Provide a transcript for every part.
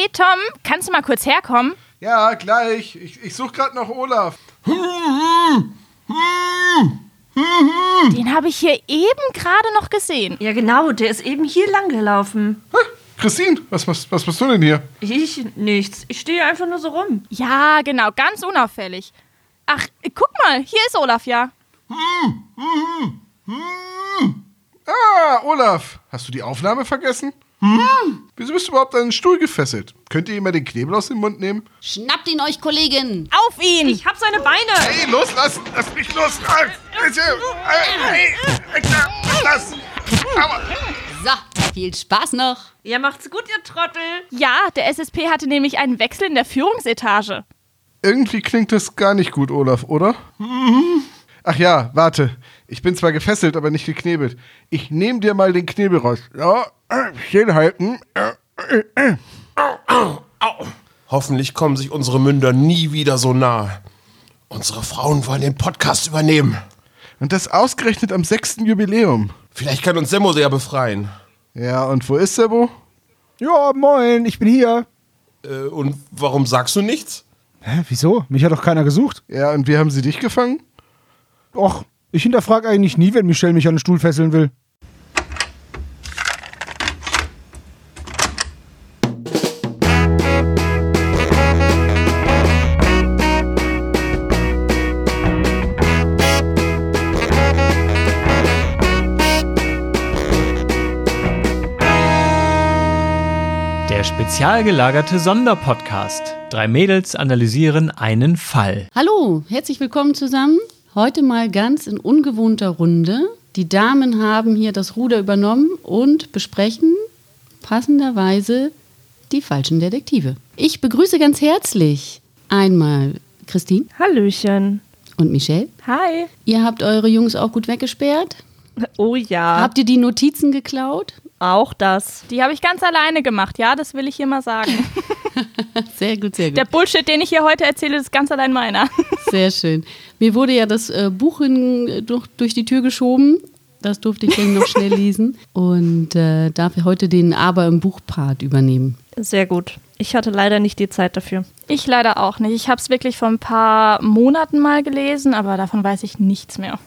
Hey Tom, kannst du mal kurz herkommen? Ja, gleich. Ich, ich suche gerade nach Olaf. Den habe ich hier eben gerade noch gesehen. Ja, genau, der ist eben hier lang gelaufen. Christine, was, was, was machst du denn hier? Ich nichts. Ich stehe einfach nur so rum. Ja, genau, ganz unauffällig. Ach, guck mal, hier ist Olaf ja. Ah, Olaf. Hast du die Aufnahme vergessen? Wieso bist du überhaupt an den Stuhl gefesselt? Könnt ihr ihm mal den Knebel aus dem Mund nehmen? Schnappt ihn euch, Kollegin! Auf ihn! Ich hab seine Beine. Hey, loslassen! Lass mich los! Ah, bitte! Hey, lass! Aua. So, viel Spaß noch! Ja, macht's gut, ihr Trottel. Ja, der SSP hatte nämlich einen Wechsel in der Führungsetage. Irgendwie klingt das gar nicht gut, Olaf, oder? Ach ja, warte. Ich bin zwar gefesselt, aber nicht geknebelt. Ich nehme dir mal den Knebel raus. Ja, äh, stillhalten. Äh, äh, Hoffentlich kommen sich unsere Münder nie wieder so nah. Unsere Frauen wollen den Podcast übernehmen. Und das ausgerechnet am sechsten Jubiläum. Vielleicht kann uns Semmo ja befreien. Ja, und wo ist Sebo? Ja, moin, ich bin hier. Äh, und warum sagst du nichts? Hä, wieso? Mich hat doch keiner gesucht. Ja, und wie haben sie dich gefangen? Och, ich hinterfrage eigentlich nie, wenn Michelle mich an den Stuhl fesseln will. Der spezial gelagerte Sonderpodcast. Drei Mädels analysieren einen Fall. Hallo, herzlich willkommen zusammen. Heute mal ganz in ungewohnter Runde. Die Damen haben hier das Ruder übernommen und besprechen passenderweise die falschen Detektive. Ich begrüße ganz herzlich einmal Christine Hallöchen. und Michelle. Hi. Ihr habt eure Jungs auch gut weggesperrt. Oh ja, Habt ihr die Notizen geklaut? Auch das. Die habe ich ganz alleine gemacht, ja, das will ich hier mal sagen. Sehr gut, sehr gut. Der Bullshit, den ich hier heute erzähle, ist ganz allein meiner. Sehr schön. Mir wurde ja das äh, Buch in, durch, durch die Tür geschoben. Das durfte ich dann noch schnell lesen und äh, darf heute den Aber im Buch-Part übernehmen. Sehr gut. Ich hatte leider nicht die Zeit dafür. Ich leider auch nicht. Ich habe es wirklich vor ein paar Monaten mal gelesen, aber davon weiß ich nichts mehr.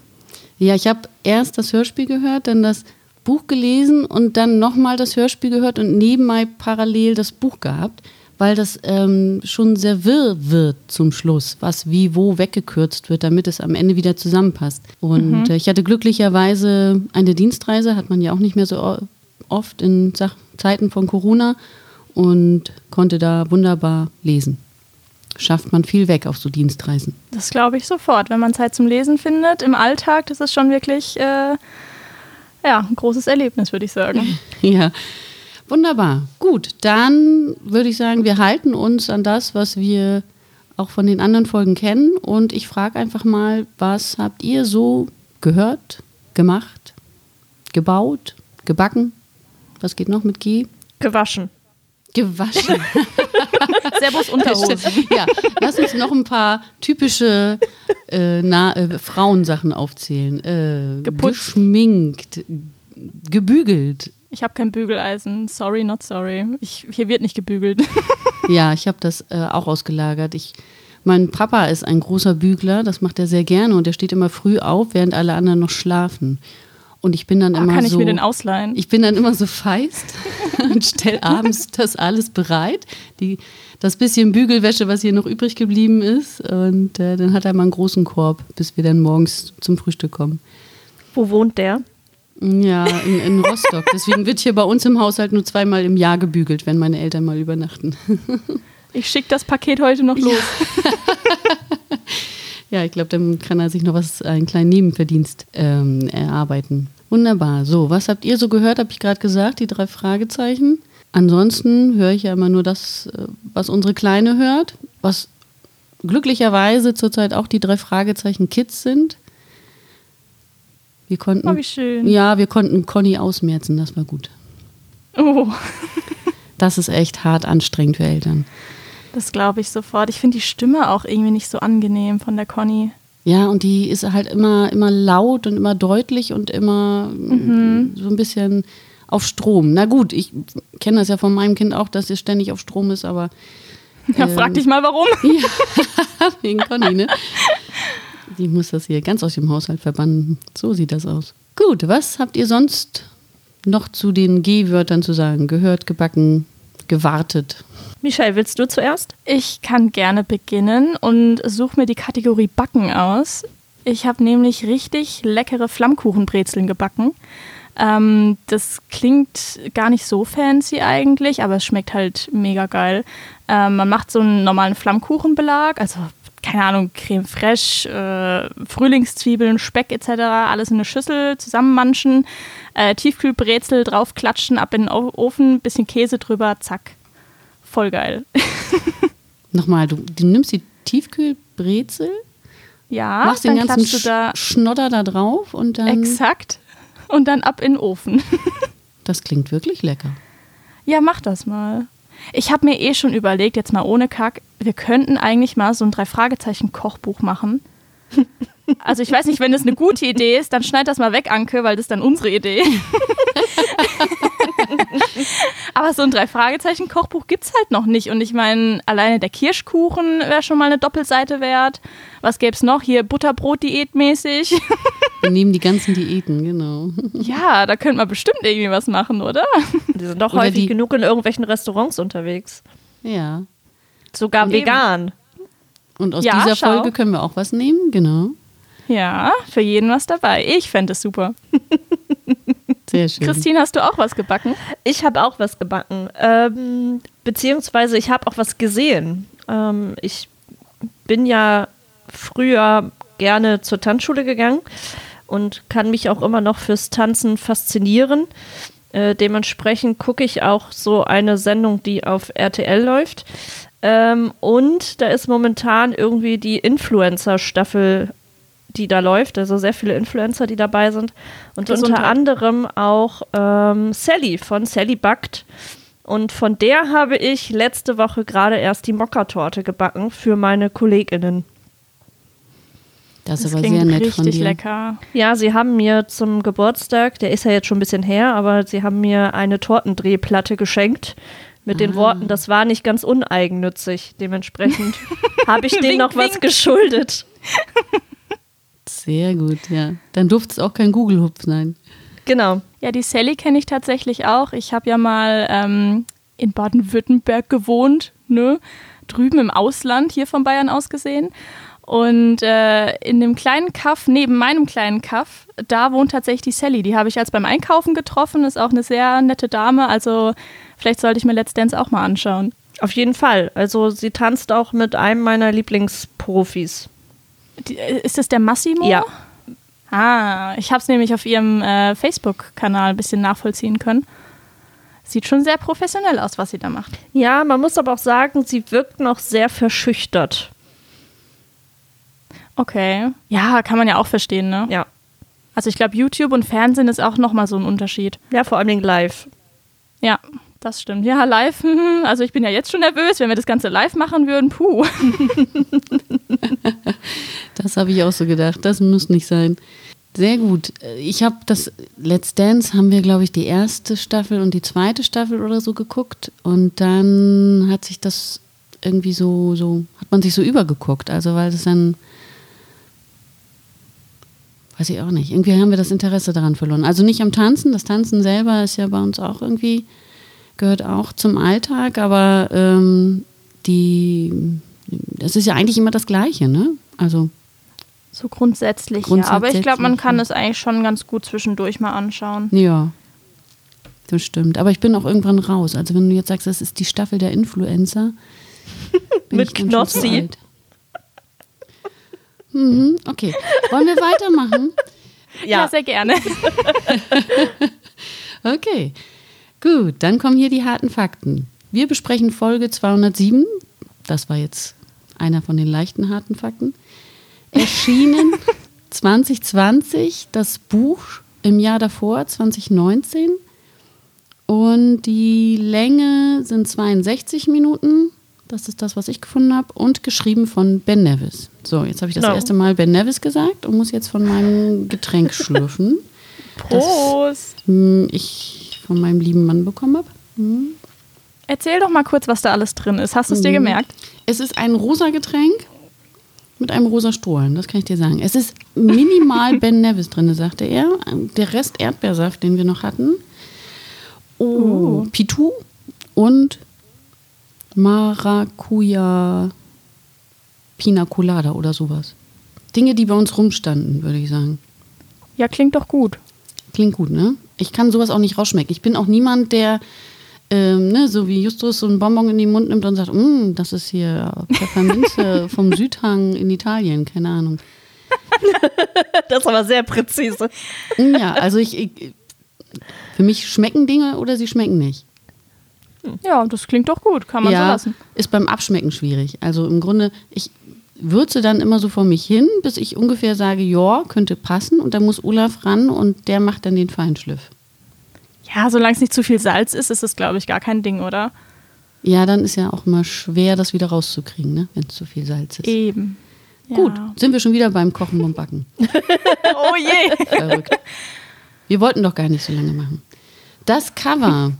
Ja, ich habe erst das Hörspiel gehört, dann das Buch gelesen und dann nochmal das Hörspiel gehört und nebenbei parallel das Buch gehabt, weil das ähm, schon sehr wirr wird zum Schluss, was wie wo weggekürzt wird, damit es am Ende wieder zusammenpasst. Und äh, ich hatte glücklicherweise eine Dienstreise, hat man ja auch nicht mehr so oft in Sach Zeiten von Corona und konnte da wunderbar lesen. Schafft man viel weg auf so Dienstreisen. Das glaube ich sofort. Wenn man Zeit zum Lesen findet im Alltag, das ist schon wirklich äh, ja, ein großes Erlebnis, würde ich sagen. Ja, wunderbar. Gut, dann würde ich sagen, wir halten uns an das, was wir auch von den anderen Folgen kennen. Und ich frage einfach mal, was habt ihr so gehört, gemacht, gebaut, gebacken? Was geht noch mit G? Gewaschen. Gewaschen. Servus Unterhosen. ja, lass uns noch ein paar typische äh, na, äh, Frauensachen aufzählen. Äh, Geputzt. Geschminkt, gebügelt. Ich habe kein Bügeleisen. Sorry, not sorry. Ich, hier wird nicht gebügelt. Ja, ich habe das äh, auch ausgelagert. Ich, mein Papa ist ein großer Bügler, das macht er sehr gerne und er steht immer früh auf, während alle anderen noch schlafen. Und ich bin dann immer Ah, Kann ich so. mir den ausleihen? ich bin dann immer so feist und stell abends das alles bereit. Die, das bisschen Bügelwäsche, was hier noch übrig geblieben ist. Und äh, dann hat er mal einen großen Korb, bis wir dann morgens zum Frühstück kommen. Wo wohnt der? Ja, in, in Rostock. Deswegen wird hier bei uns im Haushalt nur zweimal im Jahr gebügelt, wenn meine Eltern mal übernachten. Ich schicke das Paket heute noch los. Ja, ich glaube, dann kann er sich noch was, einen kleinen Nebenverdienst ähm, erarbeiten. Wunderbar. So, was habt ihr so gehört, habe ich gerade gesagt, die drei Fragezeichen. Ansonsten höre ich ja immer nur das, äh, was unsere Kleine hört, was glücklicherweise zurzeit auch die drei Fragezeichen Kids sind. Wir konnten, Oh, wie schön. ja, wir konnten Conny ausmerzen, das war gut. Oh, Das ist echt hart anstrengend für Eltern. Das glaube ich sofort. Ich finde die Stimme auch irgendwie nicht so angenehm von der Conny. Ja, und die ist halt immer, immer laut und immer deutlich und immer mm, so ein bisschen auf Strom. Na gut, ich kenne das ja von meinem Kind auch, dass es ständig auf Strom ist, aber Ja, frag dich mal warum. wegen Conny, ne? Die muss das hier ganz aus dem Haushalt verbannen. So sieht das aus. Gut, was habt ihr sonst noch zu den G-Wörtern zu sagen? Gehört, gebacken, gewartet. Michelle, willst du zuerst? Ich kann gerne beginnen und suche mir die Kategorie Backen aus. Ich habe nämlich richtig leckere Flammkuchenbrezeln gebacken. Ähm, das klingt gar nicht so fancy eigentlich, aber es schmeckt halt mega geil. Ähm, man macht so einen normalen Flammkuchenbelag, also keine Ahnung, Creme fraiche, äh, Frühlingszwiebeln, Speck etc., alles in eine Schüssel zusammenmanschen, äh, Tiefkühlbrezel draufklatschen, ab in den Ofen, bisschen Käse drüber, zack. Voll geil. Nochmal, du, du nimmst die Tiefkühlbrezel, Ja, machst den ganzen du da Sch Schnodder da drauf und dann. exakt und dann ab in den Ofen. Das klingt wirklich lecker. Ja, mach das mal. Ich habe mir eh schon überlegt, jetzt mal ohne Kack, wir könnten eigentlich mal so ein Drei-Fragezeichen-Kochbuch machen. Also ich weiß nicht, wenn das eine gute Idee ist, dann schneid das mal weg, Anke, weil das ist dann unsere Idee. Aber so ein Drei-Fragezeichen-Kochbuch gibt es halt noch nicht. Und ich meine, alleine der Kirschkuchen wäre schon mal eine Doppelseite wert. Was gäbe es noch? Hier Butterbrot-Diätmäßig. Wir nehmen die ganzen Diäten, genau. Ja, da könnte man bestimmt irgendwie was machen, oder? Die sind doch Oder häufig die- genug in irgendwelchen Restaurants unterwegs. Ja. Sogar Eben. vegan. Und aus Ja, dieser schau. Folge können wir auch was nehmen, genau. Ja, für jeden was dabei. Ich fände es super. Sehr schön. Christine, hast du auch was gebacken? Ich habe auch was gebacken. Ähm, beziehungsweise ich habe auch was gesehen. Ähm, ich bin ja früher gerne zur Tanzschule gegangen und kann mich auch immer noch fürs Tanzen faszinieren. Äh, dementsprechend gucke ich auch so eine Sendung, die auf RTL läuft. Ähm, und da ist momentan irgendwie die Influencer-Staffel, die da läuft. Also sehr viele Influencer, die dabei sind. Und unter Gesundheit. anderem auch ähm, Sally von Sally Backt. Und von der habe ich letzte Woche gerade erst die Mokka-Torte gebacken für meine KollegInnen. Das ist Das aber klingt sehr nett richtig von dir. lecker. Ja, sie haben mir zum Geburtstag, der ist ja jetzt schon ein bisschen her, aber sie haben mir eine Tortendrehplatte geschenkt mit den Worten, das war nicht ganz uneigennützig. Dementsprechend habe ich denen Wink, noch was wink. geschuldet. Sehr gut, ja. Dann durfte es auch kein Google-Hupf sein. Genau. Ja, die Sally kenne ich tatsächlich auch. Ich habe ja mal ähm, in Baden-Württemberg gewohnt, ne? drüben im Ausland, hier von Bayern aus gesehen. Und äh, in dem kleinen Kaff, neben meinem kleinen Kaff, da wohnt tatsächlich die Sally. Die habe ich als beim Einkaufen getroffen, ist auch eine sehr nette Dame. Also vielleicht sollte ich mir Let's Dance auch mal anschauen. Auf jeden Fall. Also sie tanzt auch mit einem meiner Lieblingsprofis. Äh, ist das der Massimo? Ja. Ah, ich habe es nämlich auf ihrem äh, Facebook-Kanal ein bisschen nachvollziehen können. Sieht schon sehr professionell aus, was sie da macht. Ja, man muss aber auch sagen, sie wirkt noch sehr verschüchtert. Okay. Ja, kann man ja auch verstehen, ne? Ja. Also ich glaube, YouTube und Fernsehen ist auch nochmal so ein Unterschied. Ja, vor allem live. Ja, das stimmt. Ja, live. Also ich bin ja jetzt schon nervös, wenn wir das Ganze live machen würden. Puh. Das habe ich auch so gedacht. Das muss nicht sein. Sehr gut. Ich habe das Let's Dance haben wir, glaube ich, die erste Staffel und die zweite Staffel oder so geguckt. Und dann hat sich das irgendwie so, so, hat man sich so übergeguckt. Also weil das dann, weiß ich auch nicht, irgendwie haben wir das Interesse daran verloren. Also nicht am Tanzen. Das Tanzen selber ist ja bei uns auch irgendwie, gehört auch zum Alltag, aber ähm, die, das ist ja eigentlich immer das Gleiche, ne? Also So grundsätzlich, ja. Aber ich glaube, man kann es eigentlich schon ganz gut zwischendurch mal anschauen. Ja, das stimmt. Aber ich bin auch irgendwann raus. Also wenn du jetzt sagst, das ist die Staffel der Influencer. Mit Knossi. Mhm, okay. Wollen wir weitermachen? Ja, sehr gerne. Okay. Gut, dann kommen hier die harten Fakten. Wir besprechen Folge 207. Das war jetzt einer von den leichten harten Fakten. Erschienen 2020, das Buch im Jahr davor, 2019. Und die Länge sind 62 Minuten. Das ist das, was ich gefunden habe. Und geschrieben von Ben Nevis. So, jetzt habe ich das Genau. erste Mal Ben Nevis gesagt und muss jetzt von meinem Getränk schlürfen. Prost. Hm, Ich von meinem lieben Mann bekommen habe. Erzähl doch mal kurz, was da alles drin ist. Hast du es dir Mhm. gemerkt? Es ist ein rosa Getränk mit einem rosa Strohhalm, das kann ich dir sagen. Es ist minimal Ben Nevis drin, sagte er. Der Rest Erdbeersaft, den wir noch hatten. Oh, Pitu und Maracuja Pina Colada oder sowas. Dinge, die bei uns rumstanden, würde ich sagen. Ja, klingt doch gut. Klingt gut, ne? Ich kann sowas auch nicht rausschmecken. Ich bin auch niemand, der, ähm, ne, so wie Justus so einen Bonbon in den Mund nimmt und sagt, "Mm, das ist hier Pfefferminze vom Südhang in Italien, keine Ahnung. Das ist aber sehr präzise. Ja, also ich, ich für mich schmecken Dinge oder sie schmecken nicht. Ja, das klingt doch gut. Kann man so ja, lassen. ist beim Abschmecken schwierig. Also im Grunde, ich würze dann immer so vor mich hin, bis ich ungefähr sage, ja, könnte passen und dann muss Olaf ran und der macht dann den Feinschliff. Ja, solange es nicht zu viel Salz ist, ist es, glaube ich, gar kein Ding, oder? Ja, dann ist ja auch immer schwer, das wieder rauszukriegen, ne? wenn es zu viel Salz ist. Eben. Ja. Gut, sind wir schon wieder beim Kochen und Backen. Oh je. Verrückt. Wir wollten doch gar nicht so lange machen. Das Cover.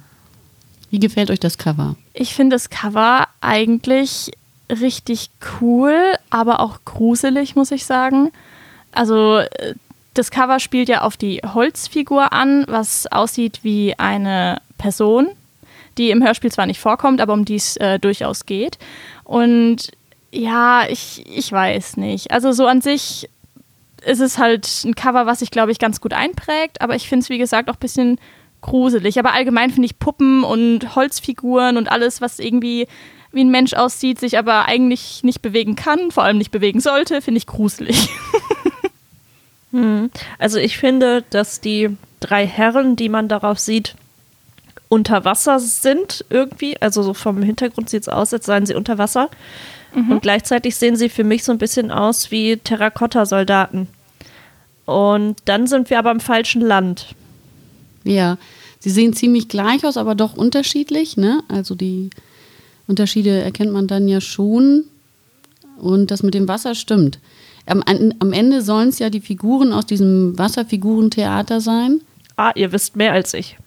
Wie gefällt euch das Cover? Ich finde das Cover eigentlich richtig cool, aber auch gruselig, muss ich sagen. Also äh, das Cover spielt ja auf die Holzfigur an, was aussieht wie eine Person, die im Hörspiel zwar nicht vorkommt, aber um die es äh, durchaus geht. Und ja, ich, ich weiß nicht. Also so an sich ist es halt ein Cover, was sich, glaube ich, ganz gut einprägt, aber ich finde es, wie gesagt, auch ein bisschen gruselig. Aber allgemein finde ich Puppen und Holzfiguren und alles, was irgendwie wie ein Mensch aussieht, sich aber eigentlich nicht bewegen kann, vor allem nicht bewegen sollte, finde ich gruselig. Hm. Also ich finde, dass die drei Herren, die man darauf sieht, unter Wasser sind irgendwie. Also so vom Hintergrund sieht es aus, als seien sie unter Wasser. Und gleichzeitig sehen sie für mich so ein bisschen aus wie Terrakotta-Soldaten. Und dann sind wir aber im falschen Land. Ja, sie sehen ziemlich gleich aus, aber doch unterschiedlich. Ne? Also die Unterschiede erkennt man dann ja schon. Und das mit dem Wasser stimmt. Am, am Ende sollen es ja die Figuren aus diesem Wasserfigurentheater sein. Ah, ihr wisst mehr als ich.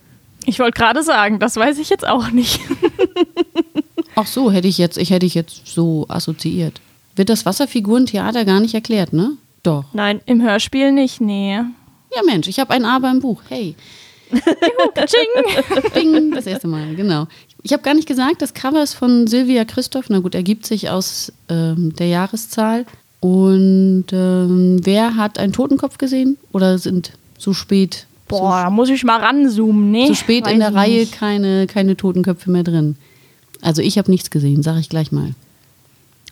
Ich wollte gerade sagen, das weiß ich jetzt auch nicht. Ach so, hätte ich jetzt, ich hätte ich jetzt so assoziiert. Wird das Wasserfigurentheater gar nicht erklärt, ne? Doch. Nein, Im Hörspiel nicht, nee. Ja, Mensch, ich habe ein Aber im Buch. Hey. Ching. Ding, das erste Mal, genau. Ich habe gar nicht gesagt, das Cover ist von Silvia Christoph. Na gut, ergibt sich aus ähm, der Jahreszahl. Und ähm, wer hat einen Totenkopf gesehen? Oder sind so spät, Boah, da muss ich mal ranzoomen, nee. so spät weiß in der ich Reihe nicht. keine, keine Totenköpfe mehr drin? Also ich habe nichts gesehen, sage ich gleich mal.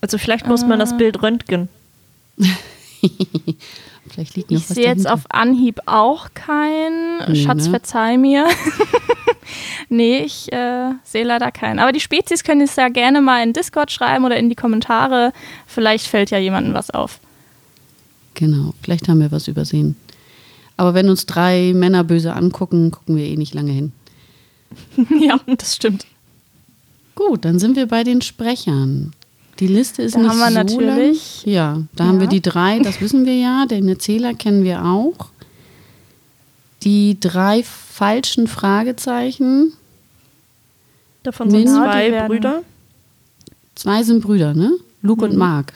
also vielleicht muss man das Bild röntgen. Vielleicht liegt noch Ich was sehe jetzt auf Anhieb auch keinen. Nee, Schatz, ne? verzeih mir. nee, ich äh, sehe leider keinen. Aber die Spezies können es ja gerne mal in Discord schreiben oder in die Kommentare. Vielleicht fällt ja jemandem was auf. Genau, vielleicht haben wir was übersehen. Aber wenn uns drei Männer böse angucken, gucken wir eh nicht lange hin. ja, das stimmt. Gut, dann sind wir bei den Sprechern. Die Liste ist Da nicht haben wir so natürlich- lang. Ja, da haben Ja. wir die drei, das wissen wir ja. Den Erzähler kennen wir auch. Die drei falschen Fragezeichen. Davon sind die zwei werden- Brüder. Zwei sind Brüder, ne? Luke Mhm. und Mark.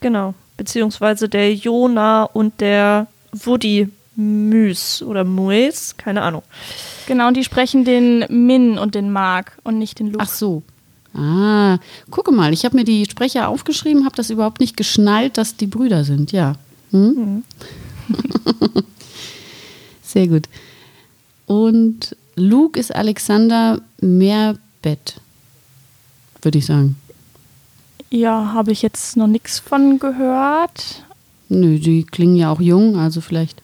Genau. Beziehungsweise der Jona und der Woody Müs oder Mues, keine Ahnung. Genau, und die sprechen den Min und den Mark und nicht den Luke. Ach so. Ah, gucke mal, ich habe mir die Sprecher aufgeschrieben, habe das überhaupt nicht geschnallt, dass die Brüder sind, ja. Hm? Sehr gut. Und Luke ist Alexander Mehrbett, würde ich sagen. Ja, habe ich jetzt noch nichts von gehört. Nö, die klingen ja auch jung, also vielleicht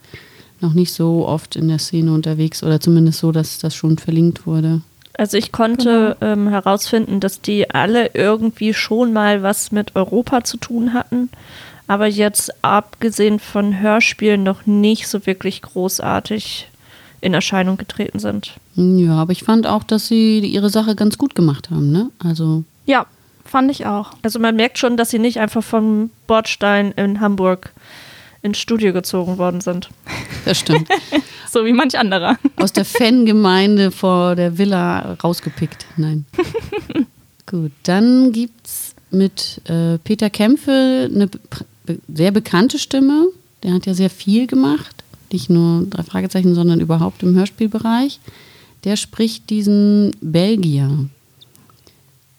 noch nicht so oft in der Szene unterwegs oder zumindest so, dass das schon verlinkt wurde. Also ich konnte ähm, herausfinden, dass die alle irgendwie schon mal was mit Europa zu tun hatten, aber jetzt abgesehen von Hörspielen noch nicht so wirklich großartig in Erscheinung getreten sind. Ja, aber ich fand auch, dass sie ihre Sache ganz gut gemacht haben, ne? Also, Ja, fand ich auch. Also man merkt schon, dass sie nicht einfach vom Bordstein in Hamburg ins Studio gezogen worden sind. Das stimmt. So wie manch anderer. Aus der Fangemeinde vor der Villa rausgepickt. Nein. Gut, dann gibt's mit äh, Peter Kämpfe eine be sehr bekannte Stimme. Der hat ja sehr viel gemacht. Nicht nur drei Fragezeichen, sondern überhaupt im Hörspielbereich. Der spricht diesen Belgier.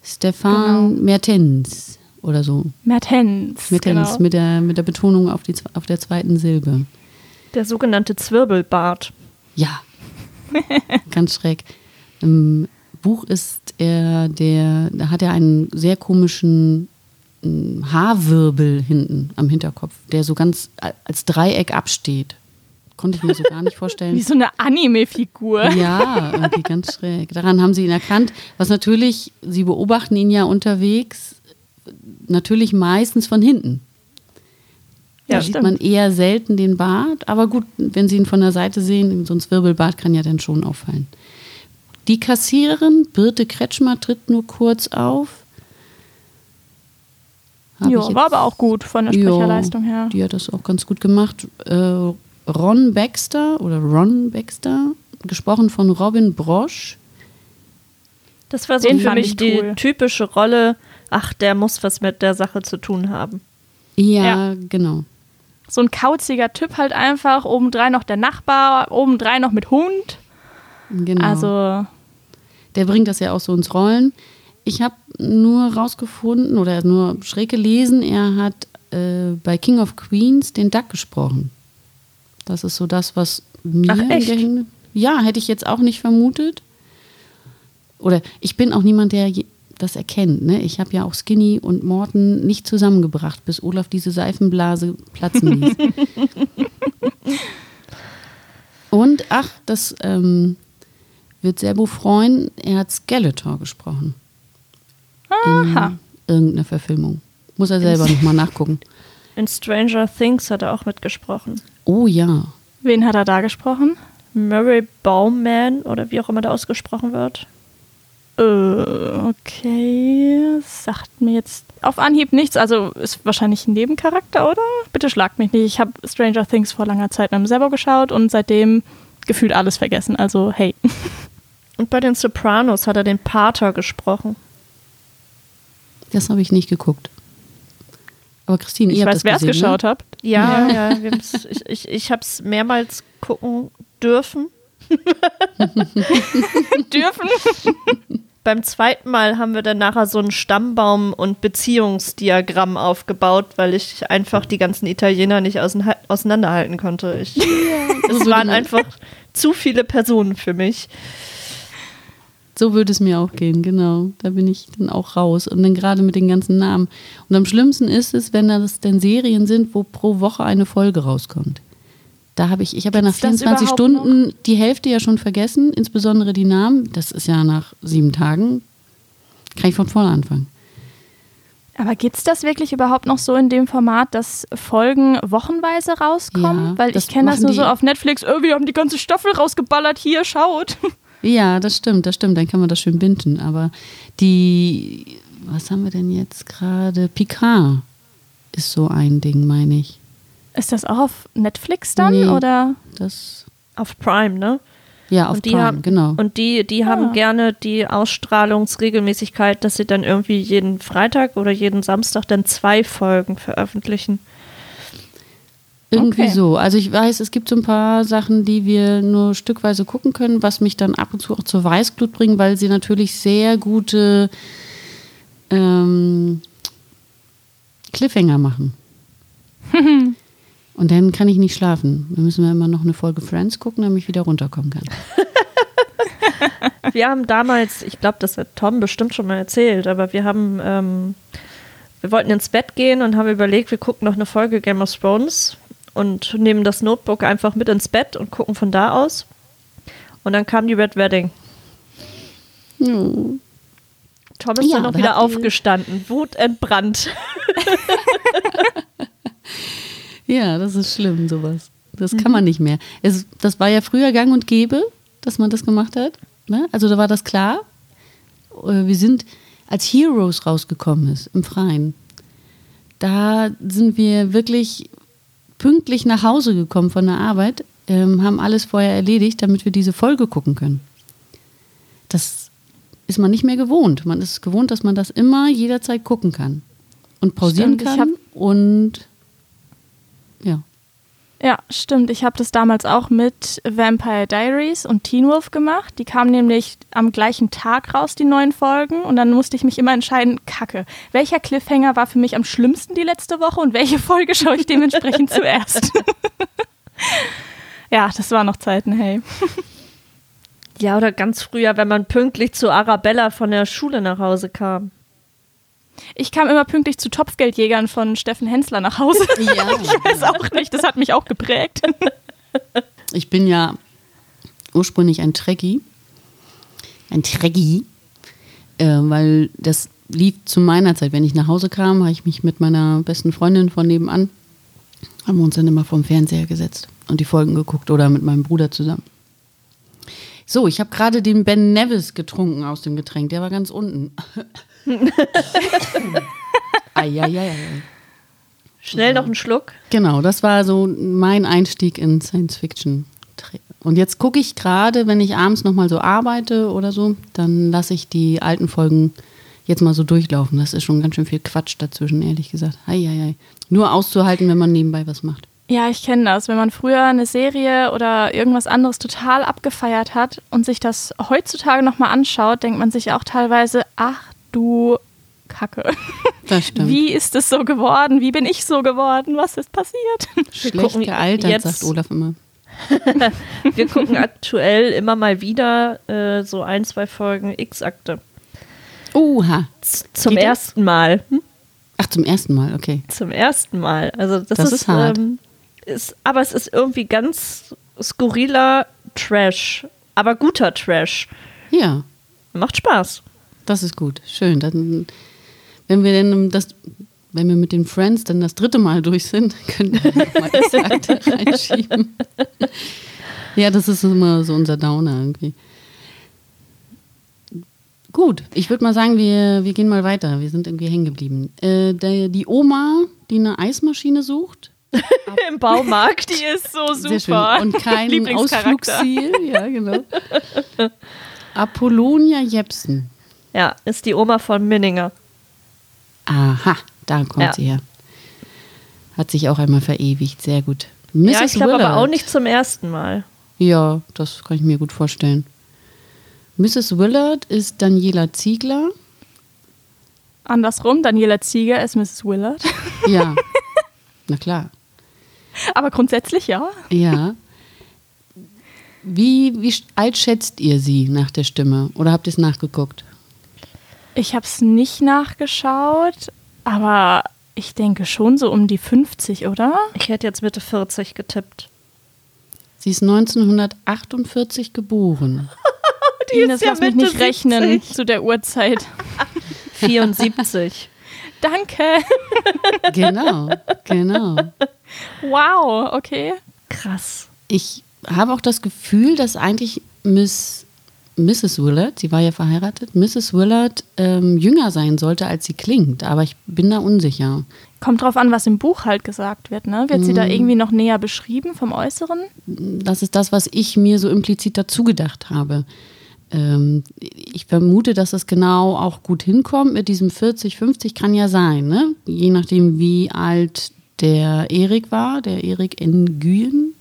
Stefan Genau. Mertens oder so. Mertens. Mertens, genau. mit, der, mit der Betonung auf, die, auf der zweiten Silbe. Der sogenannte Zwirbelbart. Ja. Ganz schräg. Im Buch ist er der, da hat er einen sehr komischen ähm, Haarwirbel hinten am Hinterkopf, der so ganz als Dreieck absteht. Konnte ich mir so gar nicht Wie vorstellen. so eine Anime-Figur. Ja, irgendwie ganz schräg. Daran haben sie ihn erkannt. Was natürlich, sie beobachten ihn ja unterwegs, natürlich meistens von hinten. Da Ja, sieht stimmt. man eher selten den Bart, aber gut, wenn Sie ihn von der Seite sehen, so ein Zwirbelbart kann ja dann schon auffallen. Die Kassiererin, Birte Kretschmer, tritt nur kurz auf. Ja, war aber auch gut von der Sprecherleistung her. Die hat das auch ganz gut gemacht. Äh, Ron Baxter oder Ron Baxter, gesprochen von Robin Brosch. Das war so Den für mich ich die cool. typische Rolle, ach, der muss was mit der Sache zu tun haben. Ja, Ja. genau. So ein kauziger Typ halt einfach. Obendrein noch der Nachbar, obendrein noch mit Hund. genau. Also, Der bringt das ja auch so ins Rollen. Ich habe nur rausgefunden oder nur schräg gelesen, er hat äh, bei King of Queens den Duck gesprochen. Das ist so das, was mir Ach, echt? Ja, hätte ich jetzt auch nicht vermutet. Oder ich bin auch niemand, der das erkennt. Ne? Ich habe ja auch Skinny und Morten nicht zusammengebracht, bis Olaf diese Seifenblase platzen ließ. und ach, das ähm, wird Serbo freuen, er hat Skeletor gesprochen. Aha. In irgendeiner Verfilmung. Muss er selber nochmal nachgucken. In Stranger Things hat er auch mitgesprochen. Oh ja. Wen hat er da gesprochen? Murray Bauman oder wie auch immer der ausgesprochen wird. Äh, okay. Sagt mir jetzt auf Anhieb nichts. Also ist wahrscheinlich ein Nebencharakter, oder? Bitte schlagt mich nicht. Ich habe Stranger Things vor langer Zeit mit dem Sebo geschaut und seitdem gefühlt alles vergessen. Also, hey. Und bei den Sopranos hat er den Pater gesprochen. Das habe ich nicht geguckt. Aber Christine, Ich ihr habt weiß, das wer es gesehen, geschaut hat. Ja, ja, wir haben's- ich, ich, ich habe es mehrmals gucken dürfen. Dürfen. Beim zweiten Mal haben wir dann nachher so einen Stammbaum und Beziehungsdiagramm aufgebaut, weil ich einfach die ganzen Italiener nicht ausein- auseinanderhalten konnte. Ich, es waren einfach zu viele Personen für mich. So würde es mir auch gehen, genau. Da bin ich dann auch raus. Und dann gerade mit den ganzen Namen. Und am schlimmsten ist es, wenn das denn Serien sind, wo pro Woche eine Folge rauskommt. Da habe ich, ich habe ja nach Gibt's das 24 überhaupt Stunden die Hälfte ja schon vergessen, insbesondere die Namen. Das ist ja nach sieben Tagen. Kann ich von vorne anfangen. Aber gibt's das wirklich überhaupt noch so in dem Format, dass Folgen wochenweise rauskommen? Ja, Weil ich kenne das nur so auf Netflix. Oh, wir haben die ganze Staffel rausgeballert. Hier, schaut. Ja, das stimmt, das stimmt. Dann kann man das schön binden. Aber die, was haben wir denn jetzt gerade? Picard ist so ein Ding, meine ich. Ist das auch auf Netflix dann? Nee. Oder? Das, Auf Prime, ne? ja, auf und die Prime, haben, genau. Und die, die haben Ah. gerne die Ausstrahlungsregelmäßigkeit, dass sie dann irgendwie jeden Freitag oder jeden Samstag dann zwei Folgen veröffentlichen. Irgendwie Okay. so. Also ich weiß, es gibt so ein paar Sachen, die wir nur stückweise gucken können, was mich dann ab und zu auch zur Weißglut bringt, weil sie natürlich sehr gute ähm, Cliffhanger machen. und dann kann ich nicht schlafen. Dann müssen wir immer noch eine Folge Friends gucken, damit ich wieder runterkommen kann. Wir haben damals, ich glaube, das hat Tom bestimmt schon mal erzählt, aber wir haben, ähm, wir wollten ins Bett gehen und haben überlegt, wir gucken noch eine Folge Game of Thrones und nehmen das Notebook einfach mit ins Bett und gucken von da aus. Und dann kam die Red Wedding. Ja. Tom ist Ja, dann noch da wieder aufgestanden, wutentbrannt. Ja, das ist schlimm, sowas. Das kann man nicht mehr. Es, das war ja früher gang und gäbe, dass man das gemacht hat. Ne? Also da war das klar. Äh, Wir sind als Heroes rausgekommen ist im Freien. Da sind wir wirklich pünktlich nach Hause gekommen von der Arbeit, ähm, haben alles vorher erledigt, damit wir diese Folge gucken können. Das ist man nicht mehr gewohnt. Man ist gewohnt, dass man das immer jederzeit gucken kann und pausieren Stimmt, kann und ja. Ja, stimmt. Ich habe das damals auch mit Vampire Diaries und Teen Wolf gemacht. Die kamen nämlich am gleichen Tag raus, die neuen Folgen. Und dann musste ich mich immer entscheiden, kacke, welcher Cliffhanger war für mich am schlimmsten die letzte Woche und welche Folge schaue ich dementsprechend zuerst. ja, das waren noch Zeiten, hey. Ja, oder ganz früher, wenn man pünktlich zu Arabella von der Schule nach Hause kam. Ich kam immer pünktlich zu Topfgeldjägern von Steffen Hensler nach Hause. Ja. Ich weiß auch nicht, das hat mich auch geprägt. Ich bin ja ursprünglich ein Trekkie. Ein Trekkie. Äh, weil das lief zu meiner Zeit. Wenn ich nach Hause kam, habe ich mich mit meiner besten Freundin von nebenan, haben wir uns dann immer vorm Fernseher gesetzt und die Folgen geguckt oder mit meinem Bruder zusammen. So, ich habe gerade den Ben Nevis getrunken aus dem Getränk. Der war ganz unten. Eieiei. Schnell noch einen Schluck. Genau, das war so mein Einstieg in Science Fiction. Und jetzt gucke ich gerade, wenn ich abends nochmal so arbeite oder so, dann lasse ich die alten Folgen jetzt mal so durchlaufen. Das ist schon ganz schön viel Quatsch dazwischen, ehrlich gesagt. Eieiei. Nur auszuhalten, wenn man nebenbei was macht. Ja, ich kenne das. Wenn man früher eine Serie oder irgendwas anderes total abgefeiert hat und sich das heutzutage nochmal anschaut, denkt man sich auch teilweise, ach du Kacke. Das stimmt. Wie ist es so geworden? Wie bin ich so geworden? Was ist passiert? Schlecht gealtert, jetzt- sagt Olaf immer. Wir gucken aktuell immer mal wieder äh, so ein, zwei Folgen X-Akte. Oha. Z- Zum Geht das? ersten Mal. Hm? Ach, zum ersten Mal, okay. Zum ersten Mal. Also das, Das ist, ist hart. Ähm, ist, aber es ist irgendwie ganz skurriler Trash. Aber guter Trash. Ja, Macht Spaß. Das ist gut. Schön. Dann, wenn wir denn das, wenn wir mit den Friends dann das dritte Mal durch sind, können wir nochmal Exakte reinschieben. Ja, das ist immer so unser Downer irgendwie. Gut, ich würde mal sagen, wir, wir gehen mal weiter. Wir sind irgendwie hängen geblieben. Äh, der, die Oma, die eine Eismaschine sucht, Im Baumarkt. Die ist so super. Und kein. Ausflugsziel. Ja, genau. Apollonia Jepsen. Ja, ist die Oma von Minninger. Aha, da kommt Ja. sie her. Hat sich auch einmal verewigt. Sehr gut. Mrs. ja, ich glaube aber auch nicht zum ersten Mal. Ja, das kann ich mir gut vorstellen. Mrs. Willard ist Daniela Ziegler. Andersrum, Daniela Zieger ist Mrs. Willard. Ja, na klar. Aber grundsätzlich ja. Ja. Wie, wie alt schätzt ihr sie nach der Stimme? Oder habt ihr es nachgeguckt? Ich habe es nicht nachgeschaut, aber ich denke schon so um die 50, oder? Ich hätte jetzt Mitte 40 getippt. Sie ist 1948 geboren. Die Ines, ist ja lass mich Mitte nicht rechnen 70. zu der Uhrzeit. 74. Danke. Genau, genau. Wow, okay. Krass. Ich habe auch das Gefühl, dass eigentlich Miss, Mrs. Willard, sie war ja verheiratet, Mrs. Willard ähm, jünger sein sollte, als sie klingt. Aber ich bin da unsicher. Kommt drauf an, was im Buch halt gesagt wird, ne? Wird sie da irgendwie noch näher beschrieben vom Äußeren? Das ist das, was ich mir so implizit dazu gedacht habe. Ähm, ich vermute, dass das genau auch gut hinkommt mit diesem 40, 50 kann ja sein, ne? Je nachdem, wie alt der Erik war, der Erik Nguyen,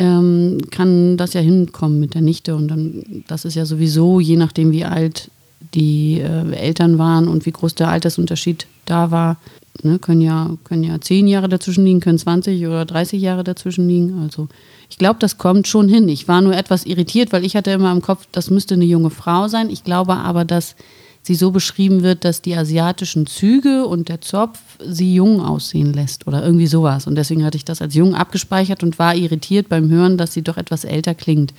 ähm, kann das ja hinkommen mit der Nichte. Und dann, das ist ja sowieso, je nachdem, wie alt die äh, Eltern waren und wie groß der Altersunterschied da war, ne, können ja, können ja 10 Jahre dazwischen liegen, können 20 oder 30 Jahre dazwischen liegen. Also ich glaube, das kommt schon hin. Ich war nur etwas irritiert, weil ich hatte immer im Kopf, das müsste eine junge Frau sein. Ich glaube aber, dass sie so beschrieben wird, dass die asiatischen Züge und der Zopf sie jung aussehen lässt oder irgendwie sowas. Und deswegen hatte ich das als jung abgespeichert und war irritiert beim Hören, dass sie doch etwas älter klingt.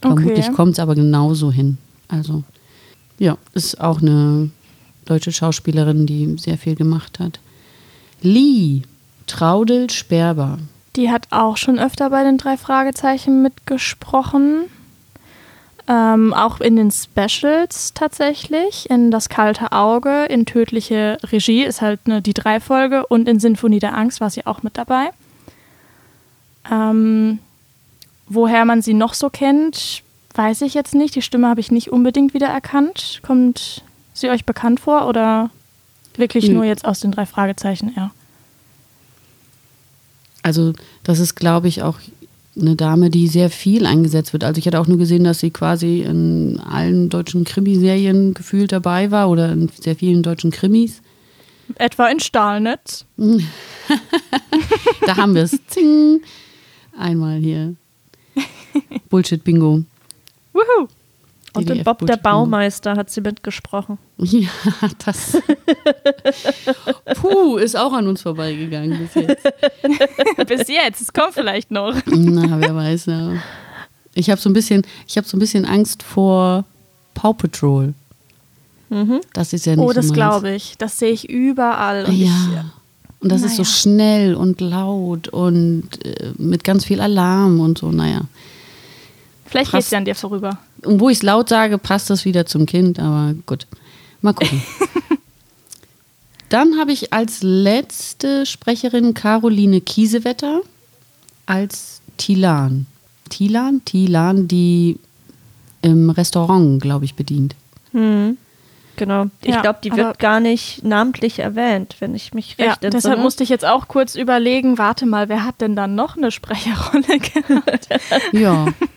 Vermutlich Okay. kommt es aber genauso hin. Also, ja, ist auch eine deutsche Schauspielerin, die sehr viel gemacht hat. Lee, Traudel Sperber. Die hat auch schon öfter bei den drei Fragezeichen mitgesprochen. Ähm, auch in den Specials tatsächlich. In Das kalte Auge, in Tödliche Regie ist halt ne, die Drei-Folge und in Sinfonie der Angst war sie auch mit dabei. Ähm, woher man sie noch so kennt, weiß ich jetzt nicht. Die Stimme habe ich nicht unbedingt wiedererkannt. Kommt sie euch bekannt vor oder wirklich nur jetzt aus den drei Fragezeichen? Ja. Also das ist, glaube ich, auch eine Dame, die sehr viel eingesetzt wird. Also ich hatte auch nur gesehen, dass sie quasi in allen deutschen Krimiserien gefühlt dabei war oder in sehr vielen deutschen Krimis. Etwa in Stahlnetz. Da haben wir es. Zing. Einmal hier. Bullshit-Bingo. Wuhu! Und DDF Bob der. Baumeister hat sie mitgesprochen. Ja, das. Puh, ist auch an uns vorbeigegangen bis jetzt. Bis jetzt, es kommt vielleicht noch. Na, wer weiß, ja. Ich habe so ein bisschen, ich habe so ein bisschen Angst vor Paw Patrol. Das ist ja nicht Oh, so das meins. glaube ich. Das sehe ich überall. Und Ja. Und das ist so Naja. schnell und laut und äh, mit ganz viel Alarm und so, naja. Ich, vielleicht geht sie an dir vorüber. Und wo ich es laut sage, passt das wieder zum Kind, aber gut. Mal gucken. Dann habe ich als letzte Sprecherin Caroline Kiesewetter als Tilan. Tilan? Tilan, die im Restaurant, glaube ich, bedient. Genau. Ich Ja, glaube, die wird gar nicht namentlich erwähnt, wenn ich mich Ja, recht entsinne. deshalb musste ich jetzt auch kurz überlegen, warte mal, wer hat denn dann noch eine Sprecherrolle gehabt? Ja,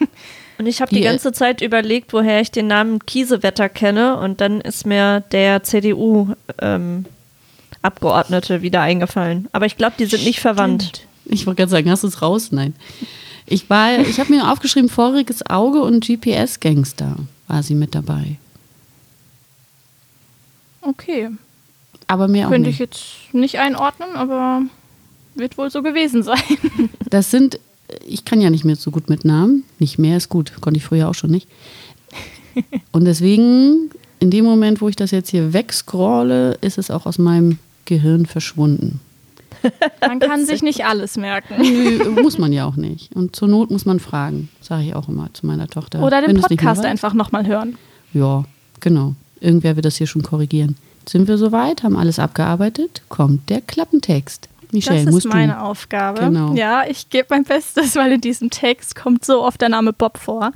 Und ich habe die Die, äh, ganze Zeit überlegt, woher ich den Namen Kiesewetter kenne. Und dann ist mir der CDU-Abgeordnete wieder eingefallen. Aber ich glaube, die sind nicht verwandt. ich wollte gerade sagen, hast du es raus? Nein. Ich war, ich habe mir aufgeschrieben, Voriges Auge und GPS-Gangster war sie mit dabei. Okay, Aber mehr auch könnte nicht. ich jetzt nicht einordnen, aber wird wohl so gewesen sein. Das sind, ich kann ja nicht mehr so gut mit Namen. Nicht mehr ist gut, konnte ich früher auch schon nicht. Und deswegen, in dem Moment, wo ich das jetzt hier wegscrolle, ist es auch aus meinem Gehirn verschwunden. Man kann sich nicht alles merken. Nö, muss man ja auch nicht. Und zur Not muss man fragen, sage ich auch immer zu meiner Tochter. Oder den Podcast einfach nochmal hören. Ja, genau. Irgendwer wird das hier schon korrigieren. Sind wir soweit? Haben alles abgearbeitet? Kommt der Klappentext. Michelle, das ist meine du. Aufgabe. Genau. Ja, ich gebe mein Bestes, weil in diesem Text kommt so oft der Name Bob vor.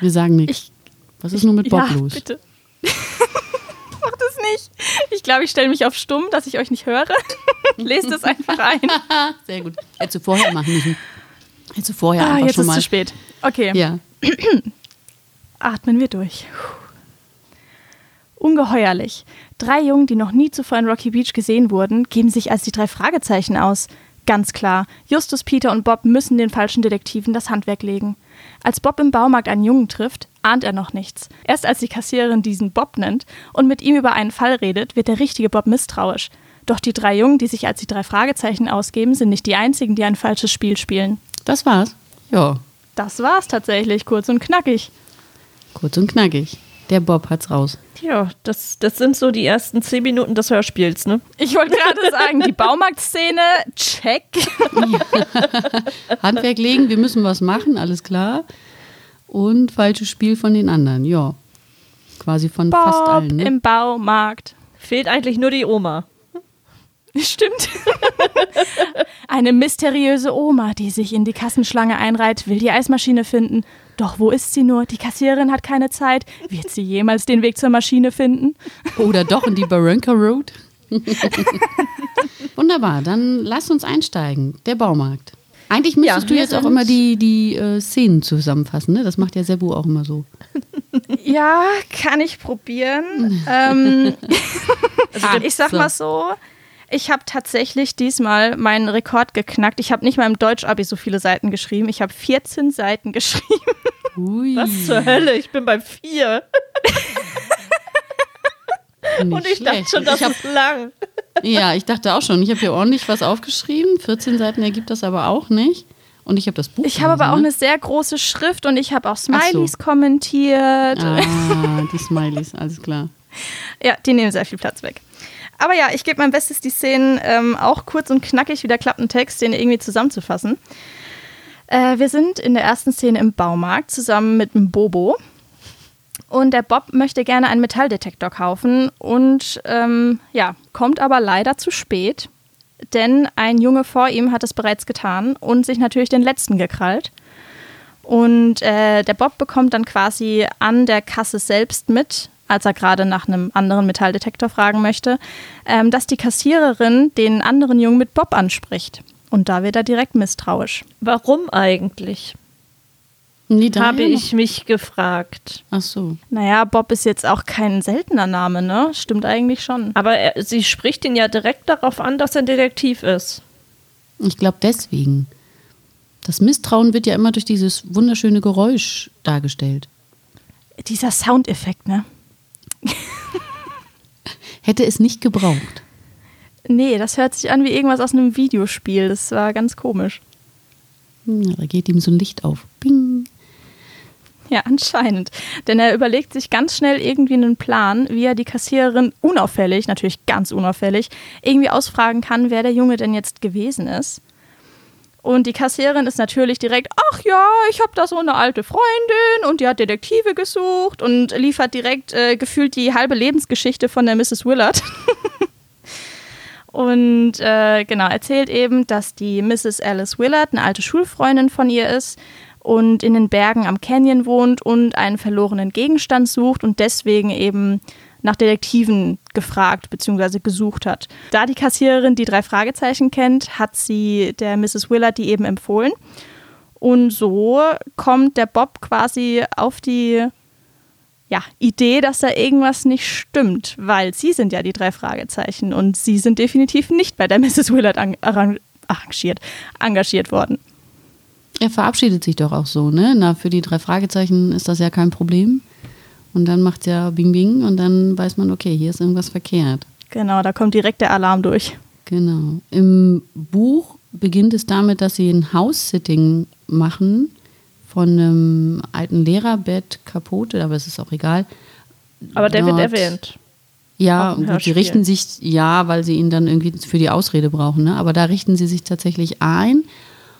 Wir sagen nichts. Ich, Was ist nun mit Bob ja, los? bitte. Mach das nicht. Ich glaube, ich stelle mich auf stumm, dass ich euch nicht höre. Lest es einfach ein. Sehr gut. Hättest du vorher machen müssen. Hättest du vorher ah, einfach jetzt schon ist mal. zu spät. Okay, Ja. atmen wir durch. Ungeheuerlich. Drei Jungen, die noch nie zuvor in Rocky Beach gesehen wurden, geben sich als die drei Fragezeichen aus. Ganz klar, Justus, Peter und Bob müssen den falschen Detektiven das Handwerk legen. Als Bob im Baumarkt einen Jungen trifft, ahnt er noch nichts. Erst als die Kassiererin diesen Bob nennt und mit ihm über einen Fall redet, wird der richtige Bob misstrauisch. Doch die drei Jungen, die sich als die drei Fragezeichen ausgeben, sind nicht die einzigen, die ein falsches Spiel spielen. Das war's. Ja. Das war's tatsächlich, kurz und knackig. Kurz und knackig. Der Bob hat's raus. Ja, das, das sind so die ersten zehn Minuten des Hörspiels, ne? Ich wollte gerade sagen, die Baumarktszene, check. Handwerk legen, wir müssen was machen, alles klar. Und falsches Spiel von den anderen, ja. Quasi von fast Bob allen. Ne? im Baumarkt. Fehlt eigentlich nur die Oma. Stimmt. Eine mysteriöse Oma, die sich in die Kassenschlange einreiht, will die Eismaschine finden. Doch wo ist sie nur? Die Kassiererin hat keine Zeit. Wird sie jemals den Weg zur Maschine finden? Oder doch in die Barranca Road. Wunderbar, dann lass uns einsteigen. Der Baumarkt. Eigentlich müsstest Ja, du jetzt auch immer die, die äh, Szenen zusammenfassen, ne? Das macht ja Sebu auch immer so. Ja, kann ich probieren. ähm, ich sag So. mal so, ich habe tatsächlich diesmal meinen Rekord geknackt. Ich habe nicht mal im Deutsch-Abi so viele Seiten geschrieben. Ich habe 14 Seiten geschrieben. Ui, Was zur Hölle? Ich bin bei vier. nicht Und ich dachte schlecht. schon, das ich hab, ist lang. Ja, ich dachte auch schon. Ich habe hier ordentlich was aufgeschrieben. 14 Seiten ergibt das aber auch nicht. Und ich habe das Buch. Ich habe aber auch gelesen, eine sehr große Schrift und ich habe auch Ach so. Smileys kommentiert. ne? Ah, die Smileys, alles klar. Ja, die nehmen sehr viel Platz weg. Aber ja, ich gebe mein Bestes, die Szenen ähm, auch kurz und knackig wie der Klappentext, den irgendwie zusammenzufassen. Äh, wir sind in der ersten Szene im Baumarkt zusammen mit dem Bobo. Und der Bob möchte gerne einen Metalldetektor kaufen und ähm, ja, kommt aber leider zu spät, denn ein Junge vor ihm hat es bereits getan und sich natürlich den letzten gekrallt. Und äh, der Bob bekommt dann quasi an der Kasse selbst mit, als er gerade nach einem anderen Metalldetektor fragen möchte, ähm, dass die Kassiererin den anderen Jungen mit Bob anspricht. Und da wird er direkt misstrauisch. Warum eigentlich? Nee, Habe ich mich gefragt. Ach so. Naja, Bob ist jetzt auch kein seltener Name, ne? Stimmt eigentlich schon. Aber er, sie spricht ihn ja direkt darauf an, dass er Detektiv ist. Ich glaube deswegen. Das Misstrauen wird ja immer durch dieses wunderschöne Geräusch dargestellt. Dieser Soundeffekt, ne? Hätte es nicht gebraucht. Nee, das hört sich an wie irgendwas aus einem Videospiel. Das war ganz komisch. Hm, Da geht ihm so ein Licht auf. Bing. Ja, anscheinend. Denn er überlegt sich ganz schnell irgendwie einen Plan, wie er die Kassiererin unauffällig, natürlich ganz unauffällig, irgendwie ausfragen kann, wer der Junge denn jetzt gewesen ist. Und die Kassiererin ist natürlich direkt, ach ja, ich habe da so eine alte Freundin und die hat Detektive gesucht und liefert direkt äh, gefühlt die halbe Lebensgeschichte von der Mrs. Willard. und äh, genau, erzählt eben, dass die Mrs. Alice Willard eine alte Schulfreundin von ihr ist und in den Bergen am Canyon wohnt und einen verlorenen Gegenstand sucht und deswegen eben nach Detektiven gefragt bzw. gesucht hat. Da die Kassiererin die drei Fragezeichen kennt, hat sie der Mrs. Willard die eben empfohlen. Und so kommt der Bob quasi auf die ja, Idee, dass da irgendwas nicht stimmt, weil sie sind ja die drei Fragezeichen und sie sind definitiv nicht bei der Mrs. Willard ang- arrang- arrangiert, engagiert worden. Er verabschiedet sich doch auch so, ne? Na, für die drei Fragezeichen ist das ja kein Problem. Und dann macht ja Bing Bing und dann weiß man, okay, hier ist irgendwas verkehrt. Genau, da kommt direkt der Alarm durch. Genau. Im Buch beginnt es damit, dass sie ein House-Sitting machen von einem alten Lehrerbett kaputt, aber es ist auch egal. Aber der wird Dort- erwähnt. Ja, gut, sie Hörspiel. richten sich, ja, weil sie ihn dann irgendwie für die Ausrede brauchen, ne? aber da richten sie sich tatsächlich ein,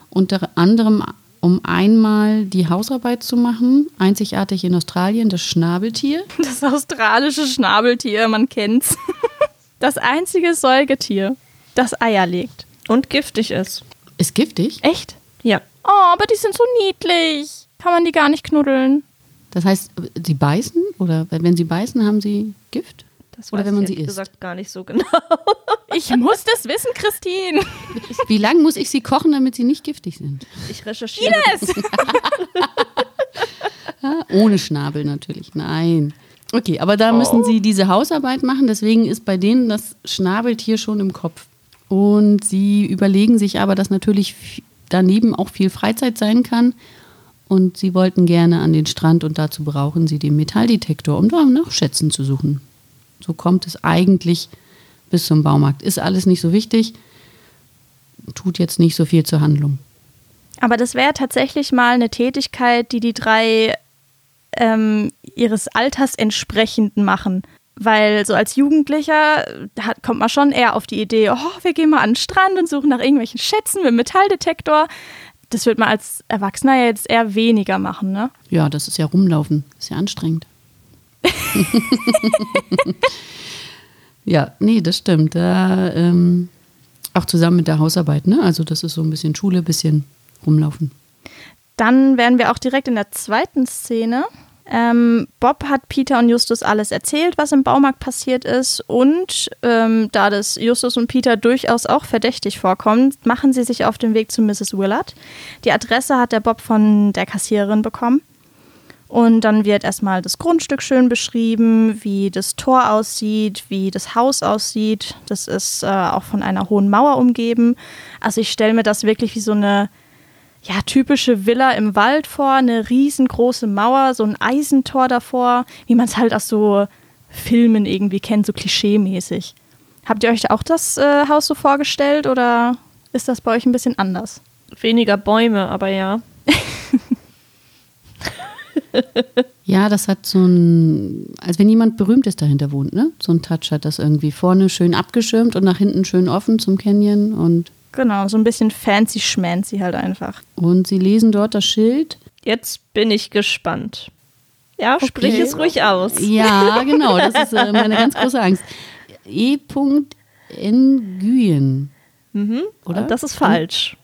unter anderem um einmal die Hausarbeit zu machen, einzigartig in Australien, das Schnabeltier. Das australische Schnabeltier, man kennt's. Das einzige Säugetier, das Eier legt. Und giftig ist. Ist giftig. Echt? Ja. Oh, aber die sind so niedlich. Kann man die gar nicht knuddeln? Das heißt, sie beißen oder wenn sie beißen, haben sie Gift? Das Oder wenn man ich sie isst. gesagt gar nicht so genau. Ich muss das wissen, Christine. Wie lange muss ich sie kochen, damit sie nicht giftig sind? Ich recherchiere. Ja, ohne Schnabel natürlich, nein. Okay, aber da müssen sie diese Hausarbeit machen, deswegen ist bei denen das Schnabeltier schon im Kopf. Und sie überlegen sich aber, dass natürlich daneben auch viel Freizeit sein kann. Und sie wollten gerne an den Strand und dazu brauchen sie den Metalldetektor, um da nach Schätzen zu suchen. So kommt es eigentlich bis zum Baumarkt. Ist alles nicht so wichtig, tut jetzt nicht so viel zur Handlung. Aber das wäre tatsächlich mal eine Tätigkeit, die die drei ähm, ihres Alters entsprechend machen. Weil so als Jugendlicher hat, kommt man schon eher auf die Idee, oh, wir gehen mal an den Strand und suchen nach irgendwelchen Schätzen mit Metalldetektor. Das wird man als Erwachsener ja jetzt eher weniger machen, ne? Ja, das ist ja rumlaufen. Ist ja anstrengend. ja, nee, das stimmt. Da, ähm, auch zusammen mit der Hausarbeit, ne? Also das ist so ein bisschen Schule, bisschen rumlaufen. Dann wären wir auch direkt in der zweiten Szene. Ähm, Bob hat Peter und Justus alles erzählt, was im Baumarkt passiert ist. Und ähm, da das Justus und Peter durchaus auch verdächtig vorkommt, machen sie sich auf den Weg zu Mrs. Willard. Die Adresse hat der Bob von der Kassiererin bekommen. Und dann wird erstmal das Grundstück schön beschrieben, wie das Tor aussieht, wie das Haus aussieht. Das ist äh, auch von einer hohen Mauer umgeben. Also ich stelle mir das wirklich wie so eine ja, typische Villa im Wald vor, eine riesengroße Mauer, so ein Eisentor davor, wie man es halt aus so Filmen irgendwie kennt, so klischee-mäßig. Habt ihr euch auch das äh, Haus so vorgestellt oder ist das bei euch ein bisschen anders? Weniger Bäume, aber ja. Ja, das hat so ein, als wenn jemand Berühmtes dahinter wohnt, ne? So ein Touch hat das irgendwie vorne schön abgeschirmt und nach hinten schön offen zum Canyon und, Genau, so ein bisschen fancy-schmancy halt einfach. und sie lesen dort das Schild. Jetzt bin ich gespannt. Ja, sprich es ruhig aus. Ja, genau, das ist äh, meine ganz große Angst. E. Nguyen. Mhm. Oder? Das ist falsch.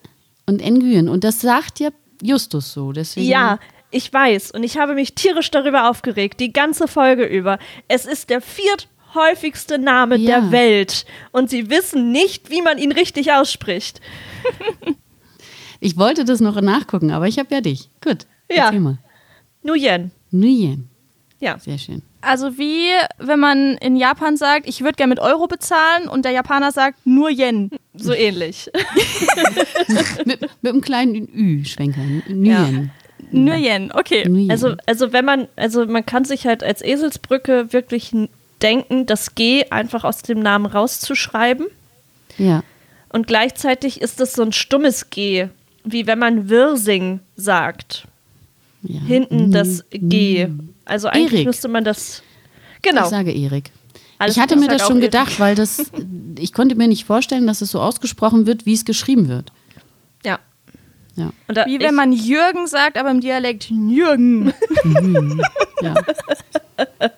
Und Nguyen. Und das sagt ja Justus so. Deswegen Ja, ich weiß. Und ich habe mich tierisch darüber aufgeregt, die ganze Folge über. Es ist der vierthäufigste Name Ja. der Welt. Und sie wissen nicht, wie man ihn richtig ausspricht. Ich wollte das noch nachgucken, aber ich habe ja dich. Gut. Ja. Nguyen. Nguyen. Ja. Sehr schön. Also wie, wenn man in Japan sagt, ich würde gerne mit Euro bezahlen und der Japaner sagt nur Yen. So ähnlich. mit, mit einem kleinen Ü-Schwenker. Nguyen. Nur Yen, okay. Nguyen. Also, also wenn man, also man kann sich halt als Eselsbrücke wirklich denken, das G einfach aus dem Namen rauszuschreiben. ja. Und gleichzeitig ist es so ein stummes G, wie wenn man Wirsing sagt. ja. Hinten das G. Also eigentlich Erik. müsste man das. Genau. Ich sage Erik. Alles ich hatte mir das schon gedacht, weil das, ich konnte mir nicht vorstellen, dass es so ausgesprochen wird, wie es geschrieben wird. Ja. Da, Wie wenn man Jürgen sagt, aber im Dialekt Jürgen. ja.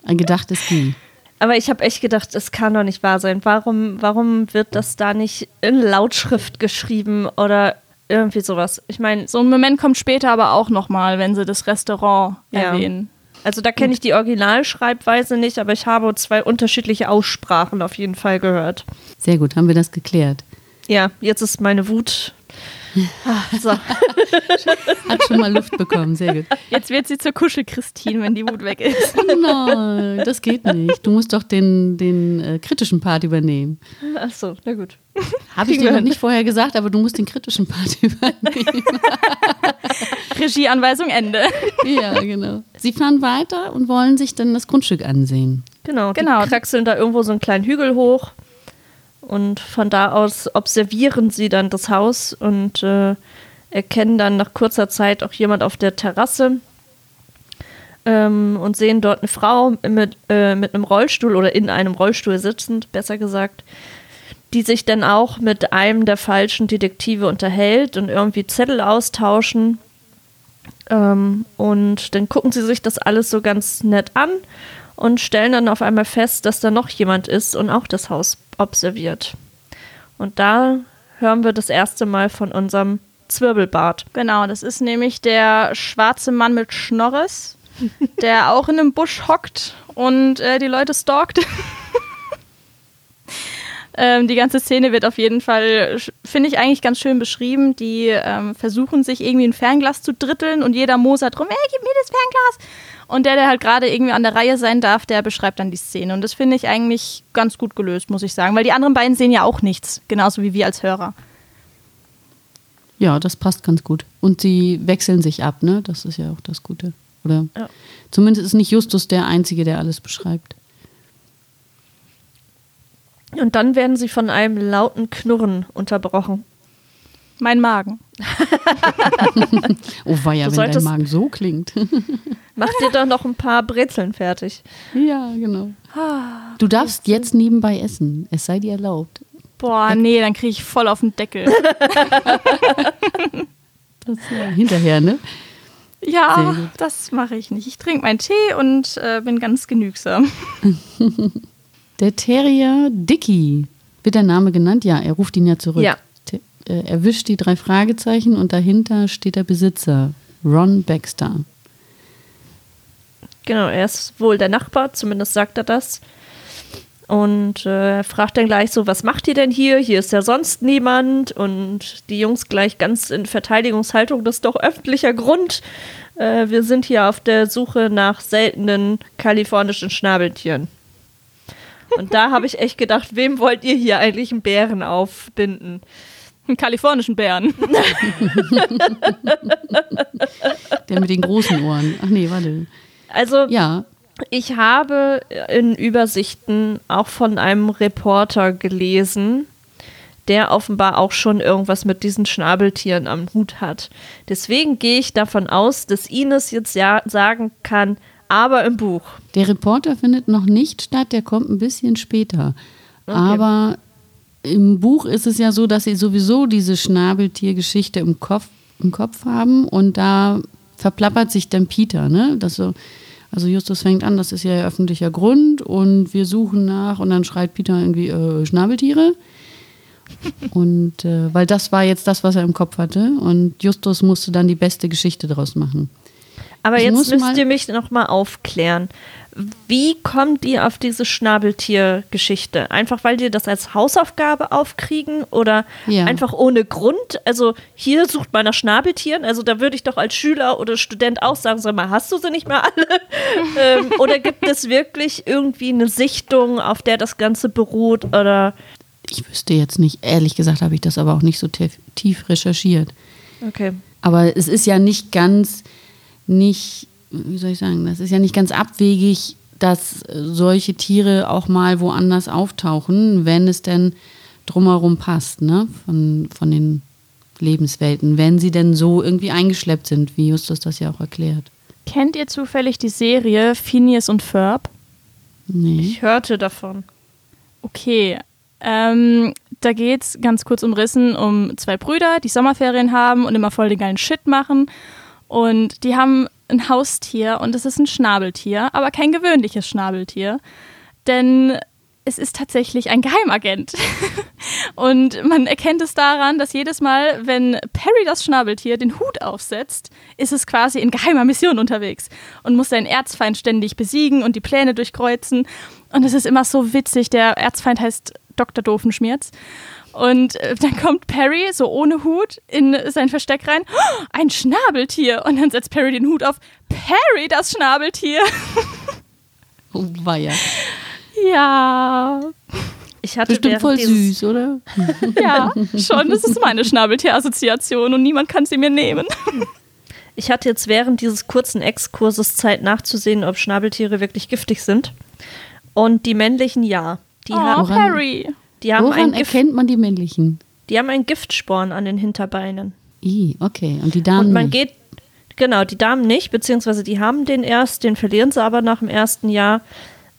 Ein gedachtes G. aber ich habe echt gedacht, es kann doch nicht wahr sein. Warum, warum wird das da nicht in Lautschrift geschrieben oder irgendwie sowas? Ich meine, So ein Moment kommt später aber auch nochmal, wenn sie das Restaurant Ja. erwähnen. Also da kenne ich die Originalschreibweise nicht, aber ich habe zwei unterschiedliche Aussprachen auf jeden Fall gehört. Sehr gut, haben wir das geklärt. Ja, jetzt ist meine Wut. Ah, so. Hat schon mal Luft bekommen, sehr gut. Jetzt wird sie zur Kuschel-Christine, wenn die Wut weg ist. Nein, das geht nicht. Du musst doch den, den äh, kritischen Part übernehmen. Ach so, na gut. Habe ich dir noch nicht vorher gesagt, aber du musst den kritischen Part übernehmen. Regieanweisung Ende. ja, genau. Sie fahren weiter und wollen sich dann das Grundstück ansehen. Genau, Genau. kraxeln da irgendwo so einen kleinen Hügel hoch und von da aus observieren sie dann das Haus und äh, erkennen dann nach kurzer Zeit auch jemand auf der Terrasse ähm, und sehen dort eine Frau mit, äh, mit einem Rollstuhl oder in einem Rollstuhl sitzend, besser gesagt, die sich dann auch mit einem der falschen Detektive unterhält und irgendwie Zettel austauschen. Ähm, und dann gucken sie sich das alles so ganz nett an und stellen dann auf einmal fest, dass da noch jemand ist und auch das Haus observiert. Und da hören wir das erste Mal von unserem Zwirbelbart. Genau, das ist nämlich der schwarze Mann mit Schnorres, der auch in einem Busch hockt und äh, die Leute stalkt. ähm, die ganze Szene wird auf jeden Fall, finde ich eigentlich ganz schön beschrieben. Die ähm, versuchen sich irgendwie ein Fernglas zu dritteln und jeder mosert drum, ey, gib mir das Fernglas. Und der, der halt gerade irgendwie an der Reihe sein darf, der beschreibt dann die Szene. Und das finde ich eigentlich ganz gut gelöst, muss ich sagen. Weil die anderen beiden sehen ja auch nichts, genauso wie wir als Hörer. Ja, das passt ganz gut. Und sie wechseln sich ab, ne? Das ist ja auch das Gute. Oder Ja. zumindest ist nicht Justus der Einzige, der alles beschreibt. Und dann werden sie von einem lauten Knurren unterbrochen. Mein Magen. Oh weia, Du wenn dein Magen so klingt. Mach dir doch noch ein paar Brezeln fertig. ja, genau. Du darfst jetzt nebenbei essen. Es sei dir erlaubt. Boah, nee, dann kriege ich voll auf den Deckel. Das äh, hinterher, ne? Ja, das mache ich nicht. Ich trinke meinen Tee und äh, bin ganz genügsam. Der Terrier Dicky. Wird der Name genannt? Ja, er ruft ihn ja zurück. Ja. Äh, Er wischt die drei Fragezeichen und dahinter steht der Besitzer, Ron Baxter. Genau, er ist wohl der Nachbar, zumindest sagt er das. Und äh, er fragt dann gleich so, was macht ihr denn hier? Hier ist ja sonst niemand. Und die Jungs gleich ganz in Verteidigungshaltung, das ist doch öffentlicher Grund. Äh, wir sind hier auf der Suche nach seltenen kalifornischen Schnabeltieren. Und da habe ich echt gedacht, wem wollt ihr hier eigentlich einen Bären aufbinden? Einen kalifornischen Bären. Der mit den großen Ohren. Ach nee, warte. Also, Ja, Ich habe in Übersichten auch von einem Reporter gelesen, der offenbar auch schon irgendwas mit diesen Schnabeltieren am Hut hat. Deswegen gehe ich davon aus, dass Ines jetzt ja sagen kann, aber im Buch. der Reporter findet noch nicht statt, der kommt ein bisschen später. Aber im Buch ist es ja so, dass sie sowieso diese Schnabeltiergeschichte im Kopf, im Kopf haben und da verplappert sich dann Peter, ne? Das so, Also Justus fängt an, das ist ja öffentlicher Grund und wir suchen nach und dann schreit Peter irgendwie äh, Schnabeltiere. Und äh, weil das war jetzt das, was er im Kopf hatte. Und Justus musste dann die beste Geschichte daraus machen. Aber Ich jetzt müsst ihr mich noch mal aufklären. Wie kommt ihr auf diese Schnabeltier-Geschichte? Einfach weil die das als Hausaufgabe aufkriegen oder Ja. einfach ohne Grund? Also hier sucht man nach Schnabeltieren. Also da würde ich doch als Schüler oder Student auch sagen, sag mal, hast du sie nicht mehr alle? ähm, oder gibt es wirklich irgendwie eine Sichtung, auf der das Ganze beruht? Oder Ich wüsste jetzt nicht, ehrlich gesagt habe ich das aber auch nicht so tief, tief recherchiert. okay. Aber es ist ja nicht ganz, nicht, wie soll ich sagen, das ist ja nicht ganz abwegig, dass solche Tiere auch mal woanders auftauchen, wenn es denn drumherum passt, ne? Von, von den Lebenswelten, wenn sie denn so irgendwie eingeschleppt sind, wie Justus das ja auch erklärt. Kennt ihr zufällig die Serie Phineas und Ferb? Nee. Ich hörte davon. Okay. Ähm, da geht's ganz kurz umrissen um zwei Brüder, die Sommerferien haben und immer voll den geilen Shit machen. Und die haben ein Haustier und es ist ein Schnabeltier, aber kein gewöhnliches Schnabeltier. Denn es ist tatsächlich ein Geheimagent. und man erkennt es daran, dass jedes Mal, wenn Perry das Schnabeltier den Hut aufsetzt, ist es quasi in geheimer Mission unterwegs und muss seinen Erzfeind ständig besiegen und die Pläne durchkreuzen. Und es ist immer so witzig. Der Erzfeind heißt Dr. Doofenschmerz. Und äh, dann kommt Perry so ohne Hut in sein Versteck rein. Oh, ein Schnabeltier. Und dann setzt Perry den Hut auf. Perry, das Schnabeltier. Oh, war ja. Ja, Ich hatte Bestimmt voll süß, oder? ja, schon. Das ist meine Schnabeltier-Assoziation und niemand kann sie mir nehmen. Ich hatte jetzt während dieses kurzen Exkurses Zeit nachzusehen, ob Schnabeltiere wirklich giftig sind. Und die männlichen ja. Die, Oh, haben, Perry. Die, haben, Woran erkennt man die männlichen? die haben ein Giftsporn an den Hinterbeinen. I, okay. Und die Damen Und man nicht. geht, genau, die Damen nicht, beziehungsweise die haben den erst, den verlieren sie aber nach dem ersten Jahr.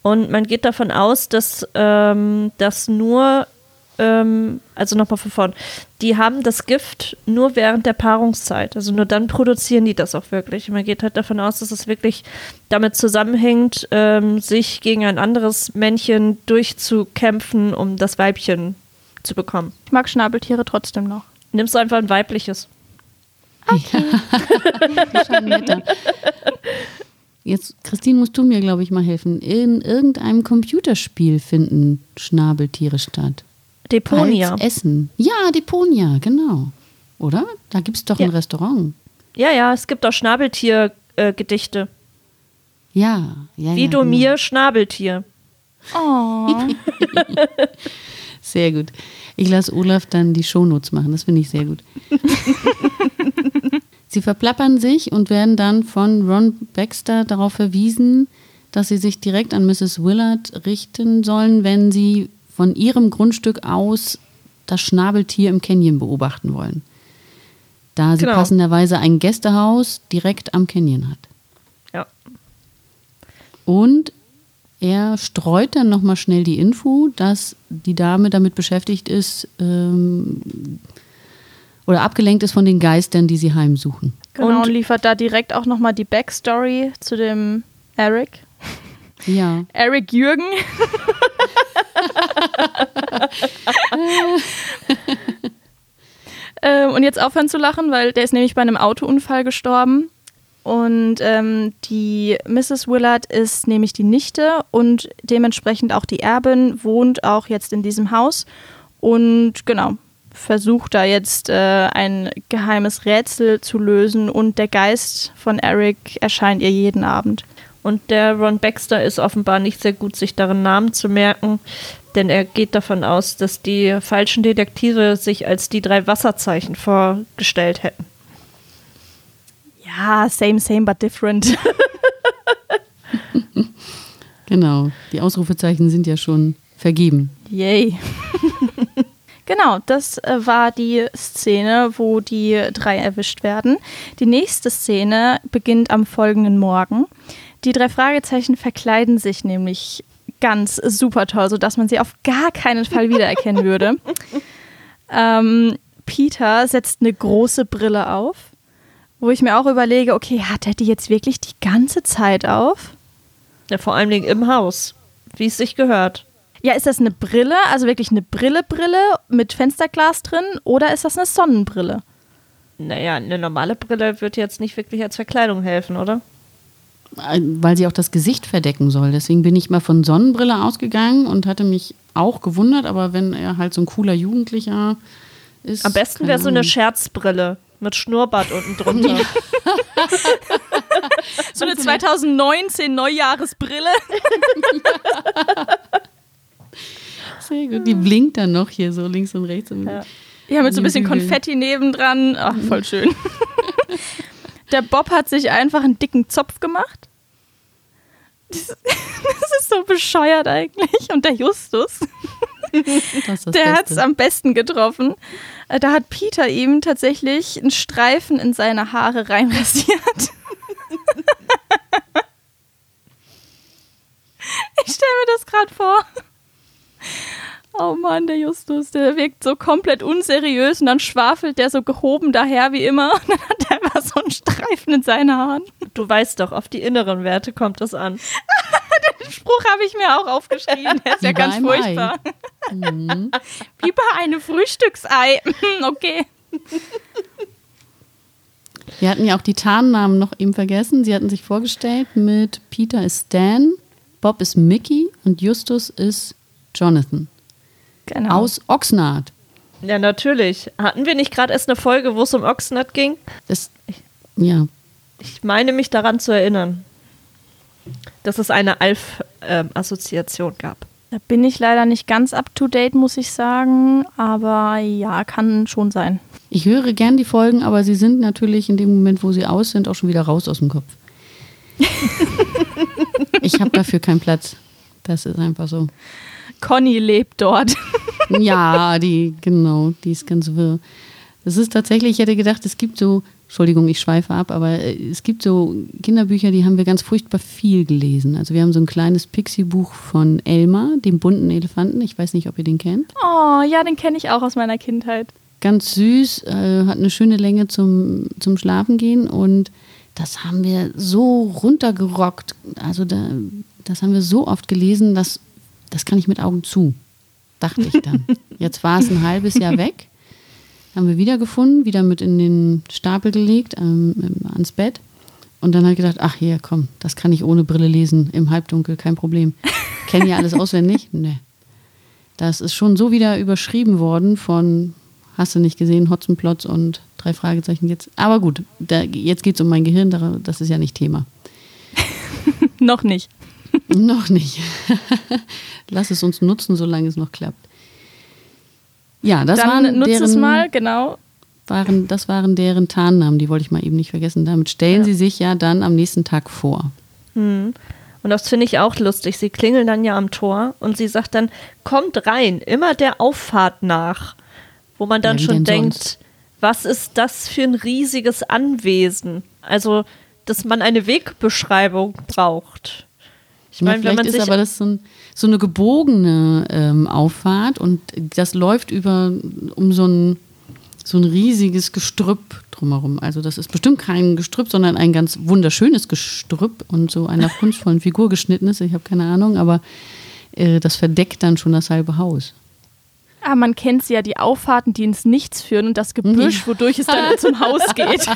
Und man geht davon aus, dass ähm, das nur, ähm, also nochmal von vorn, die haben das Gift nur während der Paarungszeit. Also nur dann produzieren die das auch wirklich. Und man geht halt davon aus, dass es wirklich damit zusammenhängt, ähm, sich gegen ein anderes Männchen durchzukämpfen, um das Weibchen zu bekommen. Ich mag Schnabeltiere trotzdem noch. Nimmst du einfach ein weibliches. Schon netter. Jetzt, Christine, musst du mir, glaube ich, mal helfen. In irgendeinem Computerspiel finden Schnabeltiere statt. Deponia. Als Essen. Ja, Deponia, genau. Oder? Da gibt es doch Ja. ein Restaurant. Ja, ja, es gibt auch Schnabeltier-Gedichte. Ja, ja. Wie ja, du genau. mir Schnabeltier. Oh. Sehr gut. Ich lasse Olaf dann die Shownotes machen. Das finde ich sehr gut. sie verplappern sich und werden dann von Ron Baxter darauf verwiesen, dass sie sich direkt an Mrs. Willard richten sollen, wenn sie von ihrem Grundstück aus das Schnabeltier im Canyon beobachten wollen. Da sie Genau. passenderweise ein Gästehaus direkt am Canyon hat. Ja. Und er streut dann nochmal schnell die Info, dass die Dame damit beschäftigt ist ähm, oder abgelenkt ist von den Geistern, die sie heimsuchen. Genau, Und- und liefert da direkt auch nochmal die Backstory zu dem Eric. Ja, Eric Jürgen. ähm, und jetzt aufhören zu lachen, weil der ist nämlich bei einem Autounfall gestorben. Und ähm, die Mrs. Willard ist nämlich die Nichte und dementsprechend auch die Erbin, wohnt auch jetzt in diesem Haus und genau, versucht da jetzt äh, ein geheimes Rätsel zu lösen und der Geist von Eric erscheint ihr jeden Abend. Und der Ron Baxter ist offenbar nicht sehr gut, sich darin Namen zu merken, denn er geht davon aus, dass die falschen Detektive sich als die drei Wasserzeichen vorgestellt hätten. Ja, same, same, but different. genau. Die Ausrufezeichen sind ja schon vergeben. Yay. genau, das äh, war die Szene, wo die drei erwischt werden. Die nächste Szene beginnt am folgenden Morgen. Die drei Fragezeichen verkleiden sich nämlich ganz super toll, sodass man sie auf gar keinen Fall wiedererkennen würde. Ähm, Peter setzt eine große Brille auf, wo ich mir auch überlege, okay, hat er die jetzt wirklich die ganze Zeit auf? Ja, vor allen Dingen im Haus, wie es sich gehört. Ja, ist das eine Brille, also wirklich eine Brille-Brille mit Fensterglas drin oder ist das eine Sonnenbrille? Naja, eine normale Brille wird jetzt nicht wirklich als Verkleidung helfen, oder? Äh, Weil sie auch das Gesicht verdecken soll. Deswegen bin ich mal von Sonnenbrille ausgegangen und hatte mich auch gewundert, aber wenn er halt so ein cooler Jugendlicher ist. Am besten wäre so eine. Scherzbrille mit Schnurrbart unten drunter. So eine 2019 Neujahresbrille. Sehr gut. Die blinkt dann noch hier so links und rechts. Und Ja. Ja, mit so ein bisschen. Konfetti nebendran. Ach, voll schön. Der Bob hat sich einfach einen dicken Zopf gemacht. Das, das ist so bescheuert eigentlich. Und der Justus, der hat es am besten getroffen. Äh, Da hat Peter ihm tatsächlich einen Streifen in seine Haare reinrasiert. Ich stelle mir das gerade vor. Oh Mann, der Justus, der wirkt so komplett unseriös und dann schwafelt der so gehoben daher wie immer und dann hat er einfach so einen Streifen in seinen Haaren. Du weißt doch, auf die inneren Werte kommt es an. Den Spruch habe ich mir auch aufgeschrieben, der ist ja ganz furchtbar. Wie bei einem Frühstücksei. okay. Wir hatten ja auch die Tarnnamen noch eben vergessen. Sie hatten sich vorgestellt mit Peter ist Stan, Bob ist Mickey und Justus ist Jonathan. Genau. Aus Oxnard. Ja, natürlich. Hatten wir nicht gerade erst eine Folge, wo es um Oxnard ging? Das, ja, Ich meine mich daran zu erinnern, dass es eine Alf-Assoziation gab. Da bin ich leider nicht ganz up to date, muss ich sagen. Aber ja, kann schon sein. ich höre gern die Folgen, aber sie sind natürlich in dem Moment, wo sie aus sind, auch schon wieder raus aus dem Kopf. ich habe dafür keinen Platz. Das ist einfach so. Conny lebt dort. Ja, die, genau, die ist ganz wirr. Das ist tatsächlich, ich hätte gedacht, es gibt so, Entschuldigung, ich schweife ab, aber äh, es gibt so Kinderbücher, die haben wir ganz furchtbar viel gelesen. Also wir haben so ein kleines Pixie-Buch von Elmar, dem bunten Elefanten. Ich weiß nicht, ob ihr den kennt. Oh, ja, den kenne ich auch aus meiner Kindheit. Ganz süß, äh, hat eine schöne Länge zum, zum Schlafen gehen und das haben wir so runtergerockt. Also da, das haben wir so oft gelesen, dass das kann ich mit Augen zu, dachte ich dann. Jetzt war es ein halbes Jahr weg, haben wir wiedergefunden, wieder mit in den Stapel gelegt, ähm, ans Bett. Und dann habe ich gedacht, ach hier, komm, das kann ich ohne Brille lesen, im Halbdunkel, kein Problem. Kennen ja alles auswendig? Nee. Das ist schon so wieder überschrieben worden von, hast du nicht gesehen, Hotzenplotz und drei Fragezeichen jetzt. Aber gut, da, jetzt geht es um mein Gehirn, da- das ist ja nicht Thema. Noch nicht. noch nicht. Lass es uns nutzen, solange es noch klappt. Ja, das Dann waren nutze deren, es mal, genau. Waren, das waren deren Tarnnamen, die wollte ich mal eben nicht vergessen. Damit stellen sie sich ja dann am nächsten Tag vor. Und das finde ich auch lustig. Sie klingeln dann ja am Tor und sie sagt dann, kommt rein, immer der Auffahrt nach. Wo man dann Ja, schon denkt, sonst? was ist das für ein riesiges Anwesen? Also, dass man eine Wegbeschreibung braucht. Ich meine, vielleicht ist aber das so, ein, so eine gebogene ähm, Auffahrt und das läuft über um so ein, so ein riesiges Gestrüpp drumherum. Also das ist bestimmt kein Gestrüpp, sondern ein ganz wunderschönes Gestrüpp und so einer kunstvollen Figur geschnittenes. Ich habe keine Ahnung, aber äh, das verdeckt dann schon das halbe Haus. Ah, man kennt sie ja, die Auffahrten, die ins Nichts führen und das Gebüsch, wodurch es dann zum Haus geht.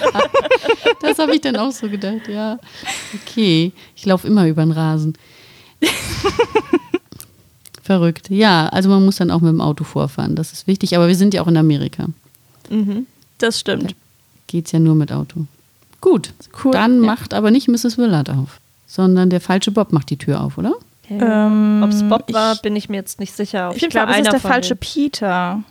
Das habe ich dann auch so gedacht, ja. Okay, ich laufe immer über den Rasen. Verrückt. Ja, also man muss dann auch mit dem Auto vorfahren, das ist wichtig. Aber wir sind ja auch in Amerika. Das stimmt. Geht's ja nur mit Auto. Gut, Cool, dann ja. macht aber nicht Mrs. Willard auf, sondern der falsche Bob macht die Tür auf, oder? Ähm, Ob es Bob war, ich- bin ich mir jetzt nicht sicher. Ich Fall glaube, es ist der falsche denen. Peter.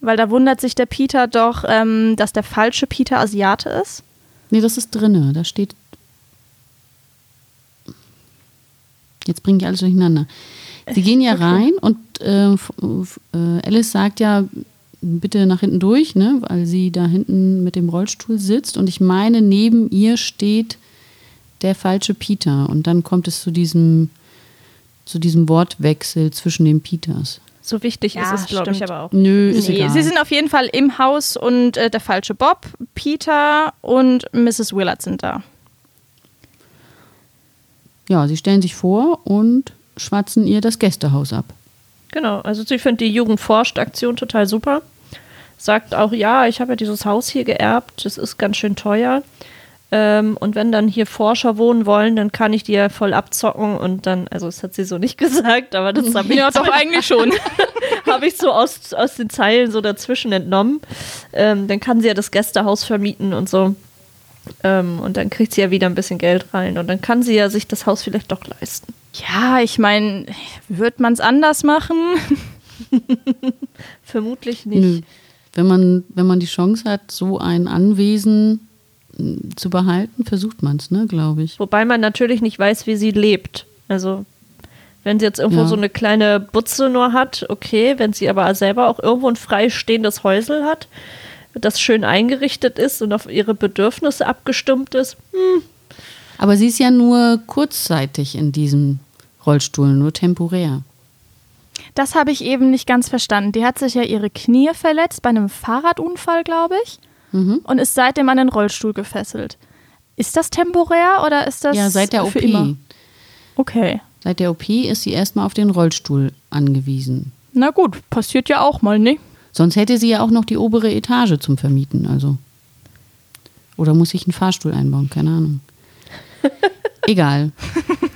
Weil da wundert sich der Peter doch, ähm, dass der falsche Peter Asiate ist. Nee, das ist drinne, da steht. Jetzt bringe ich alles durcheinander. Sie gehen ja rein und äh, äh, Alice sagt ja, bitte nach hinten durch, ne, weil sie da hinten mit dem Rollstuhl sitzt. Und ich meine, neben ihr steht der falsche Peter. Und dann kommt es zu diesem, zu diesem Wortwechsel zwischen den Peters. So wichtig Ja, ist es, glaube ich, aber auch. Nö, ist Nee, egal. sie sind auf jeden Fall im Haus und äh, der falsche Bob, Peter und Mrs. Willard sind da. ja, sie stellen sich vor und schwatzen ihr das Gästehaus ab. Genau, also sie findet die Jugendforscht-Aktion total super. Sagt auch, ja, ich habe ja dieses Haus hier geerbt, das ist ganz schön teuer. Ähm, und wenn dann hier Forscher wohnen wollen, dann kann ich die ja voll abzocken und dann, also das hat sie so nicht gesagt, aber das habe ich, Ja, doch eigentlich schon. hab ich so aus, aus den Zeilen so dazwischen entnommen. Ähm, dann kann sie ja das Gästehaus vermieten und so. Ähm, und dann kriegt sie ja wieder ein bisschen Geld rein und dann kann sie ja sich das Haus vielleicht doch leisten. Ja, ich meine, wird man es anders machen? Vermutlich nicht. Nö. Wenn man, wenn man die Chance hat, so ein Anwesen zu behalten, versucht man es, ne, glaube ich. Wobei man natürlich nicht weiß, wie sie lebt. Also, wenn sie jetzt irgendwo Ja. so eine kleine Butze nur hat, okay. Wenn sie aber selber auch irgendwo ein freistehendes Häusel hat, das schön eingerichtet ist und auf ihre Bedürfnisse abgestimmt ist, Aber sie ist ja nur kurzzeitig in diesem Rollstuhl, nur temporär. Das habe ich eben nicht ganz verstanden. Die hat sich ja ihre Knie verletzt bei einem Fahrradunfall, glaube ich, Mhm. und ist seitdem an den Rollstuhl gefesselt. Ist das temporär oder ist das Ja, seit der OP. Okay. Seit der OP ist sie erstmal auf den Rollstuhl angewiesen. Na gut, passiert ja auch mal, ne? Sonst hätte sie ja auch noch die obere Etage zum Vermieten, also. Oder muss ich einen Fahrstuhl einbauen? Keine Ahnung. Egal.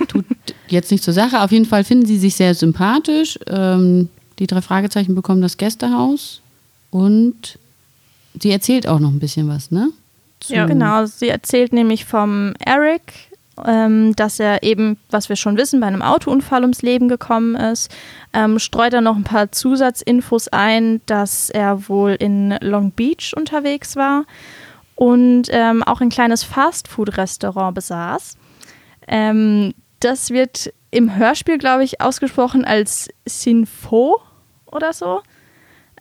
Tut jetzt nicht zur Sache. Auf jeden Fall finden sie sich sehr sympathisch. Ähm, die drei Fragezeichen bekommen das Gästehaus und sie erzählt auch noch ein bisschen was, ne? Zu- Ja. Genau, sie erzählt nämlich vom Eric, ähm, dass er eben, was wir schon wissen, bei einem Autounfall ums Leben gekommen ist. Ähm, streut dann noch ein paar Zusatzinfos ein, dass er wohl in Long Beach unterwegs war und ähm, auch ein kleines Fastfood-Restaurant besaß. Ähm, das wird im Hörspiel, glaube ich, ausgesprochen als Sinfo oder so.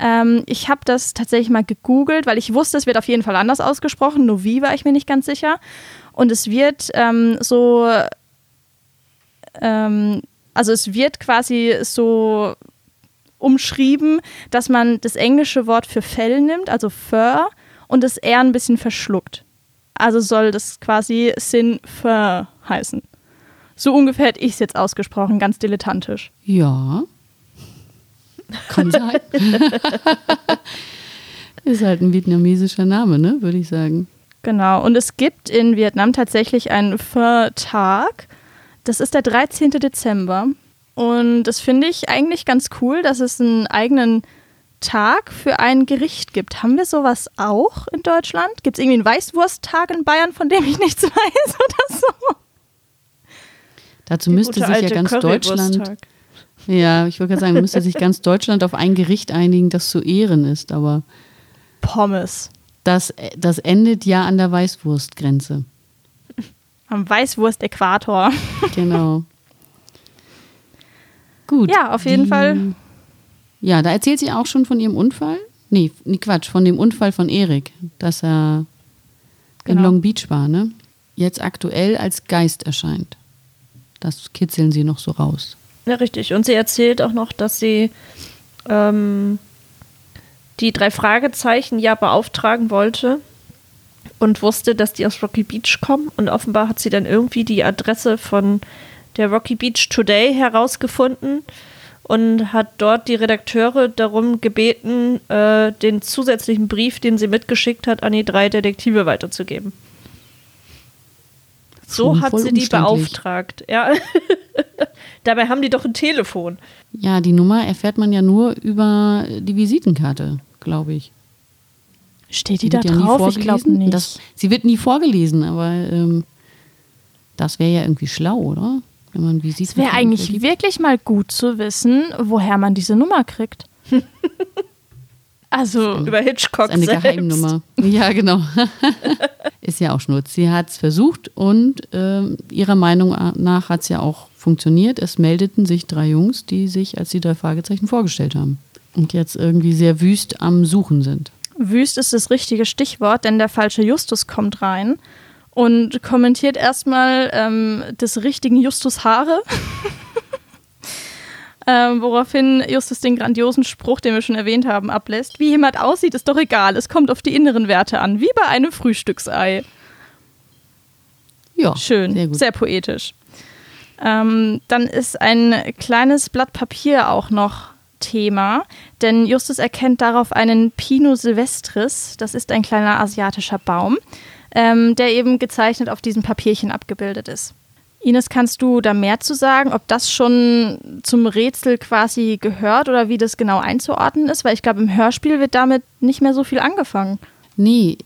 Ähm, ich habe das tatsächlich mal gegoogelt, weil ich wusste, es wird auf jeden Fall anders ausgesprochen. Nur wie war ich mir nicht ganz sicher. Und es wird ähm, so, ähm, also es wird quasi so umschrieben, dass man das englische Wort für Fell nimmt, also fur, und das R ein bisschen verschluckt. Also soll das quasi Sin fur heißen. So ungefähr hätte ich es jetzt ausgesprochen, ganz dilettantisch. Ja. Kann sein. Ist halt ein vietnamesischer Name, ne, würde ich sagen. Genau, und es gibt in Vietnam tatsächlich einen Pho-Tag. Das ist der 13. Dezember. Und das finde ich eigentlich ganz cool, dass es einen eigenen Tag für ein Gericht gibt. Haben wir sowas auch in Deutschland? Gibt es irgendwie einen Weißwursttag in Bayern, von dem ich nichts weiß oder so? Dazu Der müsste sich ja ganz Deutschland. Ja, ich wollte gerade sagen, müsste sich ganz Deutschland auf ein Gericht einigen, das zu Ehren ist, aber Pommes. das, das endet ja an der Weißwurstgrenze. Am Weißwurst-Äquator. Genau. Gut. Ja, auf jeden die- Fall. Ja, da erzählt sie auch schon von ihrem Unfall. Nee, nee, Quatsch, von dem Unfall von Erik, dass er in Genau. Long Beach war, ne? Jetzt aktuell als Geist erscheint. Das kitzeln sie noch so raus. Ja, richtig. Und sie erzählt auch noch, dass sie ähm, die drei Fragezeichen ja beauftragen wollte und wusste, dass die aus Rocky Beach kommen. Und offenbar hat sie dann irgendwie die Adresse von der Rocky Beach Today herausgefunden und hat dort die Redakteure darum gebeten, äh, den zusätzlichen Brief, den sie mitgeschickt hat, an die drei Detektive weiterzugeben. So hat sie die beauftragt. Ja. Dabei haben die doch ein Telefon. Ja, die Nummer erfährt man ja nur über die Visitenkarte, glaube ich. Steht die da wird ja nie drauf? Ich glaube nicht. Das, sie wird nie vorgelesen, aber ähm, das wäre ja irgendwie schlau, oder? Wenn man Es wäre eigentlich vergibt. wirklich mal gut zu wissen, woher man diese Nummer kriegt. also, Über Hitchcock ist eine selbst. Geheimnummer. Ja, genau. ist ja auch Schnurz. Sie hat es versucht und ähm, ihrer Meinung nach hat es ja auch funktioniert. Es meldeten sich drei Jungs, die sich als die drei Fragezeichen vorgestellt haben. Und jetzt irgendwie sehr wüst am Suchen sind. wüst ist das richtige Stichwort, denn der falsche Justus kommt rein und kommentiert erstmal ähm, des richtigen Justus Haare. ähm, woraufhin Justus den grandiosen Spruch, den wir schon erwähnt haben, ablässt. Wie jemand aussieht, ist doch egal. Es kommt auf die inneren Werte an, wie bei einem Frühstücksei. Ja, Schön, Sehr sehr, poetisch. Ähm, dann ist ein kleines Blatt Papier auch noch Thema, denn Justus erkennt darauf einen Pinus silvestris, das ist ein kleiner asiatischer Baum, ähm, der eben gezeichnet auf diesem Papierchen abgebildet ist. Ines, kannst du da mehr zu sagen, ob das schon zum Rätsel quasi gehört oder wie das genau einzuordnen ist? Weil ich glaube, im Hörspiel wird damit nicht mehr so viel angefangen. Nee,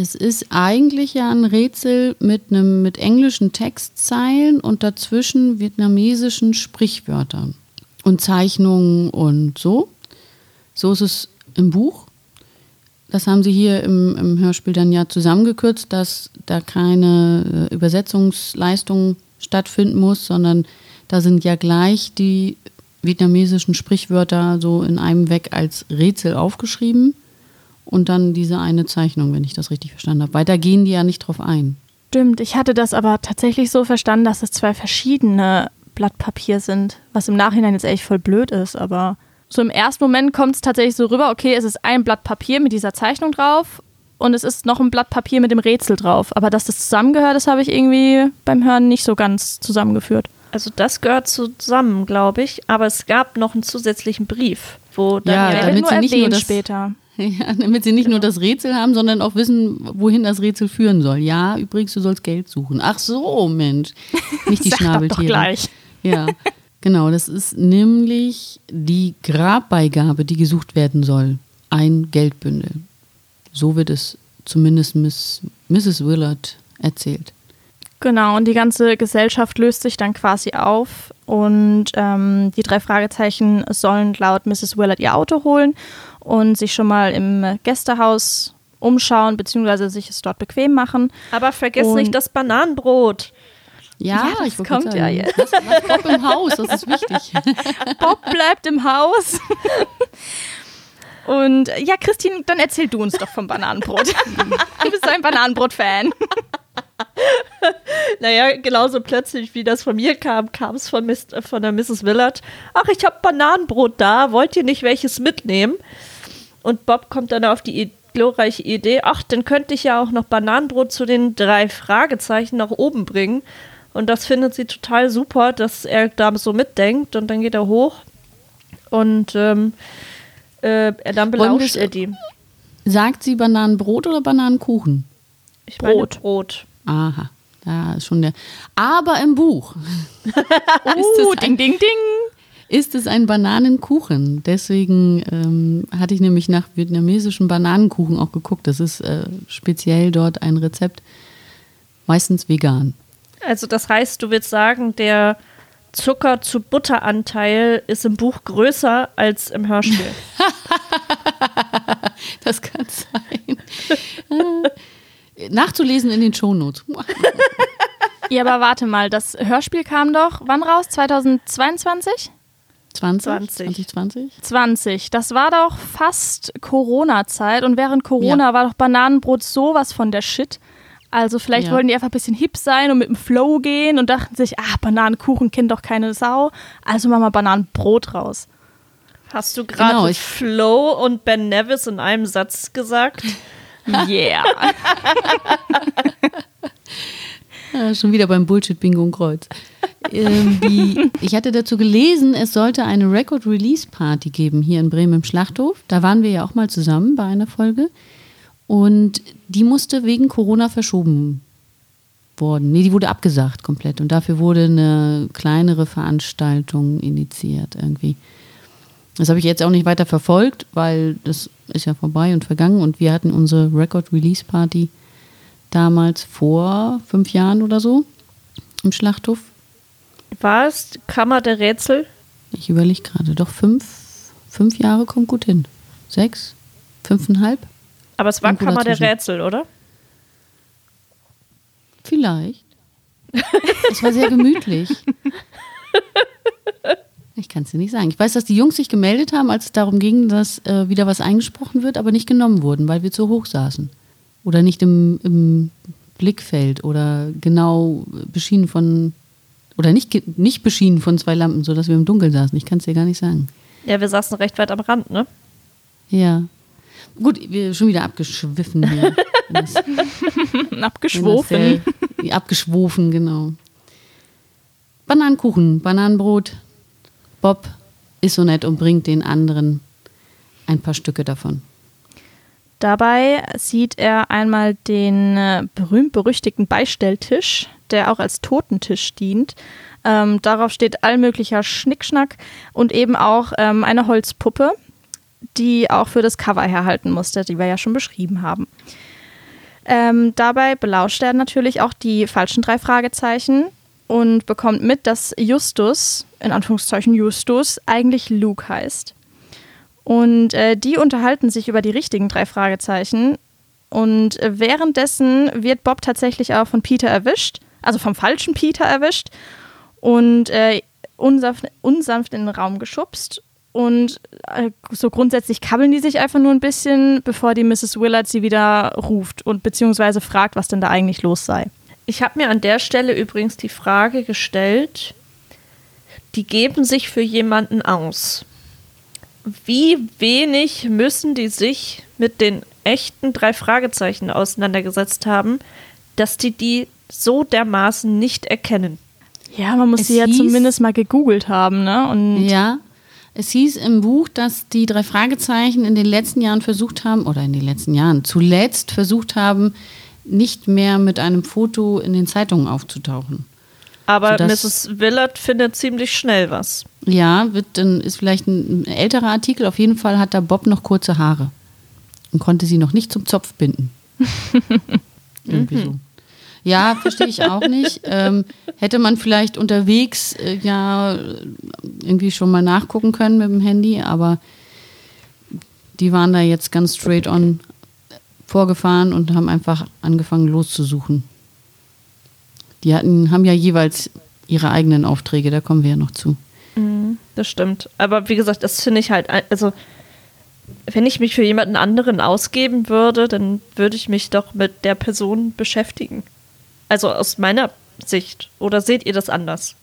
es ist eigentlich ja ein Rätsel mit einem mit englischen Textzeilen und dazwischen vietnamesischen Sprichwörtern und Zeichnungen und so. So ist es im Buch. Das haben sie hier im, im Hörspiel dann ja zusammengekürzt, dass da keine äh, Übersetzungsleistung stattfinden muss, sondern da sind ja gleich die vietnamesischen Sprichwörter so in einem weg als Rätsel aufgeschrieben und dann diese eine Zeichnung, wenn ich das richtig verstanden habe. Weiter gehen die ja nicht drauf ein. Stimmt, ich hatte das aber tatsächlich so verstanden, dass es zwei verschiedene Blatt Papier sind, was im Nachhinein jetzt echt voll blöd ist, aber so im ersten Moment kommt es tatsächlich so rüber, okay, es ist ein Blatt Papier mit dieser Zeichnung drauf und es ist noch ein Blatt Papier mit dem Rätsel drauf. Aber dass das zusammengehört, das habe ich irgendwie beim Hören nicht so ganz zusammengeführt. Also das gehört zusammen, glaube ich, aber es gab noch einen zusätzlichen Brief, wo dann Ja, damit nur nicht nur später. Ja, damit sie nicht nur das Rätsel haben, sondern auch wissen, wohin das Rätsel führen soll. Ja, übrigens, du sollst Geld suchen. Ach so, Mensch. Nicht die Sag doch Schnabeltiere. gleich. Ja, genau. Das ist nämlich die Grabbeigabe, die gesucht werden soll. Ein Geldbündel. So wird es zumindest Miss, Mrs. Willard erzählt. Genau, und die ganze Gesellschaft löst sich dann quasi auf und ähm, die drei Fragezeichen sollen laut Mrs. Willard ihr Auto holen und sich schon mal im Gästehaus umschauen, beziehungsweise sich es dort bequem machen. Aber vergiss Und- nicht das Bananenbrot. Ja, Ja, das kommt ja jetzt. Bob im Haus, das ist wichtig. Bob bleibt im Haus. Und ja, Christine, dann erzähl du uns doch vom Bananenbrot. du bist so ein Bananenbrot-Fan. Naja, genauso plötzlich, wie das von mir kam, kam es von, von der Mrs. Willard. Ach, ich habe Bananenbrot da, wollt ihr nicht welches mitnehmen? Und Bob kommt dann auf die glorreiche Idee, ach, dann könnte ich ja auch noch Bananenbrot zu den drei Fragezeichen nach oben bringen. Und das findet sie total super, dass er da so mitdenkt. Und dann geht er hoch und ähm, äh, er- dann belauscht er die. Sagt sie Bananenbrot oder Bananenkuchen? Ich meine Brot. Brot. Aha, da ist schon der. Aber im Buch es ding, ding, ding. Ist es ein Bananenkuchen. Deswegen ähm, hatte ich nämlich nach vietnamesischen Bananenkuchen auch geguckt. Das ist äh, speziell dort ein Rezept, meistens vegan. Also das heißt, du willst sagen, der Zucker zu Butteranteil ist im Buch größer als im Hörspiel. Das kann sein. Äh, Nachzulesen in den Shownotes. Ja, aber warte mal, das Hörspiel kam doch wann raus? 2022? 20? 20. 2020? 20. Das war doch fast Corona-Zeit und während Corona Ja. war doch Bananenbrot sowas von der Shit. Also vielleicht Ja. wollten die einfach ein bisschen hip sein und mit dem Flow gehen und dachten sich, ah, Bananenkuchen kennt doch keine Sau, also machen wir Bananenbrot raus. Hast du gerade Genau, ich- Flo und Ben Nevis in einem Satz gesagt? Yeah. Ja, schon wieder beim Bullshit-Bingo und Kreuz. ähm, ich hatte dazu gelesen, es sollte eine Record-Release-Party geben hier in Bremen im Schlachthof. Da waren wir ja auch mal zusammen bei einer Folge. Und die musste wegen Corona verschoben worden. Nee, die wurde abgesagt komplett. Und dafür wurde eine kleinere Veranstaltung initiiert irgendwie. Das habe ich jetzt auch nicht weiter verfolgt, weil das ist ja vorbei und vergangen. Und wir hatten unsere Record-Release-Party damals vor fünf Jahren oder so im Schlachthof. War es Kammer der Rätsel? Ich überlege gerade, doch fünf, fünf Jahre kommt gut hin. Sechs? Fünfeinhalb? Aber es war Irgendwo Kammer der dazwischen. Rätsel, oder? Vielleicht. Es war sehr gemütlich. Ich kann es dir nicht sagen. Ich weiß, dass die Jungs sich gemeldet haben, als es darum ging, dass äh, wieder was eingesprochen wird, aber nicht genommen wurden, weil wir zu hoch saßen. Oder nicht im, im Blickfeld oder genau beschienen von, oder nicht, nicht beschienen von zwei Lampen, sodass wir im Dunkeln saßen. Ich kann es dir gar nicht sagen. Ja, wir saßen recht weit am Rand, ne? Ja. Gut, wir sind schon wieder abgeschwiffen hier. Das- Abgeschwofen. Äh, abgeschwofen, genau. Bananenkuchen, Bananenbrot. Bob ist so nett und bringt den anderen ein paar Stücke davon. Dabei sieht er einmal den äh, berühmt-berüchtigten Beistelltisch, der auch als Totentisch dient. Ähm, darauf steht allmöglicher Schnickschnack und eben auch ähm, eine Holzpuppe, die auch für das Cover herhalten musste, die wir ja schon beschrieben haben. Ähm, dabei belauscht er natürlich auch die falschen drei Fragezeichen und bekommt mit, dass Justus, in Anführungszeichen Justus, eigentlich Luke heißt. Und äh, die unterhalten sich über die richtigen drei Fragezeichen. Und äh, währenddessen wird Bob tatsächlich auch von Peter erwischt, also vom falschen Peter erwischt und äh, unsanft, unsanft in den Raum geschubst. Und äh, so grundsätzlich kabbeln die sich einfach nur ein bisschen, bevor die Mrs. Willard sie wieder ruft und beziehungsweise fragt, was denn da eigentlich los sei. Ich habe mir an der Stelle übrigens die Frage gestellt, die geben sich für jemanden aus. Wie wenig müssen die sich mit den echten drei Fragezeichen auseinandergesetzt haben, dass die die so dermaßen nicht erkennen? Ja, man muss Es sie ja zumindest mal gegoogelt haben, ne? Und Ja, es hieß im Buch, dass die drei Fragezeichen in den letzten Jahren versucht haben, oder in den letzten Jahren zuletzt versucht haben, nicht mehr mit einem Foto in den Zeitungen aufzutauchen. Aber Sodass- Mrs. Willard findet ziemlich schnell was. Ja, wird dann ist vielleicht ein, älterer Artikel. Auf jeden Fall hat da Bob noch kurze Haare und konnte sie noch nicht zum Zopf binden. Irgendwie so. Ja, verstehe ich auch nicht. Ähm, hätte man vielleicht unterwegs äh, ja irgendwie schon mal nachgucken können mit dem Handy, aber die waren da jetzt ganz straight on vorgefahren und haben einfach angefangen loszusuchen. Die hatten, haben ja jeweils ihre eigenen Aufträge, da kommen wir ja noch zu. Das stimmt. Aber wie gesagt, das finde ich halt, also wenn ich mich für jemanden anderen ausgeben würde, dann würde ich mich doch mit der Person beschäftigen. Also aus meiner Sicht. Oder seht ihr das anders?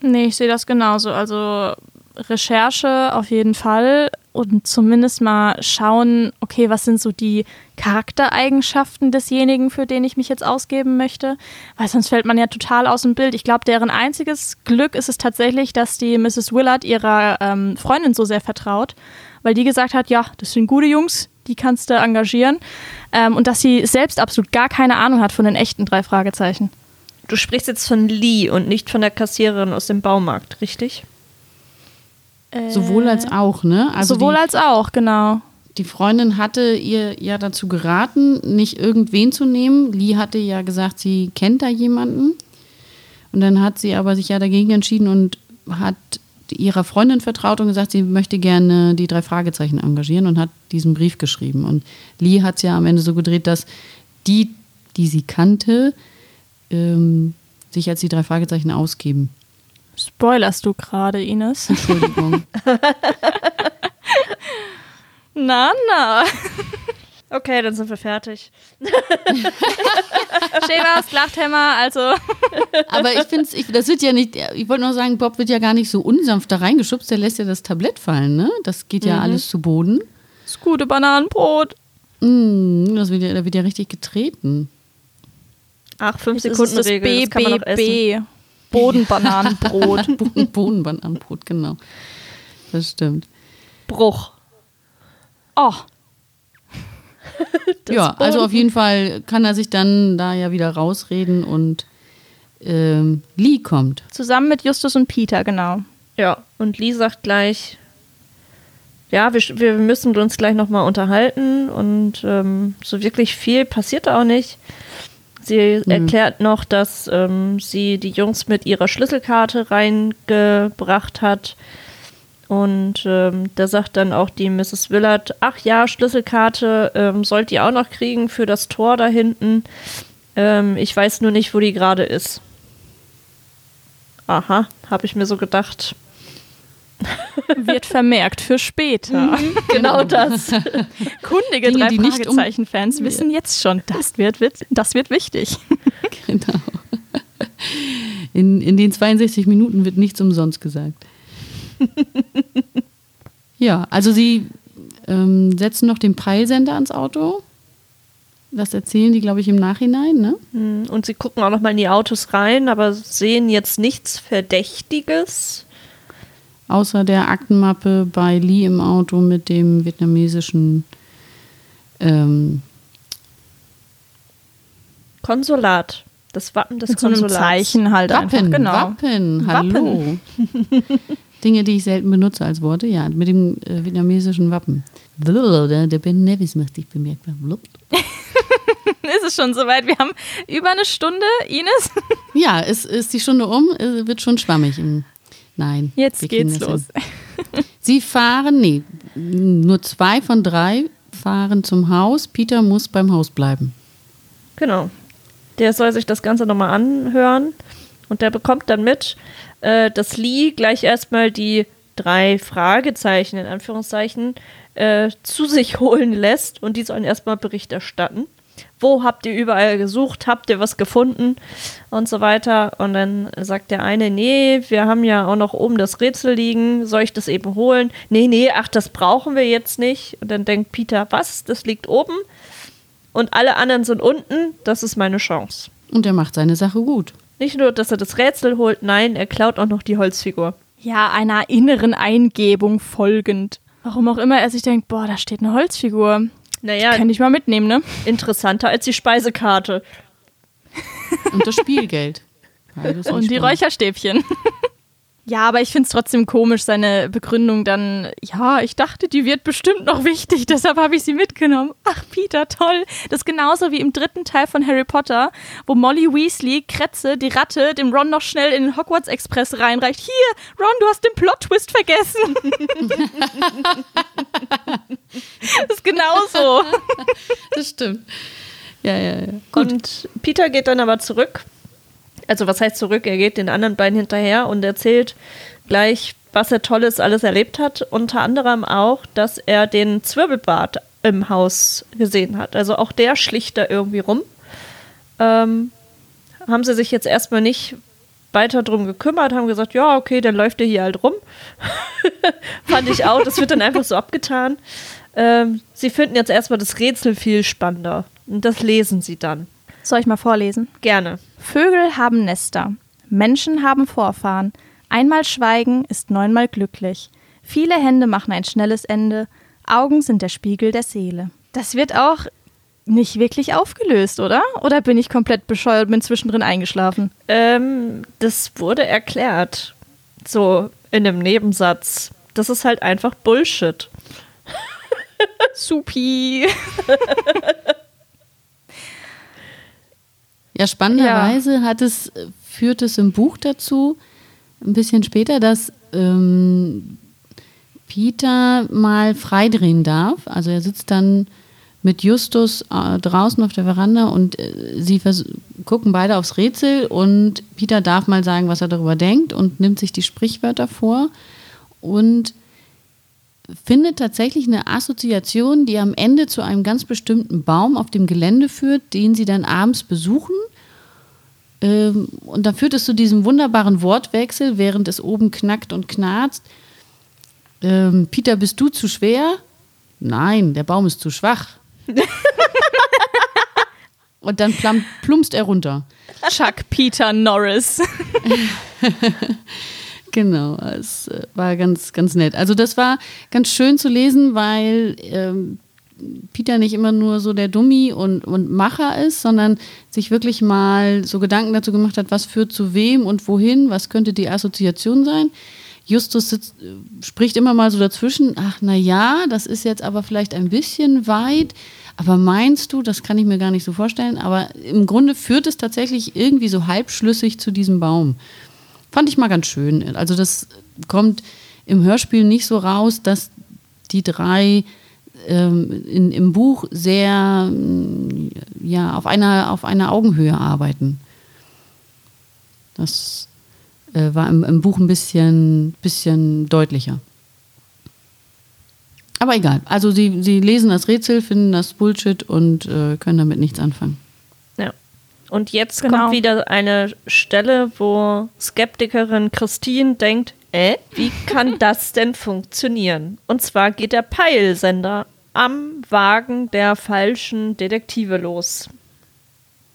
Nee, ich sehe das genauso. Also Recherche auf jeden Fall und zumindest mal schauen, okay, was sind so die Charaktereigenschaften desjenigen, für den ich mich jetzt ausgeben möchte, weil sonst fällt man ja total aus dem Bild. Ich glaube, deren einziges Glück ist es tatsächlich, dass die Mrs. Willard ihrer ähm, Freundin so sehr vertraut, weil die gesagt hat, ja, das sind gute Jungs, die kannst du engagieren ähm, und dass sie selbst absolut gar keine Ahnung hat von den echten drei Fragezeichen. Du sprichst jetzt von Lee und nicht von der Kassiererin aus dem Baumarkt, richtig? Sowohl als auch, ne? Also Sowohl die, als auch, genau. die Freundin hatte ihr ja dazu geraten, nicht irgendwen zu nehmen. Lee hatte ja gesagt, sie kennt da jemanden. Und dann hat sie aber sich ja dagegen entschieden und hat ihrer Freundin vertraut und gesagt, sie möchte gerne die drei Fragezeichen engagieren und hat diesen Brief geschrieben. Und Lee hat es ja am Ende so gedreht, dass die, die sie kannte, ähm, sich als die drei Fragezeichen ausgeben. Spoilerst du gerade, Ines? Entschuldigung. Na, na. Okay, dann sind wir fertig. Schäbers, Lachthämmer, also. Aber ich finde ich, das wird ja nicht, ich wollte nur sagen, Bob wird ja gar nicht so unsanft da reingeschubst, der lässt ja das Tablett fallen, ne? Das geht ja alles zu Boden. Das gute Bananenbrot. Mm, das wird ja, da wird ja richtig getreten. Ach, fünf Das ist Sekunden das Regel, das kann man noch essen. BBB. Bodenbananenbrot. Boden, Bodenbananenbrot, genau. Das stimmt. Bruch. Oh, ja, also auf jeden Fall kann er sich dann da ja wieder rausreden und ähm, Lee kommt. zusammen mit Justus und Peter, genau. Ja, und Lee sagt gleich, ja, wir, wir müssen uns gleich nochmal unterhalten und ähm, so wirklich viel passiert da auch nicht. Sie erklärt noch, dass ähm, sie die Jungs mit ihrer Schlüsselkarte reingebracht hat. Und ähm, da sagt dann auch die Mrs. Willard, ach ja, Schlüsselkarte ähm, sollt ihr auch noch kriegen für das Tor da hinten. Ähm, ich weiß nur nicht, wo die gerade ist. Aha, habe ich mir so gedacht. Wird vermerkt für später. Genau das. Kundige Dinge, drei die nicht um- Fragezeichen-Fans wissen jetzt schon, das wird, wird, das wird wichtig. Genau. In, in den 62 Minuten wird nichts umsonst gesagt. ja, also sie ähm, setzen noch den Peilsender ans Auto Das erzählen die, glaube ich, im Nachhinein, ne? Hm, Und sie gucken auch noch mal in die Autos rein, aber sehen jetzt nichts Verdächtiges. Außer der Aktenmappe bei Lee im Auto mit dem vietnamesischen ähm, Konsulat. Das Wappen des Mit so einem Konsulats. Zeichen halt Wappen. einfach. Genau. Wappen, hallo. Dinge, die ich selten benutze als Worte, ja, mit dem äh, vietnamesischen Wappen. Der, der Ben Nevis macht dich bemerkbar. Ist es schon soweit? Wir haben über eine Stunde, Ines. Ja, ist, ist die Stunde um, wird schon schwammig. Im- Nein. Jetzt geht's los. hin. Sie fahren, nee, nur zwei von drei fahren zum Haus. Peter muss beim Haus bleiben. Genau. Der soll sich das Ganze nochmal anhören und der bekommt dann mit, äh, dass Lee gleich erstmal die drei Fragezeichen in Anführungszeichen äh, zu sich holen lässt und die sollen erstmal Bericht erstatten. Wo habt ihr überall gesucht? Habt ihr was gefunden? Und so weiter. Und dann sagt der eine, nee, wir haben ja auch noch oben das Rätsel liegen. Soll ich das eben holen? Nee, nee, ach, das brauchen wir jetzt nicht. Und dann denkt Peter, was? Das liegt oben? und alle anderen sind unten, das ist meine Chance. Und er macht seine Sache gut. Nicht nur, dass er das Rätsel holt, nein, er klaut auch noch die Holzfigur. Ja, einer inneren Eingebung folgend. Warum auch immer er sich denkt, boah, da steht eine Holzfigur. Naja, Kann ich mal mitnehmen, ne? interessanter als die Speisekarte. Und das Spielgeld. Beides Und die. Räucherstäbchen. Ja, aber ich finde es trotzdem komisch, seine Begründung dann, ja, ich dachte, die wird bestimmt noch wichtig, deshalb habe ich sie mitgenommen. Ach, Peter, toll. Das ist genauso wie im dritten Teil von Harry Potter, wo Molly Weasley, Kretze, die Ratte, dem Ron noch schnell in den Hogwarts Express reinreicht. Hier, Ron, du hast den Plot-Twist vergessen. das ist genauso. Das stimmt. Ja, ja, ja. Und Peter geht dann aber zurück. Also was heißt zurück? Er geht den anderen beiden hinterher und erzählt gleich, was er Tolles alles erlebt hat. Unter anderem auch, dass er den Zwirbelbart im Haus gesehen hat. Also auch der schlicht da irgendwie rum. Ähm, haben sie sich jetzt erstmal nicht weiter drum gekümmert, haben gesagt, ja, okay, dann läuft er hier halt rum. Fand ich auch, das wird dann einfach so abgetan. Ähm, sie finden jetzt erstmal das Rätsel viel spannender. Und das lesen sie dann. Soll ich mal vorlesen? Gerne. Vögel haben Nester, Menschen haben Vorfahren. Einmal schweigen ist neunmal glücklich. Viele Hände machen ein schnelles Ende. Augen sind der Spiegel der Seele. Das wird auch nicht wirklich aufgelöst, oder? Oder bin ich komplett bescheuert und bin zwischendrin eingeschlafen? Ähm, das wurde erklärt. So in einem Nebensatz. Das ist halt einfach Bullshit. Supi. Ja, spannenderweise hat es, äh, führt es im Buch dazu, ein bisschen später, dass ähm, Peter mal freidrehen darf. Also er sitzt dann mit Justus äh, draußen auf der Veranda und äh, sie gucken beide aufs Rätsel und Peter darf mal sagen, was er darüber denkt und nimmt sich die Sprichwörter vor und findet tatsächlich eine Assoziation, die am Ende zu einem ganz bestimmten Baum auf dem Gelände führt, den sie dann abends besuchen. Ähm, und dann führt es zu diesem wunderbaren Wortwechsel, während es oben knackt und knarzt. Ähm, Peter, bist du zu schwer? Nein, der Baum ist zu schwach. und dann plum plumpst er runter. Chuck Peter Norris. Genau, es äh, war ganz, ganz nett. Also das war ganz schön zu lesen, weil ähm, Peter nicht immer nur so der Dummi und, und Macher ist, sondern sich wirklich mal so Gedanken dazu gemacht hat, was führt zu wem und wohin, was könnte die Assoziation sein. Justus sitzt, äh, spricht immer mal so dazwischen, ach na ja, das ist jetzt aber vielleicht ein bisschen weit, aber meinst du, das kann ich mir gar nicht so vorstellen, aber im Grunde führt es tatsächlich irgendwie so halbschlüssig zu diesem Baum. Fand ich mal ganz schön. Also das kommt im Hörspiel nicht so raus, dass die drei ähm, in, im Buch sehr mm, ja, auf, einer, auf einer Augenhöhe arbeiten. Das äh, war im, im Buch ein bisschen, bisschen deutlicher. Aber egal. Also sie, sie lesen das Rätsel, finden das Bullshit und äh, können damit nichts anfangen. Ja. Und jetzt Genau. kommt wieder eine Stelle, wo Skeptikerin Christine denkt, äh, wie kann das denn funktionieren? Und zwar geht der Peilsender am Wagen der falschen Detektive los.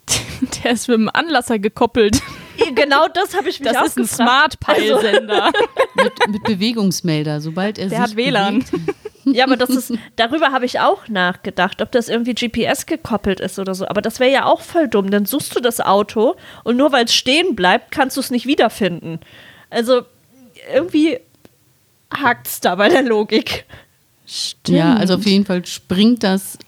Der ist mit dem Anlasser gekoppelt. Genau das habe ich mich Das auch ist ein. Smart-Peilsender. Mit, mit Bewegungsmelder, sobald er Der sich hat WLAN. bewegt. Ja, aber das ist, darüber habe ich auch nachgedacht, ob das irgendwie GPS gekoppelt ist oder so. Aber das wäre ja auch voll dumm. Dann suchst du das Auto und nur weil es stehen bleibt, kannst du es nicht wiederfinden. Also irgendwie hakt es da bei der Logik. Ja, also auf jeden Fall springt das äh,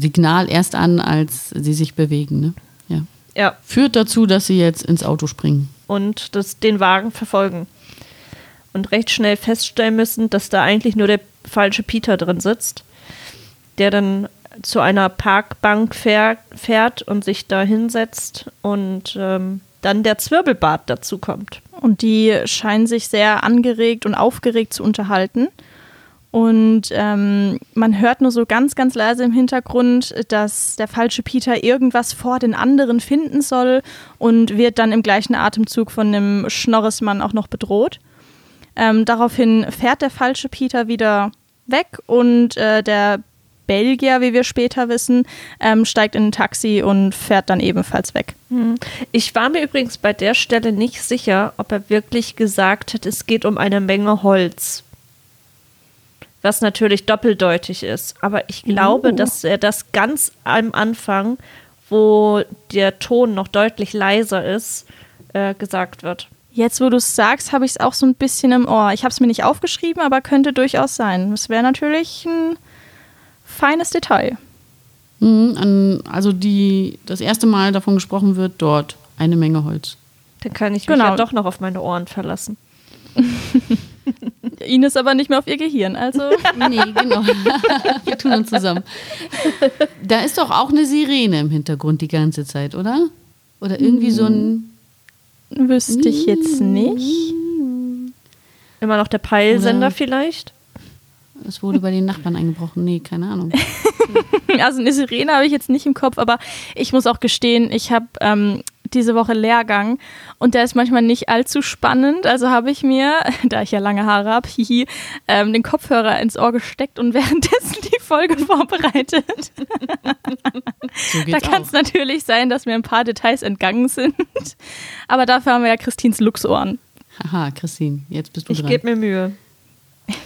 Signal erst an, als sie sich bewegen. Ne? Ja. Ja, Führt dazu, dass sie jetzt ins Auto springen. und das, den Wagen verfolgen. Und recht schnell feststellen müssen, dass da eigentlich nur der falsche Peter drin sitzt, der dann zu einer Parkbank fähr, fährt und sich da hinsetzt und ähm, dann der Zwirbelbart dazu kommt. Und die scheinen sich sehr angeregt und aufgeregt zu unterhalten. Und ähm, man hört nur so ganz, ganz leise im Hintergrund, dass der falsche Peter irgendwas vor den anderen finden soll und wird dann im gleichen Atemzug von dem Schnorresmann auch noch bedroht. Ähm, daraufhin fährt der falsche Peter wieder weg und äh, der Belgier, wie wir später wissen, ähm, steigt in ein Taxi und fährt dann ebenfalls weg. Ich war mir übrigens bei der Stelle nicht sicher, ob er wirklich gesagt hat, es geht um eine Menge Holz. Was natürlich doppeldeutig ist. Aber ich glaube, dass er das ganz am Anfang, wo der Ton noch deutlich leiser ist, äh, gesagt wird. Jetzt, wo du es sagst, habe ich es auch so ein bisschen im Ohr. Ich habe es mir nicht aufgeschrieben, aber könnte durchaus sein. Das wäre natürlich ein feines Detail. Mhm, an, also die, das erste Mal davon gesprochen wird, dort eine Menge Holz. Dann kann ich Genau. mich ja doch noch auf meine Ohren verlassen. Ines aber nicht mehr auf ihr Gehirn. Also Nee, genau. Wir tun uns zusammen. Da ist doch auch eine Sirene im Hintergrund die ganze Zeit, oder? Oder irgendwie so ein. wüsste ich jetzt nicht. Immer noch der Peilsender Oder- vielleicht? Es wurde bei den Nachbarn eingebrochen. Nee, keine Ahnung. Also eine Sirene habe ich jetzt nicht im Kopf, aber ich muss auch gestehen, ich habe ähm, diese Woche Lehrgang und der ist manchmal nicht allzu spannend. Also habe ich mir, da ich ja lange Haare habe, hihi, ähm, den Kopfhörer ins Ohr gesteckt und währenddessen die Folge vorbereitet. So Da kann es natürlich sein, dass mir ein paar Details entgangen sind. Aber dafür haben wir ja Christins Luchsohren. Haha, Christine, jetzt bist du Ich dran. gebe mir Mühe.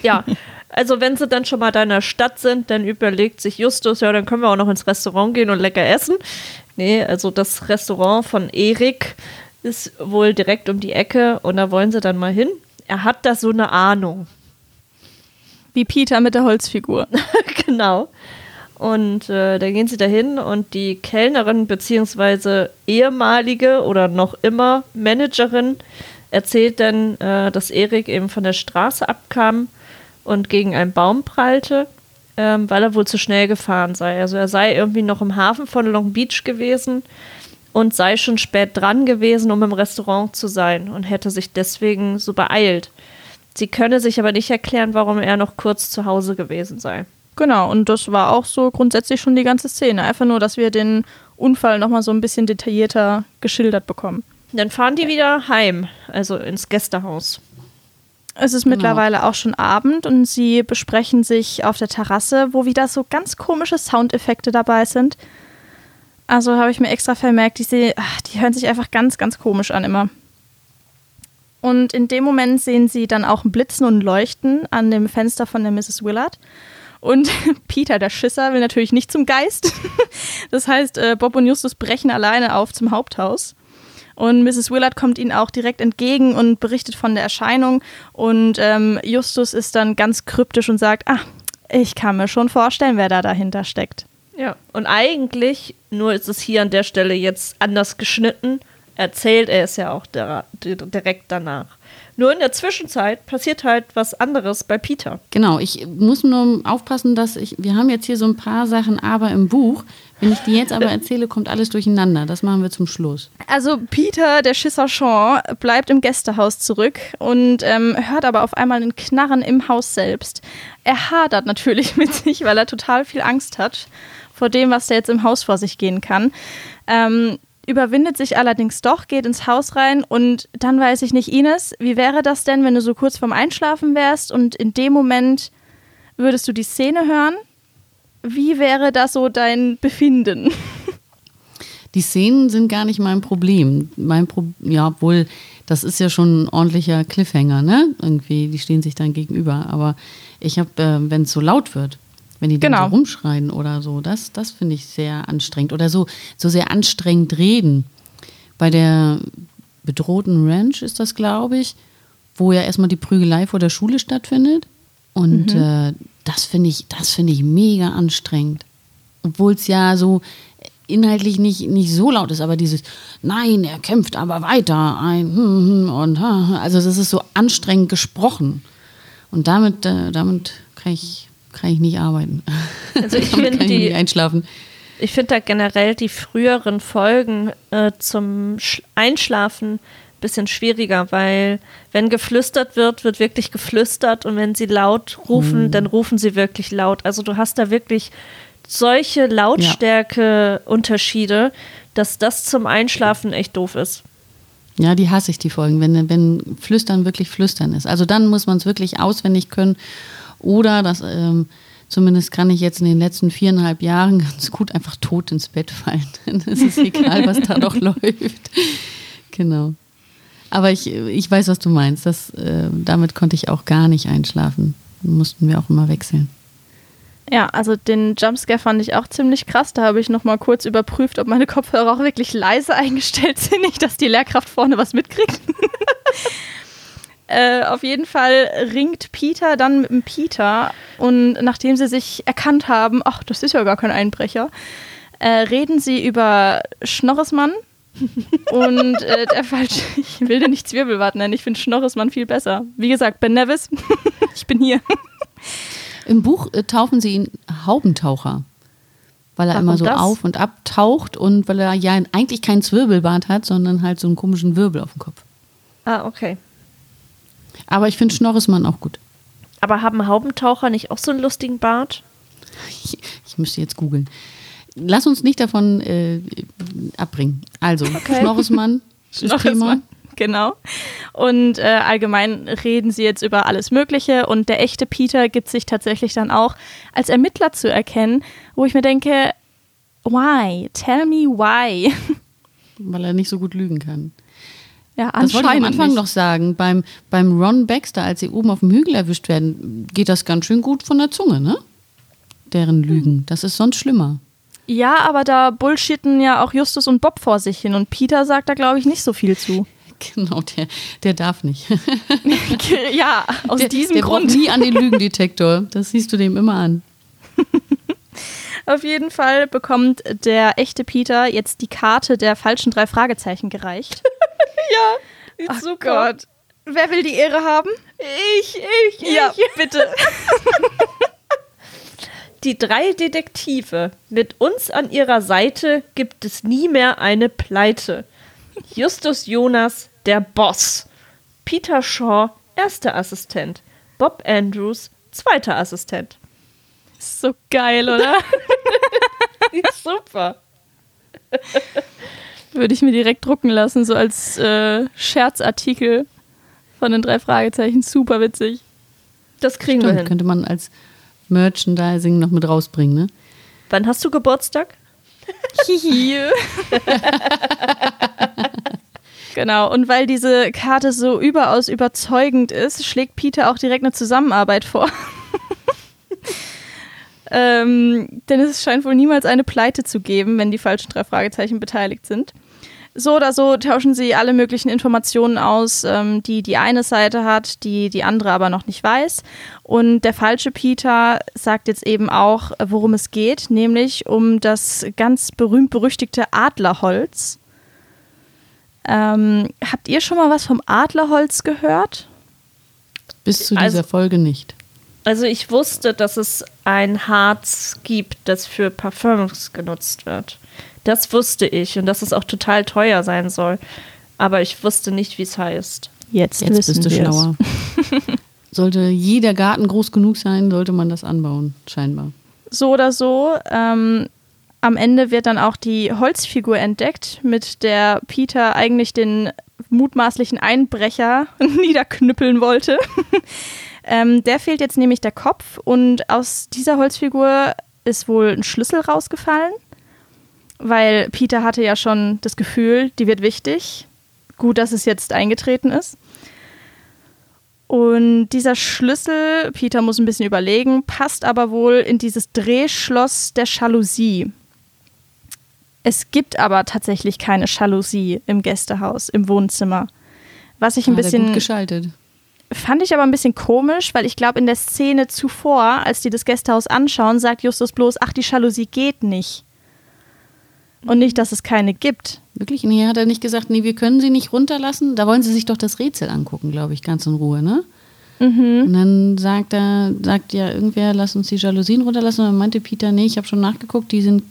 Ja, also wenn sie dann schon mal da in der Stadt sind, dann überlegt sich Justus, ja, dann können wir auch noch ins Restaurant gehen und lecker essen. Nee, also das Restaurant von Erik ist wohl direkt um die Ecke und da wollen sie dann mal hin. Er hat da so eine Ahnung. Wie Peter mit der Holzfigur. genau. Und äh, da gehen sie dahin und die Kellnerin beziehungsweise ehemalige oder noch immer Managerin erzählt dann, äh, dass Erik eben von der Straße abkam und gegen einen Baum prallte, ähm, weil er wohl zu schnell gefahren sei. Also er sei irgendwie noch im Hafen von Long Beach gewesen und sei schon spät dran gewesen, um im Restaurant zu sein und hätte sich deswegen so beeilt. Sie könne sich aber nicht erklären, warum er noch kurz zu Hause gewesen sei. Genau, und das war auch so grundsätzlich schon die ganze Szene. Einfach nur, dass wir den Unfall nochmal so ein bisschen detaillierter geschildert bekommen. Dann fahren die wieder heim, also ins Gästehaus. Es ist mittlerweile auch schon Abend und sie besprechen sich auf der Terrasse, wo wieder so ganz komische Soundeffekte dabei sind. Also habe ich mir extra vermerkt, die, se- ach, die hören sich einfach ganz, ganz komisch an immer. Und in dem Moment sehen sie dann auch ein Blitzen und ein Leuchten an dem Fenster von der Mrs. Willard. Und Peter, der Schisser, will natürlich nicht zum Geist. Das heißt, äh, Bob und Justus brechen alleine auf zum Haupthaus. Und Mrs. Willard kommt ihnen auch direkt entgegen und berichtet von der Erscheinung. Und ähm, Justus ist dann ganz kryptisch und sagt, ah, ich kann mir schon vorstellen, wer da dahinter steckt. Ja. Und eigentlich, nur ist es hier an der Stelle jetzt anders geschnitten, erzählt er es ja auch der, direkt danach. Nur in der Zwischenzeit passiert halt was anderes bei Peter. Genau, ich muss nur aufpassen, dass ich, wir haben jetzt hier so ein paar Sachen aber im Buch. Wenn ich die jetzt aber erzähle, kommt alles durcheinander. Das machen wir zum Schluss. Also Peter, der Schisser Sean, bleibt im Gästehaus zurück und ähm, hört aber auf einmal ein Knarren im Haus selbst. Er hadert natürlich mit sich, weil er total viel Angst hat vor dem, was da jetzt im Haus vor sich gehen kann. Ähm, überwindet sich allerdings doch, geht ins Haus rein und dann weiß ich nicht, Ines, wie wäre das denn, wenn du so kurz vorm Einschlafen wärst und in dem Moment würdest du die Szene hören wie wäre da so dein Befinden? Die Szenen sind gar nicht mein Problem. Mein Pro ja, obwohl, das ist ja schon ein ordentlicher Cliffhanger, ne? Irgendwie, die stehen sich dann gegenüber. Aber ich habe, äh, wenn es so laut wird, wenn die dann Genau. so rumschreien oder so, das, das finde ich sehr anstrengend. Oder so, so sehr anstrengend reden. Bei der bedrohten Ranch ist das, glaube ich, wo ja erstmal die Prügelei vor der Schule stattfindet. Und äh, das finde ich, das finde ich mega anstrengend. Obwohl es ja so inhaltlich nicht, nicht so laut ist, aber dieses Nein, er kämpft aber weiter, ein hm, hm, und ha, ha. also das ist so anstrengend gesprochen. Und damit, äh, damit kann ich, kann ich nicht arbeiten. Also ich finde die- nicht einschlafen. Ich finde da generell die früheren Folgen äh, zum Sch Einschlafen ein bisschen schwieriger, weil wenn geflüstert wird, wird wirklich geflüstert und wenn sie laut rufen, dann rufen sie wirklich laut. Also du hast da wirklich solche Lautstärke-Unterschiede, dass das zum Einschlafen echt doof ist. Ja, die hasse ich, die Folgen, wenn, wenn Flüstern wirklich Flüstern ist. Also dann muss man es wirklich auswendig können. Oder das, ähm, zumindest kann ich jetzt in den letzten viereinhalb Jahren ganz gut einfach tot ins Bett fallen. Dann ist es egal, was da noch läuft. Genau. Aber ich, ich weiß, was du meinst. Das, äh, damit konnte ich auch gar nicht einschlafen. Mussten wir auch immer wechseln. Ja, also den Jumpscare fand ich auch ziemlich krass. Da habe ich noch mal kurz überprüft, ob meine Kopfhörer auch wirklich leise eingestellt sind, nicht, dass die Lehrkraft vorne was mitkriegt. äh, auf jeden Fall ringt Peter dann mit dem Peter und nachdem sie sich erkannt haben, ach, das ist ja gar kein Einbrecher, äh, reden sie über Schnorresmann. Und äh, der falsche, ich will den nicht Zwirbelwart nennen, ich finde Schnorresmann viel besser. Wie gesagt, Ben Nevis, ich bin hier. Im Buch äh, taufen sie ihn Haubentaucher, weil er Warum immer so das? auf und ab taucht und weil er ja eigentlich keinen Zwirbelbart hat, sondern halt so einen komischen Wirbel auf dem Kopf. Ah, okay. Aber ich finde Schnorresmann auch gut. Aber haben Haubentaucher nicht auch so einen lustigen Bart? Ich, ich müsste jetzt googeln. Lass uns nicht davon äh, abbringen. Also, Schnorresmann ist Thema. Genau. Und äh, allgemein reden sie jetzt über alles Mögliche und der echte Peter gibt sich tatsächlich dann auch als Ermittler zu erkennen, wo ich mir denke, why? Tell me why. Weil er nicht so gut lügen kann. Ja, Das wollte ich am anscheinend Anfang nicht. noch sagen. Beim, beim Ron Baxter, als sie oben auf dem Hügel erwischt werden, geht das ganz schön gut von der Zunge, ne? Deren Lügen. Das ist sonst schlimmer. Ja, aber da bullshitten ja auch Justus und Bob vor sich hin und Peter sagt da, glaube ich, nicht so viel zu. Genau, der, der darf nicht. ja, aus der, diesem der Grund. nie an den Lügendetektor. Das siehst du dem immer an. Auf jeden Fall bekommt der echte Peter jetzt die Karte der falschen drei Fragezeichen gereicht. ja, Ist oh Gott. Wer will die Ehre haben? Ich, ich, Ja, bitte. Die drei Detektive. Mit uns an ihrer Seite gibt es nie mehr eine Pleite. Justus Jonas, der Boss. Peter Shaw, erster Assistent. Bob Andrews, zweiter Assistent. So geil, oder? Super. Würde ich mir direkt drucken lassen, so als äh, Scherzartikel von den drei Fragezeichen. Super witzig. Das kriegen wir Stimmt, hin. könnte man als Merchandising noch mit rausbringen, ne? Wann hast du Geburtstag? Hihi. genau, und weil diese Karte so überaus überzeugend ist, schlägt Peter auch direkt eine Zusammenarbeit vor. ähm, denn es scheint wohl niemals eine Pleite zu geben, wenn die falschen drei Fragezeichen beteiligt sind. So oder so tauschen sie alle möglichen Informationen aus, ähm, die die eine Seite hat, die die andere aber noch nicht weiß. Und der falsche Peter sagt jetzt eben auch, worum es geht, nämlich um das ganz berühmt-berüchtigte Adlerholz. Ähm, habt ihr schon mal was vom Adlerholz gehört? Bis zu Also- dieser Folge nicht. Also ich wusste, dass es ein Harz gibt, das für Parfums genutzt wird. Das wusste ich und dass es auch total teuer sein soll. Aber ich wusste nicht, wie es heißt. Jetzt, Jetzt bist du schlauer. sollte jeder Garten groß genug sein, sollte man das anbauen, scheinbar. So oder so, ähm, am Ende wird dann auch die Holzfigur entdeckt, mit der Peter eigentlich den mutmaßlichen Einbrecher niederknüppeln wollte. ähm, der fehlt jetzt nämlich der Kopf und aus dieser Holzfigur ist wohl ein Schlüssel rausgefallen, weil Peter hatte ja schon das Gefühl, die wird wichtig. Gut, dass es jetzt eingetreten ist. Und dieser Schlüssel, Peter muss ein bisschen überlegen, passt aber wohl in dieses Drehschloss der Jalousie. Es gibt aber tatsächlich keine Jalousie im Gästehaus, im Wohnzimmer. Was ich ein er bisschen gut geschaltet. fand ich aber ein bisschen komisch, weil ich glaube, in der Szene zuvor, als die das Gästehaus anschauen, sagt Justus bloß, ach, die Jalousie geht nicht. Und nicht, dass es keine gibt. Wirklich? Nee, hat er nicht gesagt, nee, wir können sie nicht runterlassen? Da wollen sie sich doch das Rätsel angucken, glaube ich, ganz in Ruhe, ne? Und dann sagt er, sagt ja irgendwer, lass uns die Jalousien runterlassen. Und dann meinte Peter, nee, ich habe schon nachgeguckt, die sind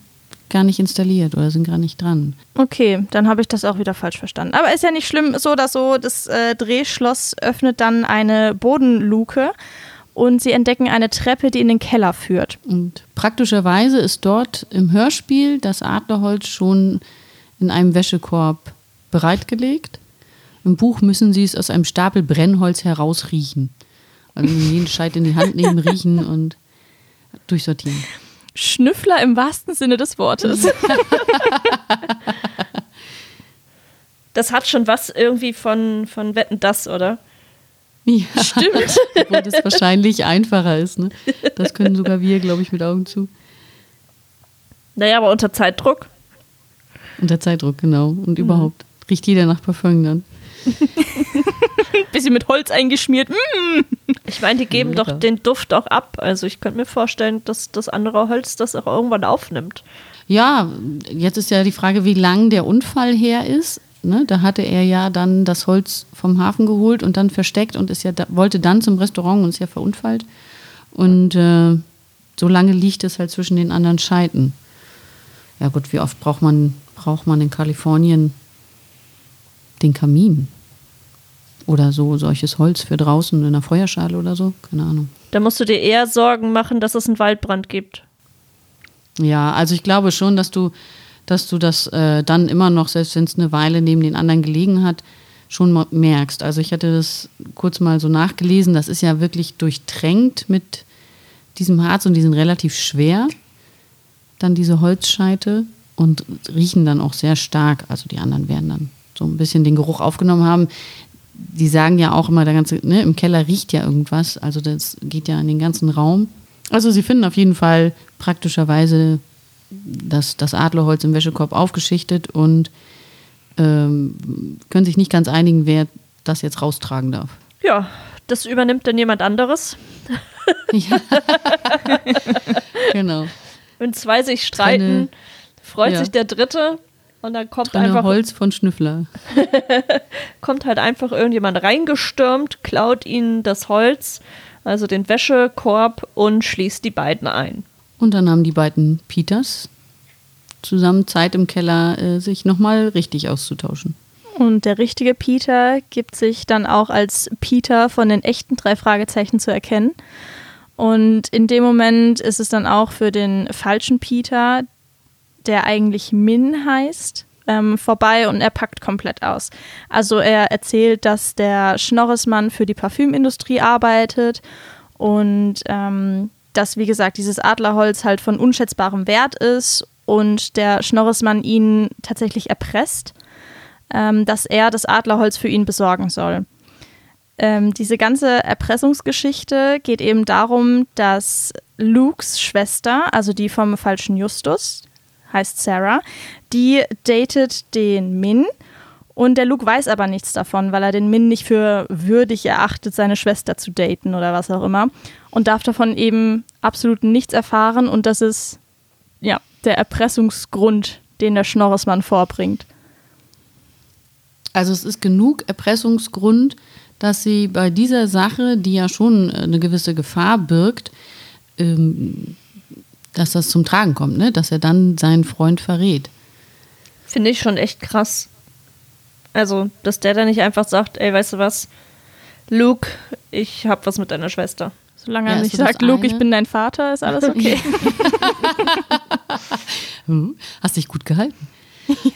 gar nicht installiert oder sind gar nicht dran. Okay, dann habe ich das auch wieder falsch verstanden. Aber ist ja nicht schlimm, so oder so. Das äh, Drehschloss öffnet dann eine Bodenluke und sie entdecken eine Treppe, die in den Keller führt. Und praktischerweise ist dort im Hörspiel das Adlerholz schon in einem Wäschekorb bereitgelegt. Im Buch müssen sie es aus einem Stapel Brennholz herausriechen. Also jeden Scheit in die Hand nehmen, riechen und durchsortieren. Schnüffler im wahrsten Sinne des Wortes. Das hat schon was irgendwie von, von Wetten das, oder? Ja, stimmt. Obwohl das wahrscheinlich einfacher ist. Ne? Das können sogar wir, glaube ich, mit Augen zu. Naja, aber unter Zeitdruck. Unter Zeitdruck, genau. Und überhaupt. Riecht jeder nach Parfum dann. Bisschen mit Holz eingeschmiert. Mm. Ich meine, die geben Lecker. doch den Duft auch ab. Also ich könnte mir vorstellen, dass das andere Holz das auch irgendwann aufnimmt. Ja, jetzt ist ja die Frage, wie lang der Unfall her ist. Ne, da hatte er ja dann das Holz vom Hafen geholt und dann versteckt und ist ja da, wollte dann zum Restaurant und ist ja verunfallt. Und äh, so lange liegt es halt zwischen den anderen Scheiten. Ja gut, wie oft braucht man, braucht man in Kalifornien den Kamin? Oder so solches Holz für draußen in einer Feuerschale oder so? Keine Ahnung. Da musst du dir eher Sorgen machen, dass es einen Waldbrand gibt. Ja, also ich glaube schon, dass du, dass du das äh, dann immer noch, selbst wenn es eine Weile neben den anderen gelegen hat, schon merkst. Also ich hatte das kurz mal so nachgelesen, das ist ja wirklich durchtränkt mit diesem Harz und die sind relativ schwer, dann diese Holzscheite und riechen dann auch sehr stark. Also die anderen werden dann so ein bisschen den Geruch aufgenommen haben. Die sagen ja auch immer, der ganze, ne, im Keller riecht ja irgendwas, also das geht ja in den ganzen Raum. Also sie finden auf jeden Fall praktischerweise das, das Adlerholz im Wäschekorb aufgeschichtet und ähm, können sich nicht ganz einigen, wer das jetzt raustragen darf. Ja, das übernimmt dann jemand anderes. Ja. genau. Wenn zwei sich streiten, Trenne- freut ja. sich der Dritte und dann kommt Trenne einfach Holz von Schnüffler. kommt halt einfach irgendjemand reingestürmt, klaut ihnen das Holz, also den Wäschekorb und schließt die beiden ein. Und dann haben die beiden Peters zusammen Zeit im Keller, äh, sich nochmal richtig auszutauschen. Und der richtige Peter gibt sich dann auch als Peter von den echten drei Fragezeichen zu erkennen. Und in dem Moment ist es dann auch für den falschen Peter, der eigentlich Min heißt, ähm, vorbei und er packt komplett aus. Also er erzählt, dass der Schnorresmann für die Parfümindustrie arbeitet und ähm, dass, wie gesagt, dieses Adlerholz halt von unschätzbarem Wert ist und der Schnorresmann ihn tatsächlich erpresst ähm, dass er das Adlerholz für ihn besorgen soll. Ähm, diese ganze Erpressungsgeschichte geht eben darum, dass Lukes Schwester, also die vom falschen Justus, heißt Sarah, die datet den Min und der Luke weiß aber nichts davon, weil er den Min nicht für würdig erachtet, seine Schwester zu daten oder was auch immer und darf davon eben absolut nichts erfahren und das ist ja der Erpressungsgrund, den der Schnorresmann vorbringt. Also es ist genug Erpressungsgrund, dass sie bei dieser Sache, die ja schon äh, eine gewisse Gefahr birgt, ähm, dass das zum Tragen kommt, ne? dass er dann seinen Freund verrät. Finde ich schon echt krass. Also, dass der da nicht einfach sagt, ey, weißt du was, Luke, ich hab was mit deiner Schwester. Solange Ja, er nicht sagt, Luke, ich bin dein Vater, ist alles okay. Hm, Hast dich gut gehalten.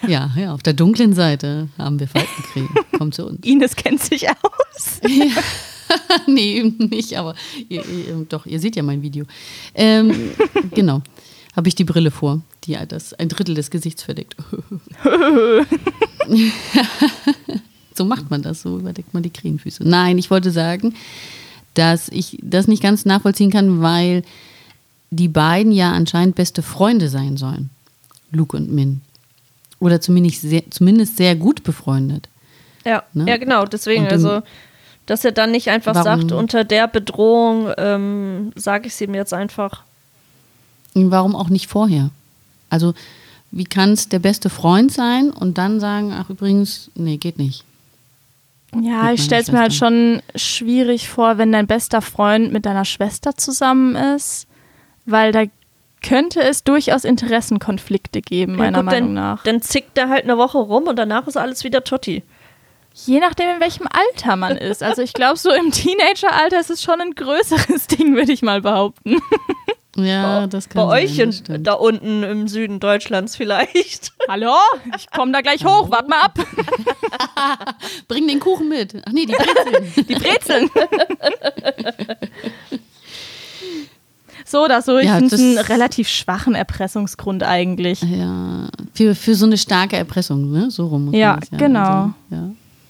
Ja. ja, auf der dunklen Seite haben wir Faltenkrieg. Komm zu uns. Ines kennt sich aus. nee, eben nicht, aber ihr, ihr, doch, ihr seht ja mein Video. Ähm, genau. Habe ich die Brille vor, die das ein Drittel des Gesichts verdeckt. so macht man das, so überdeckt man die Krähenfüße. Nein, ich wollte sagen, dass ich das nicht ganz nachvollziehen kann, weil die beiden ja anscheinend beste Freunde sein sollen. Luke und Min. Oder zumindest sehr, zumindest sehr gut befreundet. Ja, Ne? ja genau. Deswegen, dann- also, dass er dann nicht einfach Warum? sagt, unter der Bedrohung ähm, sage ich es ihm jetzt einfach. Warum auch nicht vorher? Also, wie kann es der beste Freund sein und dann sagen, ach übrigens, nee, geht nicht. Ja, Mit ich stelle es mir halt schon schwierig vor, wenn dein bester Freund mit deiner Schwester zusammen ist, weil da könnte es durchaus Interessenkonflikte geben, meiner Ja, gut, Meinung dann, nach. Dann zickt er halt eine Woche rum und danach ist alles wieder Totti. Je nachdem, in welchem Alter man ist. Also ich glaube, so im Teenageralter ist es schon ein größeres Ding, würde ich mal behaupten. Ja, das kann Bei sein, euch in, da unten im Süden Deutschlands vielleicht. Hallo? Ich komme da gleich hoch, wart mal ab. Bring den Kuchen mit. Ach nee, die Brezeln. Die Brezeln. so oder so, ich Ja, finde einen relativ schwachen Erpressungsgrund eigentlich. ja, für, für so eine starke Erpressung, ne? So rum. Muss Ja, man das genau. Also, ja.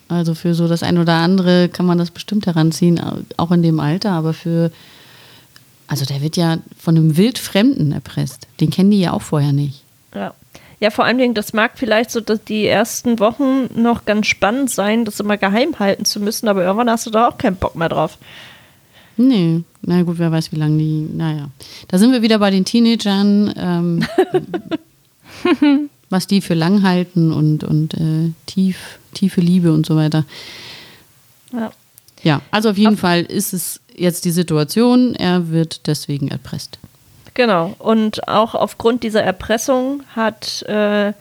also für so das ein oder andere kann man das bestimmt heranziehen, auch in dem Alter, aber für. Also der wird ja von einem Wildfremden erpresst. Den kennen die ja auch vorher nicht. Ja. Ja, vor allen Dingen, das mag vielleicht so dass die ersten Wochen noch ganz spannend sein, das immer geheim halten zu müssen, aber irgendwann hast du da auch keinen Bock mehr drauf. Nee, na gut, wer weiß, wie lange die. Naja. Da sind wir wieder bei den Teenagern, ähm, was die für lang halten und, und äh, tief, tiefe Liebe und so weiter. Ja. Ja, also auf jeden Fall ist es jetzt die Situation, er wird deswegen erpresst. Genau. Und auch aufgrund dieser Erpressung hat äh,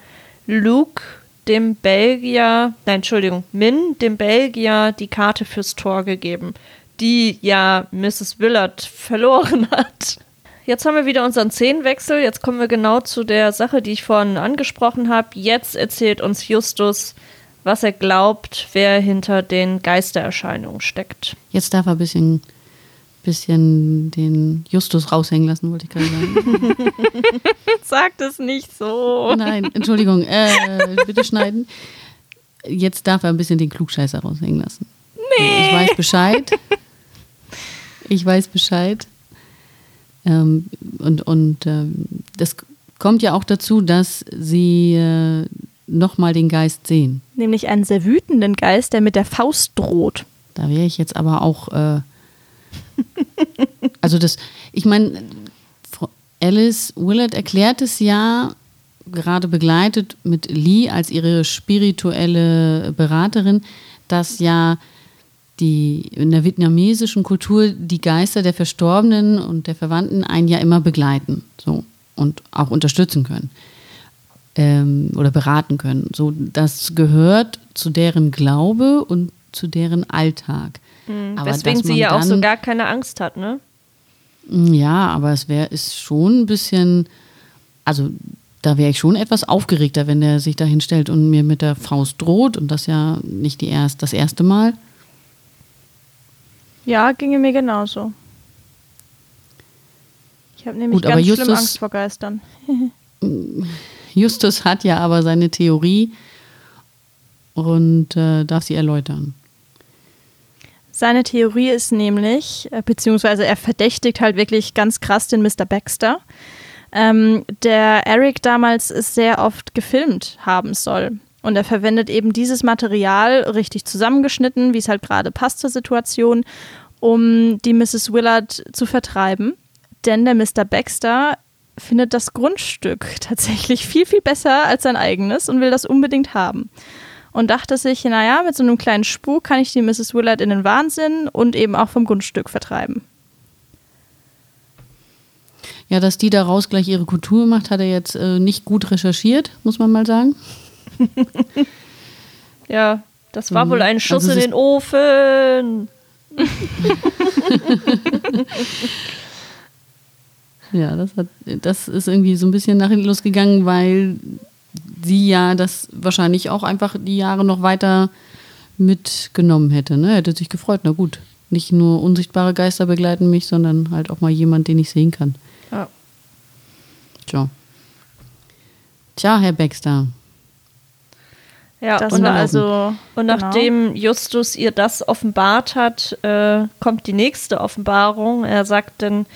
Luke dem Belgier, nein, Entschuldigung, Min dem Belgier die Karte fürs Tor gegeben, die ja Mrs. Willard verloren hat. Jetzt haben wir wieder unseren Szenenwechsel. Jetzt kommen wir genau zu der Sache, die ich vorhin angesprochen habe. Jetzt erzählt uns Justus, was er glaubt, wer hinter den Geistererscheinungen steckt. Jetzt darf er ein bisschen, bisschen den Justus raushängen lassen, wollte ich gerade sagen. Sagt es nicht so. Nein, Entschuldigung, äh, bitte schneiden. Jetzt darf er ein bisschen den Klugscheißer raushängen lassen. Nee. Ich weiß Bescheid. Ich weiß Bescheid. Ähm, und und ähm, das kommt ja auch dazu, dass sie äh, nochmal den Geist sehen. Nämlich einen sehr wütenden Geist, der mit der Faust droht. Da wäre ich jetzt aber auch. Äh, also das, ich meine, Alice Willard erklärt es ja gerade begleitet mit Lee als ihre spirituelle Beraterin, dass ja die in der vietnamesischen Kultur die Geister der Verstorbenen und der Verwandten einen ja immer begleiten, so und auch unterstützen können ähm, oder beraten können. So, das gehört zu deren Glaube und zu deren Alltag. Aber Weswegen sie ja auch so gar keine Angst hat, ne? Ja, aber es wäre ist schon ein bisschen, also da wäre ich schon etwas aufgeregter, wenn der sich da hinstellt und mir mit der Faust droht und das ja nicht die erst, das erste Mal. Ja, ginge mir genauso. Ich habe nämlich Gut, ganz schlimm Justus- Angst vor Geistern. Justus hat ja aber seine Theorie und äh, darf sie erläutern. Seine Theorie ist nämlich, äh, beziehungsweise er verdächtigt halt wirklich ganz krass den Mr. Baxter, ähm, der Eric damals sehr oft gefilmt haben soll. Und er verwendet eben dieses Material richtig zusammengeschnitten, wie es halt gerade passt zur Situation, um die Mrs. Willard zu vertreiben. Denn der Mr. Baxter findet das Grundstück tatsächlich viel, viel besser als sein eigenes und will das unbedingt haben. Und dachte sich, naja, mit so einem kleinen Spuk kann ich die Mrs. Willard in den Wahnsinn und eben auch vom Grundstück vertreiben. Ja, dass die daraus gleich ihre Kultur macht, hat er jetzt äh, nicht gut recherchiert, muss man mal sagen. Ja, das war Mhm. wohl ein Schuss Also in den Ofen. Ja, das, hat, das ist irgendwie so ein bisschen nach hinten losgegangen, weil sie ja das wahrscheinlich auch einfach die Jahre noch weiter mitgenommen hätte. Ne? Hätte sich gefreut, na gut, Nicht nur unsichtbare Geister begleiten mich, sondern halt auch mal jemand, den ich sehen kann. Ja. Tja. Tja, Herr Baxter. Ja, Das und, also. und genau. nachdem Justus ihr das offenbart hat, äh, kommt die nächste Offenbarung. Er sagt dann,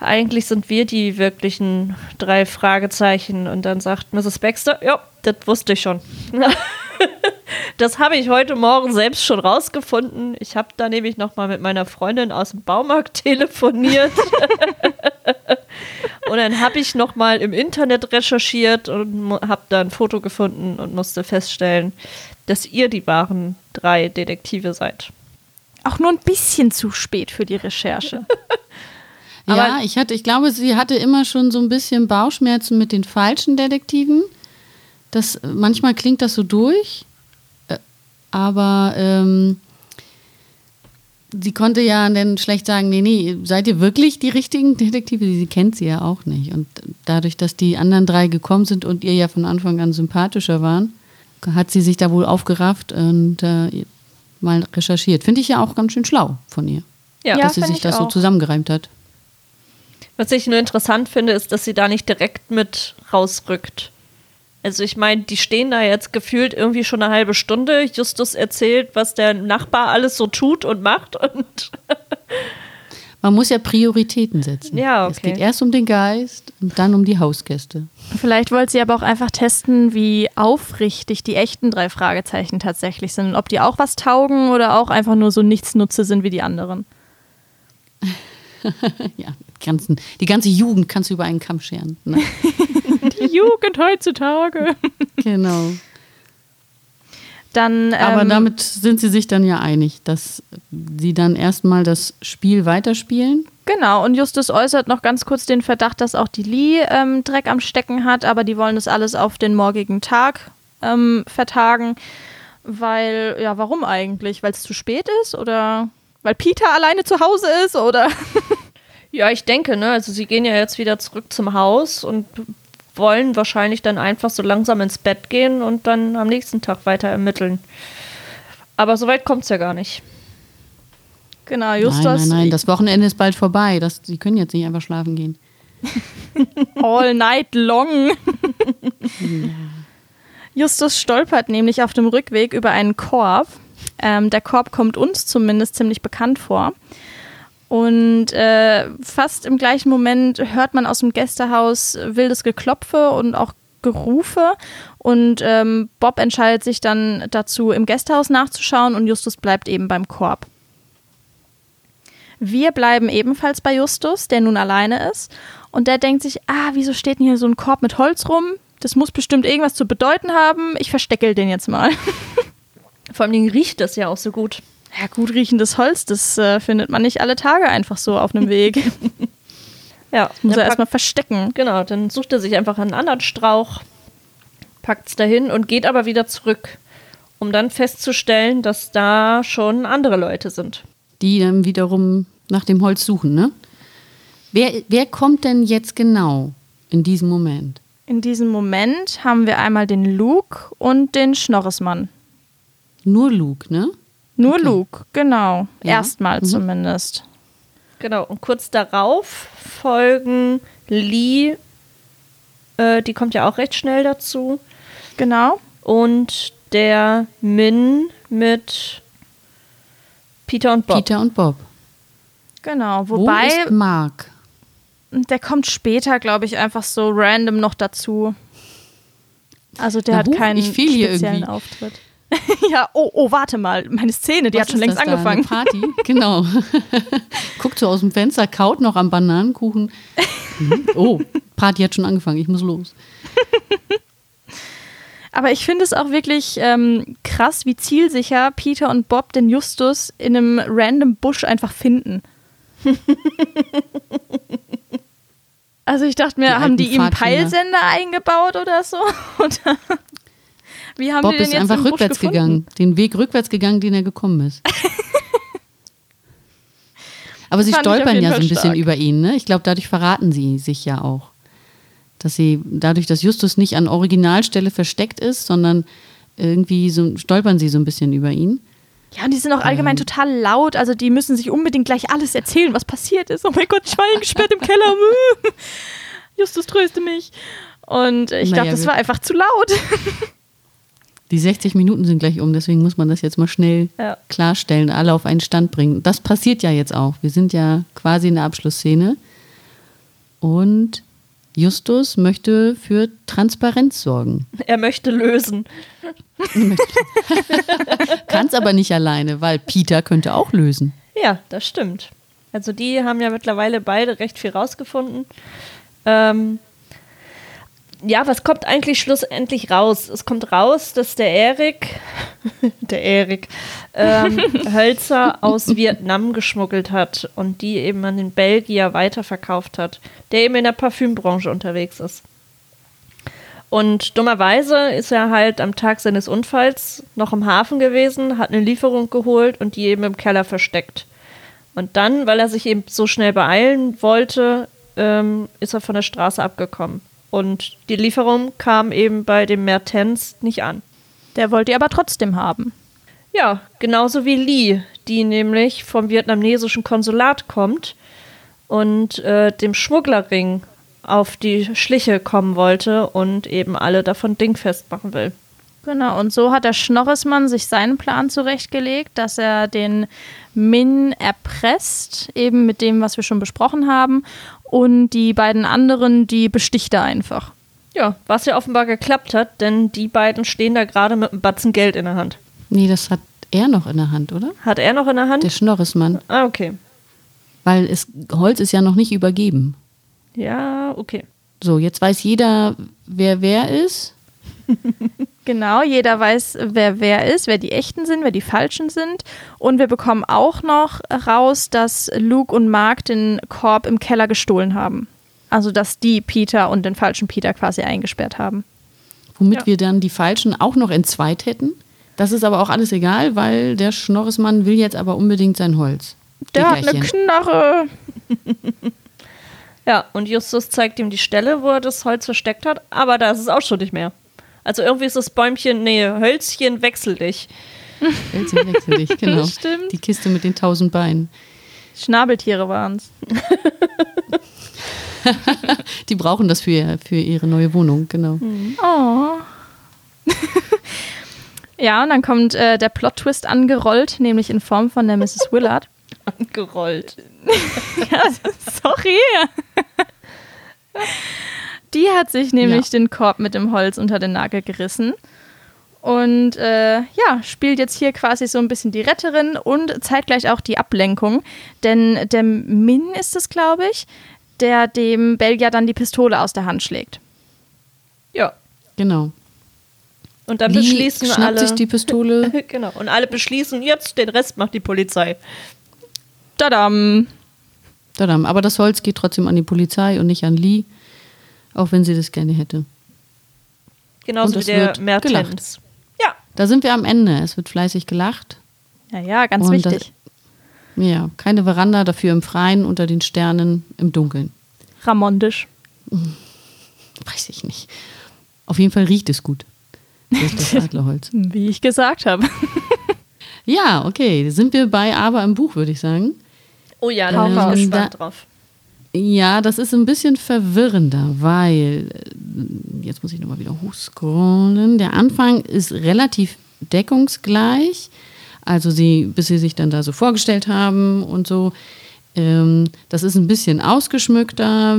eigentlich sind wir die wirklichen drei Fragezeichen. Und dann sagt Mrs. Baxter, ja, das wusste ich schon. das habe ich heute Morgen selbst schon rausgefunden. Ich habe da nämlich noch mal mit meiner Freundin aus dem Baumarkt telefoniert. Und dann habe ich noch mal im Internet recherchiert und habe da ein Foto gefunden und musste feststellen, dass ihr die wahren drei Detektive seid. Auch nur ein bisschen zu spät für die Recherche. Ja, Aber- ich hatte, ich glaube, sie hatte immer schon so ein bisschen Bauchschmerzen mit den falschen Detektiven. Das, manchmal klingt das so durch, äh, aber ähm, sie konnte ja dann schlecht sagen, nee, nee, seid ihr wirklich die richtigen Detektive? Sie kennt sie ja auch nicht. Und dadurch, dass die anderen drei gekommen sind und ihr ja von Anfang an sympathischer waren, hat sie sich da wohl aufgerafft und äh, mal recherchiert. Finde ich ja auch ganz schön schlau von ihr, Ja, Ja. dass sie sich ich das so auch. zusammengereimt hat. Was ich nur interessant finde, ist, dass sie da nicht direkt mit rausrückt. Also ich meine, die stehen da jetzt gefühlt irgendwie schon eine halbe Stunde. Justus erzählt, was der Nachbar alles so tut und macht und Man muss ja Prioritäten setzen. Ja, Es okay. geht erst um den Geist und dann um die Hausgäste. Vielleicht wollte sie aber auch einfach testen, wie aufrichtig die echten drei Fragezeichen tatsächlich sind. Und ob die auch was taugen oder auch einfach nur so Nichtsnutze sind wie die anderen. Ja, ganzen, die ganze Jugend kannst du über einen Kamm scheren. Ne? Die Jugend heutzutage. genau. Dann, Aber ähm, damit sind sie sich dann ja einig, dass sie dann erstmal das Spiel weiterspielen. Genau, und Justus äußert noch ganz kurz den Verdacht, dass auch die Lee ähm, Dreck am Stecken hat, aber die wollen das alles auf den morgigen Tag ähm, vertagen. Weil, ja, warum eigentlich? Weil es zu spät ist oder weil Peter alleine zu Hause ist oder? ja, ich denke, ne, also sie gehen ja jetzt wieder zurück zum Haus und wollen wahrscheinlich dann einfach so langsam ins Bett gehen und dann am nächsten Tag weiter ermitteln. Aber so weit kommt es ja gar nicht. Genau, Justus. nein, nein, nein, das Wochenende ist bald vorbei. Das, sie können jetzt nicht einfach schlafen gehen. All night long. Justus stolpert nämlich auf dem Rückweg über einen Korb. Ähm, der Korb kommt uns zumindest ziemlich bekannt vor. Und äh, fast im gleichen Moment hört man aus dem Gästehaus wildes Geklopfe und auch Gerufe. Und ähm, Bob entscheidet sich dann dazu, im Gästehaus nachzuschauen und Justus bleibt eben beim Korb. Wir bleiben ebenfalls bei Justus, der nun alleine ist. Und der denkt sich, ah, wieso steht denn hier so ein Korb mit Holz rum? Das muss bestimmt irgendwas zu bedeuten haben. Ich versteckel den jetzt mal. Vor allem riecht das ja auch so gut. Ja, gut riechendes Holz, das äh, findet man nicht alle Tage einfach so auf einem Weg. Ja, Muss dann er erstmal verstecken. Genau, dann sucht er sich einfach einen anderen Strauch, packt es dahin und geht aber wieder zurück, um dann festzustellen, dass da schon andere Leute sind. Die dann wiederum nach dem Holz suchen, ne? Wer, wer kommt denn jetzt genau in diesem Moment? In diesem Moment haben wir einmal den Luke und den Schnorresmann. Nur Luke, ne? Nur Okay. Luke, genau. Ja. Erstmal Mhm. zumindest. Genau, und kurz darauf folgen Lee, äh, die kommt ja auch recht schnell dazu, Genau. und der Min mit Peter und Bob. Peter und Bob. Genau. Wo Wobei, ist Mark? der kommt später, glaube ich, einfach so random noch dazu. Also der Na hat keinen ich fehl hier speziellen irgendwie. Auftritt. ja, oh, oh, warte mal. Meine Szene, die Was hat schon längst das da, angefangen. Party? Genau. Guckt so aus dem Fenster, kaut noch am Bananenkuchen. Mhm. Oh, Party hat schon angefangen, ich muss los. Aber ich finde es auch wirklich ähm, krass, wie zielsicher Peter und Bob den Justus in einem random Busch einfach finden. also ich dachte mir, Die haben die ihm Pfadfinder. Peilsender eingebaut oder so? Oder wie haben Bob die den ist jetzt einfach rückwärts gefunden? gegangen. Den Weg rückwärts gegangen, den er gekommen ist. Aber sie stolpern ja so Fall ein bisschen stark. über ihn. Ne? Ich glaube, dadurch verraten sie sich ja auch. Dass sie, dadurch, dass Justus nicht an Originalstelle versteckt ist, sondern irgendwie so stolpern sie so ein bisschen über ihn. Ja, und die sind auch allgemein total laut. Also die müssen sich unbedingt gleich alles erzählen, was passiert ist. Oh mein Gott, ich war eingesperrt im Keller. Justus, tröste mich. Und ich glaube, das wir- war einfach zu laut. Die 60 Minuten sind gleich um, deswegen muss man das jetzt mal schnell Ja. klarstellen, alle auf einen Stand bringen. Das passiert ja jetzt auch. Wir sind ja quasi in der Abschlussszene. Und Justus möchte für Transparenz sorgen. Er möchte lösen. Kann es aber nicht alleine, weil Peter könnte auch lösen. Ja, das stimmt. Also die haben ja mittlerweile beide recht viel rausgefunden. Ähm, ja, was kommt eigentlich schlussendlich raus? Es kommt raus, dass der Erik, der Erik, ähm, Hölzer aus Vietnam geschmuggelt hat und die eben an den Belgier weiterverkauft hat, der eben in der Parfümbranche unterwegs ist. Und dummerweise ist er halt am Tag seines Unfalls noch im Hafen gewesen, hat eine Lieferung geholt und die eben im Keller versteckt. Und dann, weil er sich eben so schnell beeilen wollte, ähm, ist er von der Straße abgekommen. Und die Lieferung kam eben bei dem Mertens nicht an. Der wollte die aber trotzdem haben. Ja, genauso wie Lee, die nämlich vom vietnamesischen Konsulat kommt und äh, dem Schmugglerring auf die Schliche kommen wollte und eben alle davon dingfest machen will. Genau, und so hat der Schnorresmann sich seinen Plan zurechtgelegt, dass er den Min erpresst, eben mit dem, was wir schon besprochen haben, und die beiden anderen, die besticht er einfach. Ja, was ja offenbar geklappt hat, denn die beiden stehen da gerade mit einem Batzen Geld in der Hand. Nee, das hat er noch in der Hand, oder? Hat er noch in der Hand? Der Schnorresmann. ah, okay. Weil es, Holz ist ja noch nicht übergeben. Ja, okay. So, jetzt weiß jeder, wer wer ist. Genau, jeder weiß, wer wer ist, wer die echten sind, wer die falschen sind. Und wir bekommen auch noch raus, dass Luke und Mark den Korb im Keller gestohlen haben. Also, dass die Peter und den falschen Peter quasi eingesperrt haben. Womit Ja. wir dann die Falschen auch noch entzweit hätten. Das ist aber auch alles egal, weil der Schnorresmann will jetzt aber unbedingt sein Holz. Der hat eine. Knarre. Ja, und Justus zeigt ihm die Stelle, wo er das Holz versteckt hat, aber da ist es auch schon nicht mehr. Also irgendwie ist das Bäumchen, nee, Hölzchen, wechsel dich. Hölzchen wechsel dich, genau. Stimmt. Die Kiste mit den tausend Beinen. Schnabeltiere waren es. Die brauchen das für, für ihre neue Wohnung, genau. Oh. ja, und dann kommt äh, der Plot-Twist angerollt, nämlich in Form von der Mrs. Willard. Gerollt. ja, sorry. Die hat sich nämlich Ja. den Korb mit dem Holz unter den Nagel gerissen. Und äh, ja, spielt jetzt hier quasi so ein bisschen die Retterin und zeitgleich auch die Ablenkung. Denn der Min ist es, glaube ich, der dem Belgier dann die Pistole aus der Hand schlägt. Ja. Genau. Und dann Lee beschließen schnappt alle. sich die Pistole. genau. Und alle beschließen, jetzt den Rest macht die Polizei. Tadam! Tadam. Aber das Holz geht trotzdem an die Polizei und nicht an Lee, auch wenn sie das gerne hätte. Genauso Und wie es der wird Mertens. Ja. Da sind wir am Ende. Es wird fleißig gelacht. Ja, ja, ganz Und wichtig. Ja, keine Veranda, dafür im Freien, unter den Sternen, im Dunkeln. Ramondisch. Weiß ich nicht. Auf jeden Fall riecht es gut. Das das Adlerholz. Wie ich gesagt habe. Ja, okay. Sind wir bei Aber im Buch, würde ich sagen. Oh ja, da bin Ähm, ich gespannt da- drauf. Ja, das ist ein bisschen verwirrender, weil äh, jetzt muss ich nochmal wieder hochscrollen. Der Anfang ist relativ deckungsgleich. Also sie, bis sie sich dann da so vorgestellt haben und so. Ähm, das ist ein bisschen ausgeschmückter,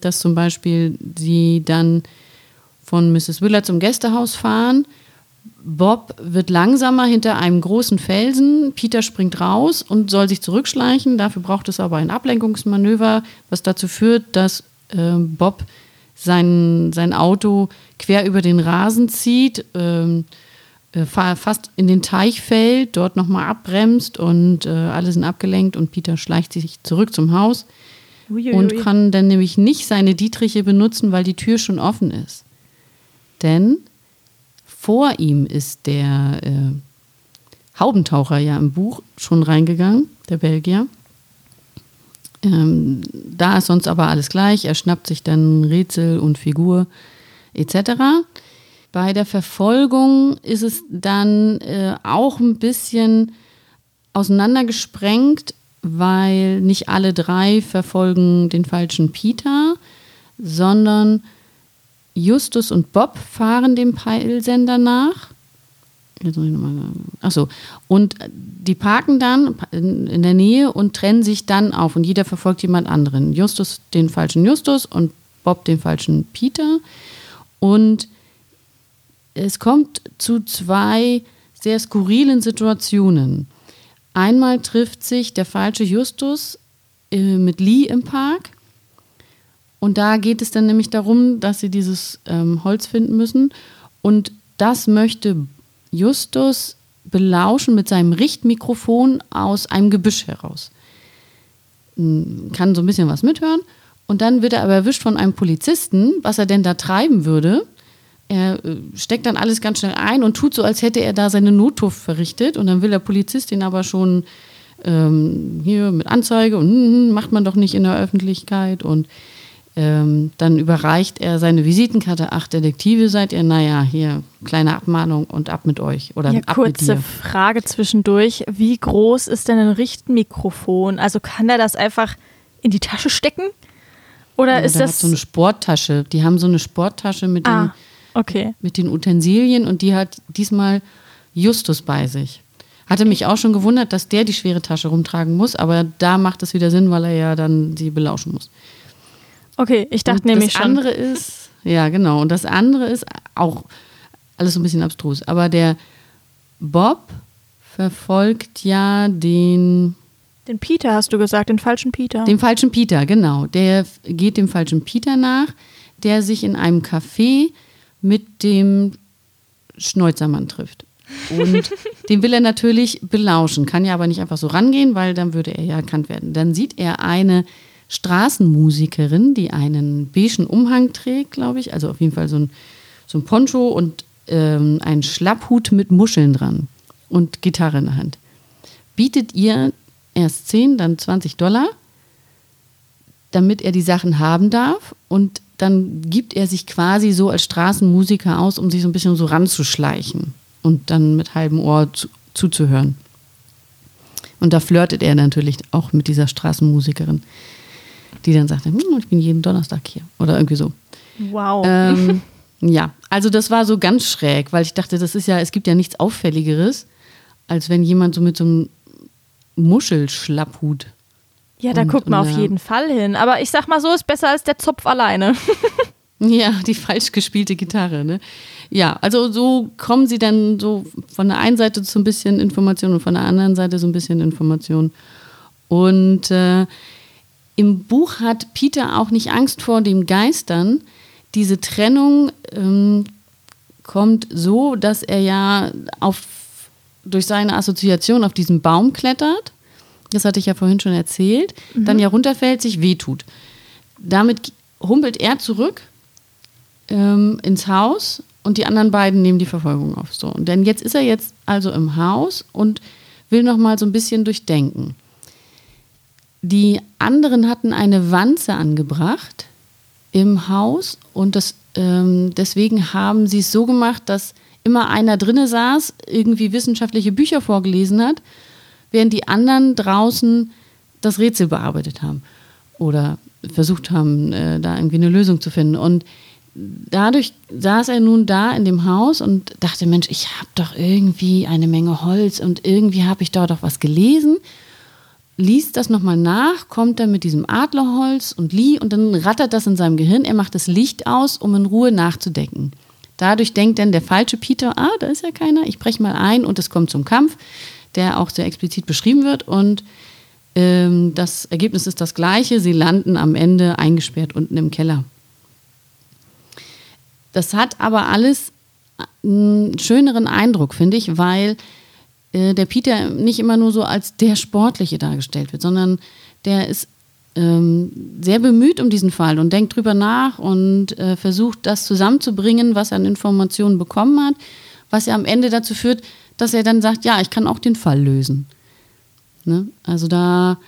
dass zum Beispiel sie dann von Mrs. Willer zum Gästehaus fahren. Bob wird langsamer hinter einem großen Felsen. Peter springt raus und soll sich zurückschleichen. Dafür braucht es aber ein Ablenkungsmanöver, was dazu führt, dass äh, Bob sein, sein Auto quer über den Rasen zieht, ähm, äh, fa- fast in den Teich fällt, dort nochmal abbremst und äh, alle sind abgelenkt und Peter schleicht sich zurück zum Haus und kann dann nämlich nicht seine Dietriche benutzen, weil die Tür schon offen ist. Denn vor ihm ist der äh, Haubentaucher ja im Buch schon reingegangen, der Belgier. Ähm, da ist sonst aber alles gleich. Er schnappt sich dann Rätsel und Figur etc. Bei der Verfolgung ist es dann äh, auch ein bisschen auseinandergesprengt, weil nicht alle drei verfolgen den falschen Peter, sondern Justus und Bob fahren dem Peilsender nach. Jetzt muss ich noch mal- Ach so. Und die parken dann in in der Nähe und trennen sich dann auf. Und jeder verfolgt jemand anderen. Justus den falschen Justus und Bob den falschen Peter. Und es kommt zu zwei sehr skurrilen Situationen. Einmal trifft sich der falsche Justus äh, mit Lee im Park. Und da geht es dann nämlich darum, dass sie dieses ähm, Holz finden müssen. Und das möchte Justus belauschen mit seinem Richtmikrofon aus einem Gebüsch heraus. Hm, Kann so ein bisschen was mithören. Und dann wird er aber erwischt von einem Polizisten, was er denn da treiben würde. Er äh, steckt dann alles ganz schnell ein und tut so, als hätte er da seine Notdurft verrichtet. Und dann will der Polizist ihn aber schon ähm, hier mit Anzeige und hm, hm, macht man doch nicht in der Öffentlichkeit. Und ähm, dann überreicht er seine Visitenkarte. Ach, Detektive seid ihr? Naja, hier, kleine Abmahnung und ab mit euch. Oder Ja, ab mit kurze. Frage zwischendurch. Wie groß ist denn ein Richtmikrofon? Also kann der das einfach in die Tasche stecken? Oder Ja, ist das. hat so eine Sporttasche. Die haben so eine Sporttasche mit, den, ah, okay. mit den Utensilien und die hat diesmal Justus bei sich. Hatte mich auch schon gewundert, dass der die schwere Tasche rumtragen muss, aber da macht es wieder Sinn, weil er ja dann sie belauschen muss. Okay, ich dachte Und nämlich das schon. andere ist, ja genau, und das andere ist auch alles so ein bisschen abstrus, aber der Bob verfolgt ja den, Den Peter hast du gesagt, den falschen Peter. den falschen Peter, genau. Der geht dem falschen Peter nach, der sich in einem Café mit dem Schnäuzermann trifft. Und den will er natürlich belauschen, kann ja aber nicht einfach so rangehen, weil dann würde er ja erkannt werden. Dann sieht er eine Straßenmusikerin, die einen beigen Umhang trägt, glaube ich, also auf jeden Fall so ein, so ein Poncho und ähm, einen Schlapphut mit Muscheln dran und Gitarre in der Hand. Bietet ihr erst 10, dann 20 Dollar, damit er die Sachen haben darf und dann gibt er sich quasi so als Straßenmusiker aus, um sich so ein bisschen so ranzuschleichen und dann mit halbem Ohr zu, zuzuhören. Und da flirtet er natürlich auch mit dieser Straßenmusikerin, die dann sagt, hm, ich bin jeden Donnerstag hier oder irgendwie so. wow. Ähm, ja, also das war so ganz schräg, weil ich dachte, das ist ja, es gibt ja nichts Auffälligeres, als wenn jemand so mit so einem Muschelschlapphut. ja, da und- guckt man und auf ja. jeden Fall hin. Aber ich sag mal so, ist besser als der Zopf alleine. Ja, die falsch gespielte Gitarre, ne? Ja, also so kommen sie dann so von der einen Seite zu ein bisschen Information und von der anderen Seite so ein bisschen Information. Und äh, im Buch hat Peter auch nicht Angst vor den Geistern. Diese Trennung ähm, kommt so, dass er ja auf, durch seine Assoziation auf diesen Baum klettert. Das hatte ich ja vorhin schon erzählt. Dann ja runterfällt, sich wehtut. Damit humpelt er zurück ähm, ins Haus und die anderen beiden nehmen die Verfolgung auf. So. Und denn jetzt ist er jetzt also im Haus und will noch mal so ein bisschen durchdenken. Die anderen hatten eine Wanze angebracht im Haus und das, ähm, deswegen haben sie es so gemacht, dass immer einer drinne saß, irgendwie wissenschaftliche Bücher vorgelesen hat, während die anderen draußen das Rätsel bearbeitet haben oder versucht haben, äh, da irgendwie eine Lösung zu finden. Und dadurch saß er nun da in dem Haus und dachte, Mensch, ich habe doch irgendwie eine Menge Holz und irgendwie habe ich da doch was gelesen. Liest das nochmal nach, kommt dann mit diesem Adlerholz und Lie und dann rattert das in seinem Gehirn. Er macht das Licht aus, um in Ruhe nachzudenken. Dadurch denkt dann der falsche Peter, ah, da ist ja keiner, ich breche mal ein und es kommt zum Kampf, der auch sehr explizit beschrieben wird und ähm, das Ergebnis ist das gleiche, sie landen am Ende eingesperrt unten im Keller. Das hat aber alles einen schöneren Eindruck, finde ich, weil äh, der Peter nicht immer nur so als der Sportliche dargestellt wird, sondern der ist ähm, sehr bemüht um diesen Fall und denkt drüber nach und äh, versucht, das zusammenzubringen, was er an Informationen bekommen hat, was ja am Ende dazu führt, dass er dann sagt, ja, ich kann auch den Fall lösen. Ne? Also da,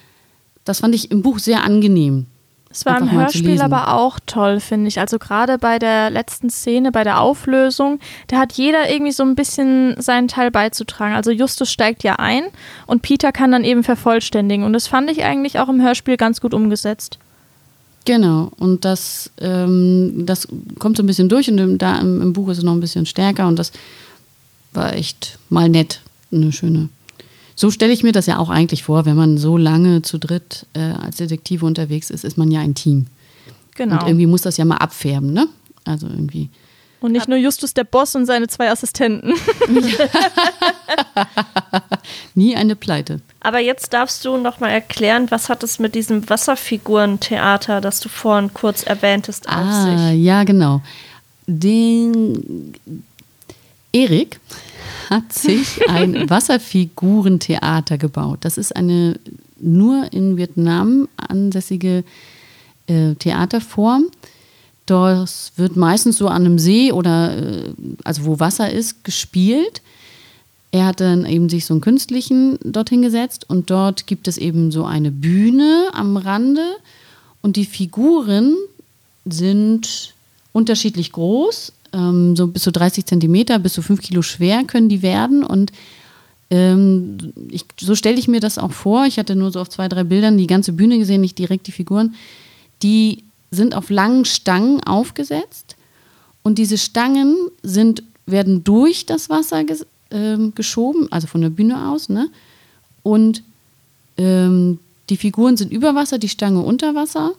das fand ich im Buch sehr angenehm. Es war im Hörspiel aber auch toll, finde ich. Also gerade bei der letzten Szene, bei der Auflösung, da hat jeder irgendwie so ein bisschen seinen Teil beizutragen. Also Justus steigt ja ein und Peter kann dann eben vervollständigen. Und das fand ich eigentlich auch im Hörspiel ganz gut umgesetzt. Genau, und das, ähm, das kommt so ein bisschen durch und im, da im, im Buch ist es noch ein bisschen stärker und das war echt mal nett, eine schöne. So stelle ich mir das ja auch eigentlich vor, wenn man so lange zu dritt äh, als Detektive unterwegs ist, ist man ja ein Team. Genau. Und irgendwie muss das ja mal abfärben, ne? Also irgendwie. Und nicht nur Justus der Boss und seine zwei Assistenten. Nie eine Pleite. Aber jetzt darfst du noch mal erklären, was hat es mit diesem Wasserfigurentheater, das du vorhin kurz erwähntest, auf Ah, sich? ja, genau. Den Erik hat sich ein Wasserfigurentheater gebaut. Das ist eine nur in Vietnam ansässige äh, Theaterform. Das wird meistens so an einem See oder äh, also wo Wasser ist, gespielt. Er hat dann eben sich so einen künstlichen dorthin gesetzt und dort gibt es eben so eine Bühne am Rande und die Figuren sind unterschiedlich groß, ähm, so bis zu 30 Zentimeter, bis zu 5 Kilo schwer können die werden und ähm, ich, so stelle ich mir das auch vor. Ich hatte nur so auf zwei, drei Bildern die ganze Bühne gesehen, nicht direkt die Figuren. Die sind auf langen Stangen aufgesetzt und diese Stangen sind, werden durch das Wasser ges ähm, geschoben, also von der Bühne aus, ne? Und ähm, die Figuren sind über Wasser, die Stange unter Wasser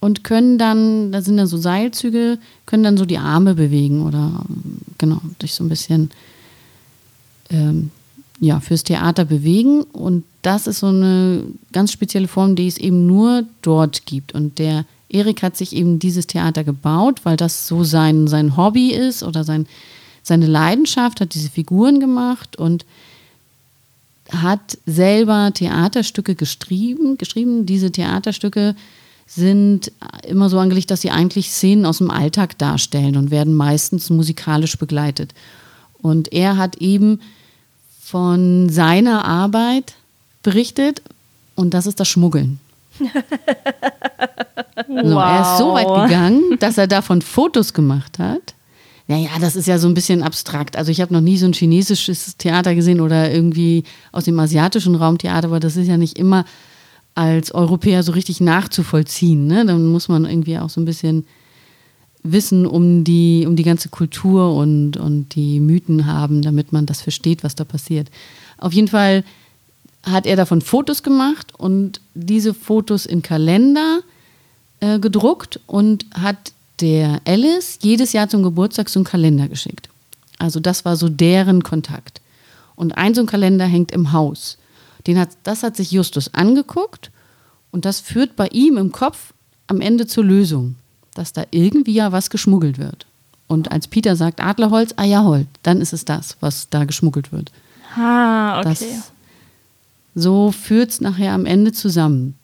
und können dann, da sind dann so Seilzüge, können dann so die Arme bewegen oder genau, durch so ein bisschen ähm, ja, fürs Theater bewegen. Und das ist so eine ganz spezielle Form, die es eben nur dort gibt. Und der Erik hat sich eben dieses Theater gebaut, weil das so sein, sein Hobby ist oder sein, seine Leidenschaft, hat diese Figuren gemacht und hat selber Theaterstücke geschrieben. geschrieben. Diese Theaterstücke sind immer so angelegt, dass sie eigentlich Szenen aus dem Alltag darstellen und werden meistens musikalisch begleitet. Und er hat eben von seiner Arbeit berichtet und das ist das Schmuggeln. So, er ist so weit gegangen, dass er davon Fotos gemacht hat. Naja, das ist ja so ein bisschen abstrakt. Also ich habe noch nie so ein chinesisches Theater gesehen oder irgendwie aus dem asiatischen Raum Theater, aber das ist ja nicht immer als Europäer so richtig nachzuvollziehen. Ne? Dann muss man irgendwie auch so ein bisschen Wissen um die, um die ganze Kultur und, und die Mythen haben, damit man das versteht, was da passiert. Auf jeden Fall hat er davon Fotos gemacht und diese Fotos in Kalender äh, gedruckt und hat der Alice jedes Jahr zum Geburtstag so einen Kalender geschickt. Also das war so deren Kontakt. Und ein so ein Kalender hängt im Haus. Den hat, das hat sich Justus angeguckt und das führt bei ihm im Kopf am Ende zur Lösung, dass da irgendwie ja was geschmuggelt wird. Und als Peter sagt Adlerholz, ah ja, Holt, dann ist es das, was da geschmuggelt wird. Ah, okay. Das, so führt es nachher am Ende zusammen.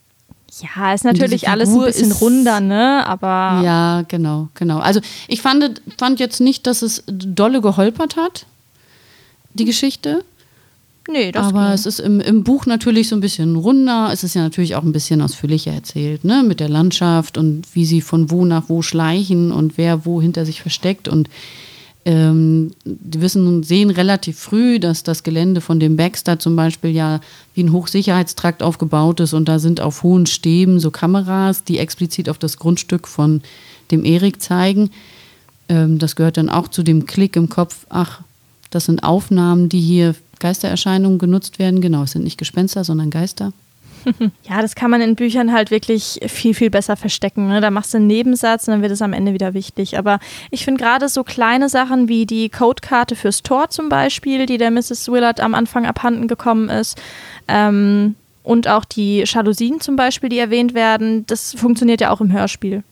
ja, ist natürlich alles ein bisschen ist- runder, ne? Aber Ja, genau, genau. Also ich fand, fand jetzt nicht, dass es dolle geholpert hat, die Geschichte. Nee, das aber ging. es ist im, im Buch natürlich so ein bisschen runder. Es ist ja natürlich auch ein bisschen ausführlicher erzählt, ne? Mit der Landschaft und wie sie von wo nach wo schleichen und wer wo hinter sich versteckt. Und ähm, die wissen und sehen relativ früh, dass das Gelände von dem Baxter zum Beispiel ja wie ein Hochsicherheitstrakt aufgebaut ist und da sind auf hohen Stäben so Kameras, die explizit auf das Grundstück von dem Erik zeigen. Ähm, das gehört dann auch zu dem Klick im Kopf, ach, das sind Aufnahmen, die hier Geistererscheinungen genutzt werden. Genau, es sind nicht Gespenster, sondern Geister. Ja, das kann man in Büchern halt wirklich viel, viel besser verstecken. Ne? Da machst du einen Nebensatz und dann wird es am Ende wieder wichtig. Aber ich finde gerade so kleine Sachen wie die Codekarte fürs Tor zum Beispiel, die der Mrs. Willard am Anfang abhanden gekommen ist, ähm, und auch die Jalousien zum Beispiel, die erwähnt werden, das funktioniert ja auch im Hörspiel.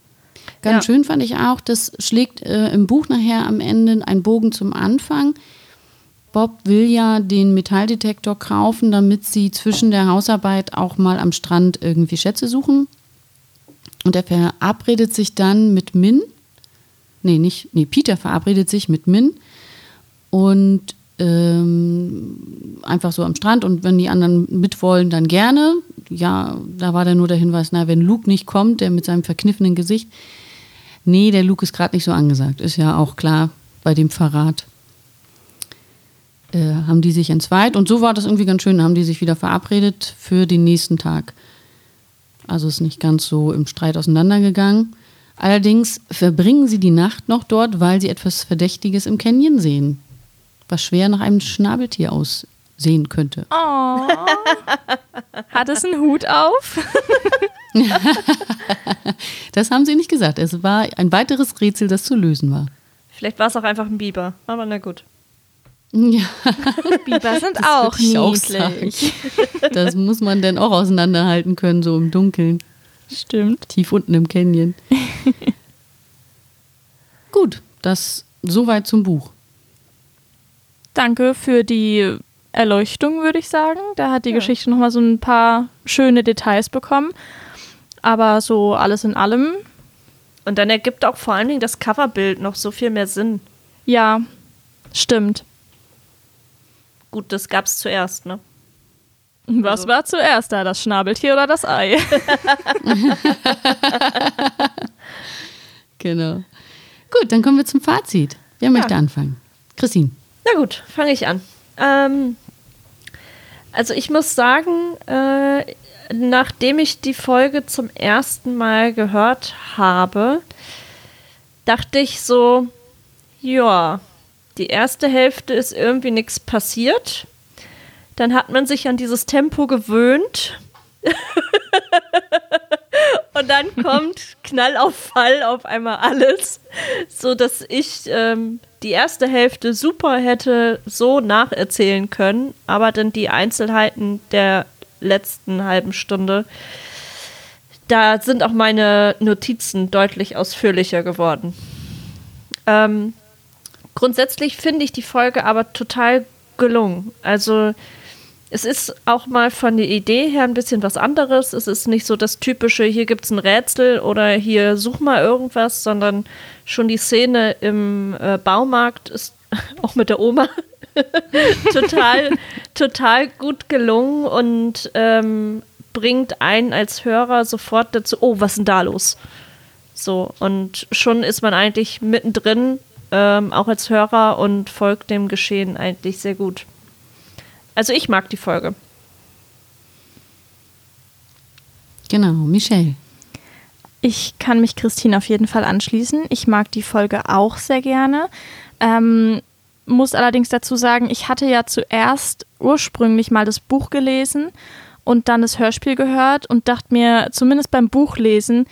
Ganz Ja. schön fand ich auch, das schlägt äh, im Buch nachher am Ende einen Bogen zum Anfang. Bob will ja den Metalldetektor kaufen, damit sie zwischen der Hausarbeit auch mal am Strand irgendwie Schätze suchen. Und er verabredet sich dann mit Min. Nee, nicht, nee, Peter verabredet sich mit Min und ähm, einfach so am Strand und wenn die anderen mitwollen, dann gerne. ja, da war dann nur der Hinweis, na, wenn Luke nicht kommt, der mit seinem verkniffenen Gesicht, nee, der Luke ist gerade nicht so angesagt. Ist ja auch klar bei dem Verrat. Äh, haben die sich entzweit und so war das irgendwie ganz schön, haben die sich wieder verabredet für den nächsten Tag. Also ist nicht ganz so im Streit auseinandergegangen. Allerdings verbringen sie die Nacht noch dort, weil sie etwas Verdächtiges im Canyon sehen, was schwer nach einem Schnabeltier aussehen könnte. Oh. Hat es einen Hut auf? Das haben sie nicht gesagt. Es war ein weiteres Rätsel, das zu lösen war. Vielleicht war es auch einfach ein Biber. Aber na gut. Ja, Biber sind Das auch niedlich. das muss man dann auch auseinanderhalten können, so im Dunkeln, Stimmt. tief unten im Canyon. Gut, das soweit zum Buch. Danke für die Erleuchtung, würde ich sagen. Da hat die Geschichte nochmal so ein paar schöne Details bekommen. Aber so alles in allem, Und dann ergibt auch vor allen Dingen das Coverbild noch so viel mehr Sinn. ja, stimmt. Gut, das gab's zuerst, ne? Was war zuerst da, das Schnabeltier oder das Ei? Genau. Gut, dann kommen wir zum Fazit. Wer möchte anfangen? Christine. Na gut, fange ich an. Ähm, also ich muss sagen, äh, nachdem ich die Folge zum ersten Mal gehört habe, dachte ich so, ja, die erste Hälfte ist irgendwie nichts passiert. Dann hat man sich an dieses Tempo gewöhnt. Und dann kommt Knall auf Fall auf einmal alles, so dass ich ähm, die erste Hälfte super hätte so nacherzählen können, aber dann die Einzelheiten der letzten halben Stunde, da sind auch meine Notizen deutlich ausführlicher geworden. Ähm, grundsätzlich finde ich die Folge aber total gelungen. Also es ist auch mal von der Idee her ein bisschen was anderes. Es ist nicht so das typische, hier gibt es ein Rätsel oder hier such mal irgendwas, sondern schon die Szene im äh, Baumarkt ist auch mit der Oma total, total gut gelungen und ähm, bringt einen als Hörer sofort dazu, oh, was ist denn da los? So, und schon ist man eigentlich mittendrin, ähm, auch als Hörer und folgt dem Geschehen eigentlich sehr gut. Also ich mag die Folge. Genau, Michelle. Ich kann mich Christine auf jeden Fall anschließen. Ich mag die Folge auch sehr gerne. Ähm, muss allerdings dazu sagen, ich hatte ja zuerst ursprünglich mal das Buch gelesen und dann das Hörspiel gehört und dachte mir, zumindest beim Buchlesen,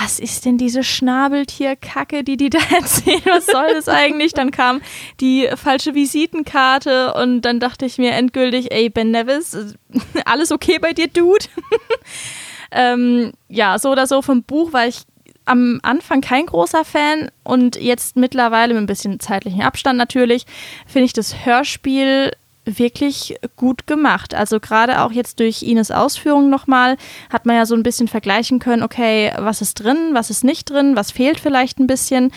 was ist denn diese Schnabeltierkacke, die die da erzählen? Was soll das eigentlich? Dann kam die falsche Visitenkarte und dann dachte ich mir endgültig, ey, Ben Nevis, alles okay bei dir, Dude? ähm, ja, so oder so vom Buch war ich am Anfang kein großer Fan und jetzt mittlerweile mit ein bisschen zeitlichen Abstand natürlich, finde ich das Hörspiel wirklich gut gemacht. Also gerade auch jetzt durch Ines Ausführungen nochmal hat man ja so ein bisschen vergleichen können, okay, was ist drin, was ist nicht drin, was fehlt vielleicht ein bisschen.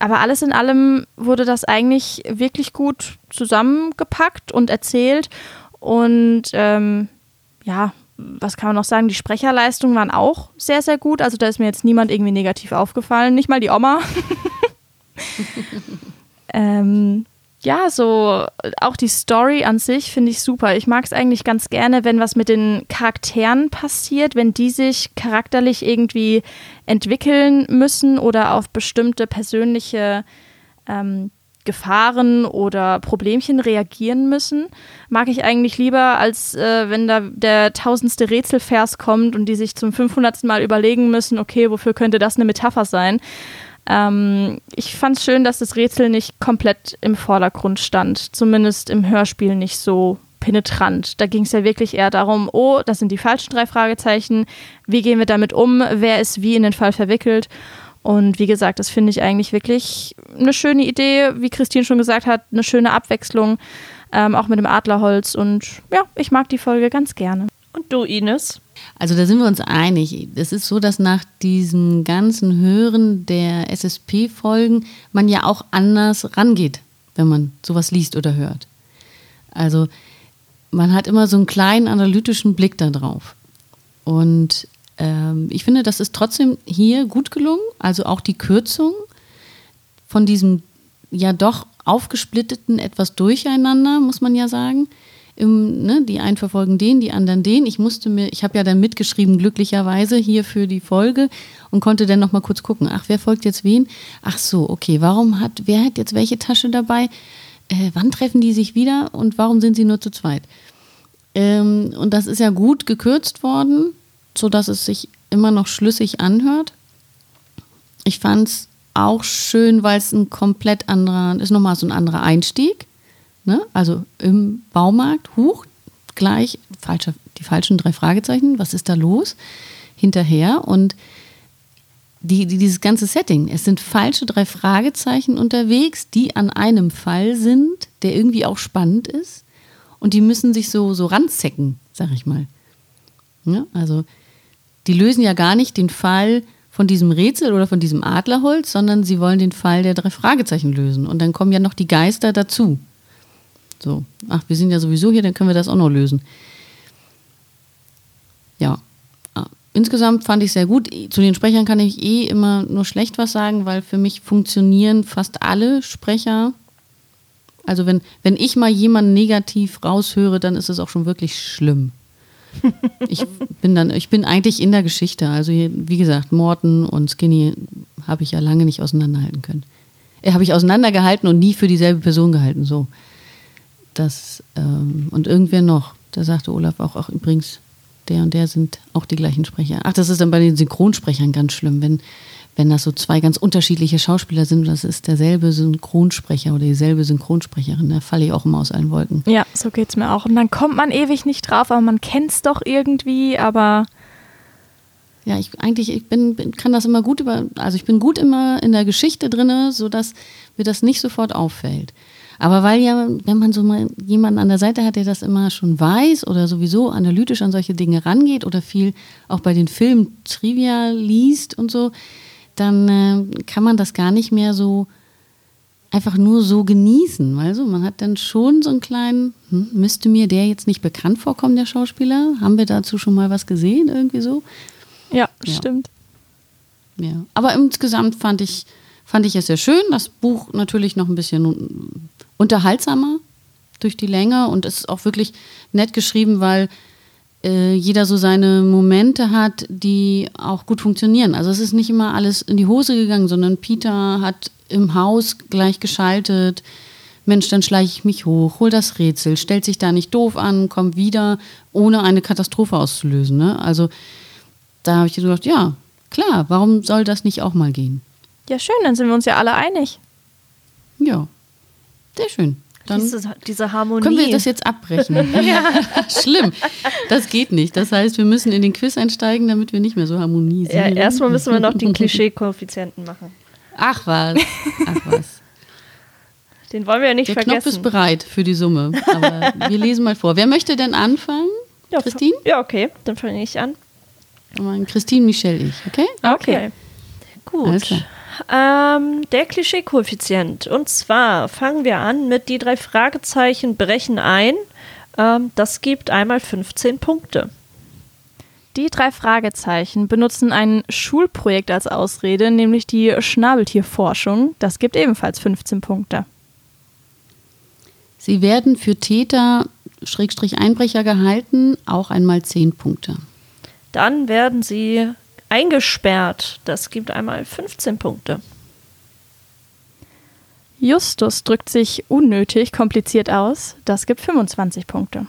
Aber alles in allem wurde das eigentlich wirklich gut zusammengepackt und erzählt. Und ähm, ja, was kann man noch sagen? Die Sprecherleistungen waren auch sehr, sehr gut. Also da ist mir jetzt niemand irgendwie negativ aufgefallen. Nicht mal die Oma. ähm, ja, so auch die Story an sich finde ich super. Ich mag es eigentlich ganz gerne, wenn was mit den Charakteren passiert, wenn die sich charakterlich irgendwie entwickeln müssen oder auf bestimmte persönliche ähm, Gefahren oder Problemchen reagieren müssen, mag ich eigentlich lieber, als äh, wenn da der tausendste Rätselvers kommt und die sich zum 500. Mal überlegen müssen, okay, wofür könnte das eine Metapher sein? Ähm, ich fand es schön, dass das Rätsel nicht komplett im Vordergrund stand, zumindest im Hörspiel nicht so penetrant. Da ging es ja wirklich eher darum, oh, das sind die falschen drei Fragezeichen, wie gehen wir damit um, wer ist wie in den Fall verwickelt. Und wie gesagt, das finde ich eigentlich wirklich eine schöne Idee, wie Christine schon gesagt hat, eine schöne Abwechslung, ähm, auch mit dem Adlerholz. Und ja, ich mag die Folge ganz gerne. Und du, Ines? Also da sind wir uns einig. Es ist so, dass nach diesem ganzen Hören der SSP-Folgen man ja auch anders rangeht, wenn man sowas liest oder hört. Also man hat immer so einen kleinen analytischen Blick da drauf. Und ähm, ich finde, das ist trotzdem hier gut gelungen. Also auch die Kürzung von diesem ja doch aufgesplitteten etwas durcheinander, muss man ja sagen. Im, ne, die einen verfolgen den, die anderen den. Ich musste mir, ich habe ja dann mitgeschrieben, glücklicherweise hier für die Folge und konnte dann noch mal kurz gucken. Ach, wer folgt jetzt wen? Ach so, okay. Warum hat, wer hat jetzt welche Tasche dabei? Äh, wann treffen die sich wieder und warum sind sie nur zu zweit? Ähm, und das ist ja gut gekürzt worden, sodass es sich immer noch schlüssig anhört. Ich fand es auch schön, weil es ein komplett anderer, ist nochmal so ein anderer Einstieg. Ne? Also im Baumarkt, huch, gleich falsche, die falschen drei Fragezeichen, was ist da los? Hinterher und die, die, dieses ganze Setting, es sind falsche drei Fragezeichen unterwegs, die an einem Fall sind, der irgendwie auch spannend ist und die müssen sich so, so ranzecken, sag ich mal. Ja, also die lösen ja gar nicht den Fall von diesem Rätsel oder von diesem Adlerholz, sondern sie wollen den Fall der drei Fragezeichen lösen. Und dann kommen ja noch die Geister dazu. So, ach, wir sind ja sowieso hier, dann können wir das auch noch lösen. Ja, ah, insgesamt fand ich sehr gut. Zu den Sprechern kann ich eh immer nur schlecht was sagen, weil für mich funktionieren fast alle Sprecher. Also wenn, wenn ich mal jemanden negativ raushöre, dann ist es auch schon wirklich schlimm. Ich bin dann, ich bin eigentlich in der Geschichte. Also hier, wie gesagt, Morton und Skinny habe ich ja lange nicht auseinanderhalten können. Äh, habe ich auseinandergehalten und nie für dieselbe Person gehalten. So. Das, ähm, und irgendwer noch, da sagte Olaf auch, auch übrigens, der und der sind auch die gleichen Sprecher. Ach, das ist dann bei den Synchronsprechern ganz schlimm, wenn, wenn das so zwei ganz unterschiedliche Schauspieler sind, das ist derselbe Synchronsprecher oder dieselbe Synchronsprecherin, da falle ich auch immer aus allen Wolken. Ja, so geht's mir auch. Und dann kommt man ewig nicht drauf, aber man kennt's doch irgendwie, aber Ja, ich eigentlich, ich bin, bin, kann das immer gut über, also ich bin gut immer in der Geschichte drinne, sodass mir das nicht sofort auffällt. Aber weil ja, wenn man so mal jemanden an der Seite hat, der das immer schon weiß oder sowieso analytisch an solche Dinge rangeht oder viel auch bei den Filmen Trivia liest und so, dann äh, kann man das gar nicht mehr so einfach nur so genießen. Also man hat dann schon so einen kleinen, hm, müsste mir der jetzt nicht bekannt vorkommen, der Schauspieler? Haben wir dazu schon mal was gesehen, irgendwie so? ja, Ja. stimmt. Ja. Aber insgesamt fand ich, fand ich es sehr schön. Das Buch natürlich noch ein bisschen un- unterhaltsamer durch die Länge und es ist auch wirklich nett geschrieben, weil äh, jeder so seine Momente hat, die auch gut funktionieren. Also es ist nicht immer alles in die Hose gegangen, sondern Peter hat im Haus gleich geschaltet. Mensch, dann schleiche ich mich hoch, hol das Rätsel, stellt sich da nicht doof an, kommt wieder, ohne eine Katastrophe auszulösen. Ne? Also da habe ich gedacht, ja, klar, warum soll das nicht auch mal gehen? Ja, schön, dann sind wir uns ja alle einig. Ja, sehr schön. Dann diese, diese Harmonie. können wir das jetzt abbrechen. Schlimm. Das geht nicht. Das heißt, wir müssen in den Quiz einsteigen, damit wir nicht mehr so ja, harmonisieren. erstmal müssen wir noch den Klischee-Koeffizienten machen. Ach was. Ach was. Den wollen wir ja nicht Der Knopf vergessen. ist bereit für die Summe. Aber wir lesen mal vor. Wer möchte denn anfangen? ja, Christine? Ja, okay, dann fange ich an. Christine, Michelle, ich. Okay? Okay. Alles Gut. klar. Ähm, der Klischee-Koeffizient. Und zwar fangen wir an mit die drei Fragezeichen brechen ein. Ähm, das gibt einmal 15 Punkte. Die drei Fragezeichen benutzen ein Schulprojekt als Ausrede, nämlich die Schnabeltierforschung. Das gibt ebenfalls 15 Punkte. Sie werden für Täter, Schrägstrich Einbrecher gehalten, auch einmal 10 Punkte. Dann werden sie eingesperrt. Das gibt einmal 15 Punkte. Justus drückt sich unnötig kompliziert aus. Das gibt 25 Punkte.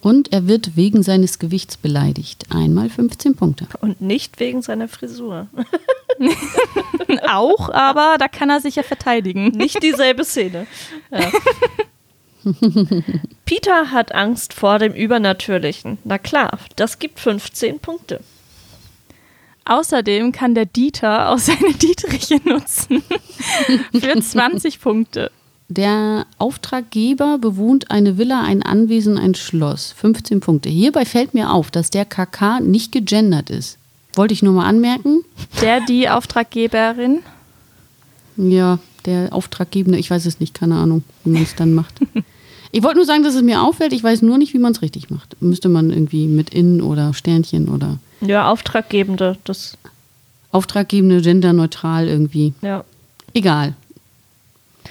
Und er wird wegen seines Gewichts beleidigt. Einmal 15 Punkte. Und nicht wegen seiner Frisur. Auch, aber da kann er sich ja verteidigen. Nicht dieselbe Szene. Ja. Peter hat Angst vor dem Übernatürlichen. Na klar, das gibt 15 Punkte. Außerdem kann der Dieter auch seine Dietriche nutzen. Für 20 Punkte. Der Auftraggeber bewohnt eine Villa, ein Anwesen, ein Schloss. 15 Punkte. Hierbei fällt mir auf, dass der KK nicht gegendert ist. Wollte ich nur mal anmerken. Der, die Auftraggeberin. Ja, der Auftraggebende, ich weiß es nicht, keine Ahnung, wie man es dann macht. Ich wollte nur sagen, dass es mir auffällt. Ich weiß nur nicht, wie man es richtig macht. Müsste man irgendwie mit In oder Sternchen oder Ja, Auftraggebende, das, Auftraggebende, genderneutral irgendwie. ja. Egal.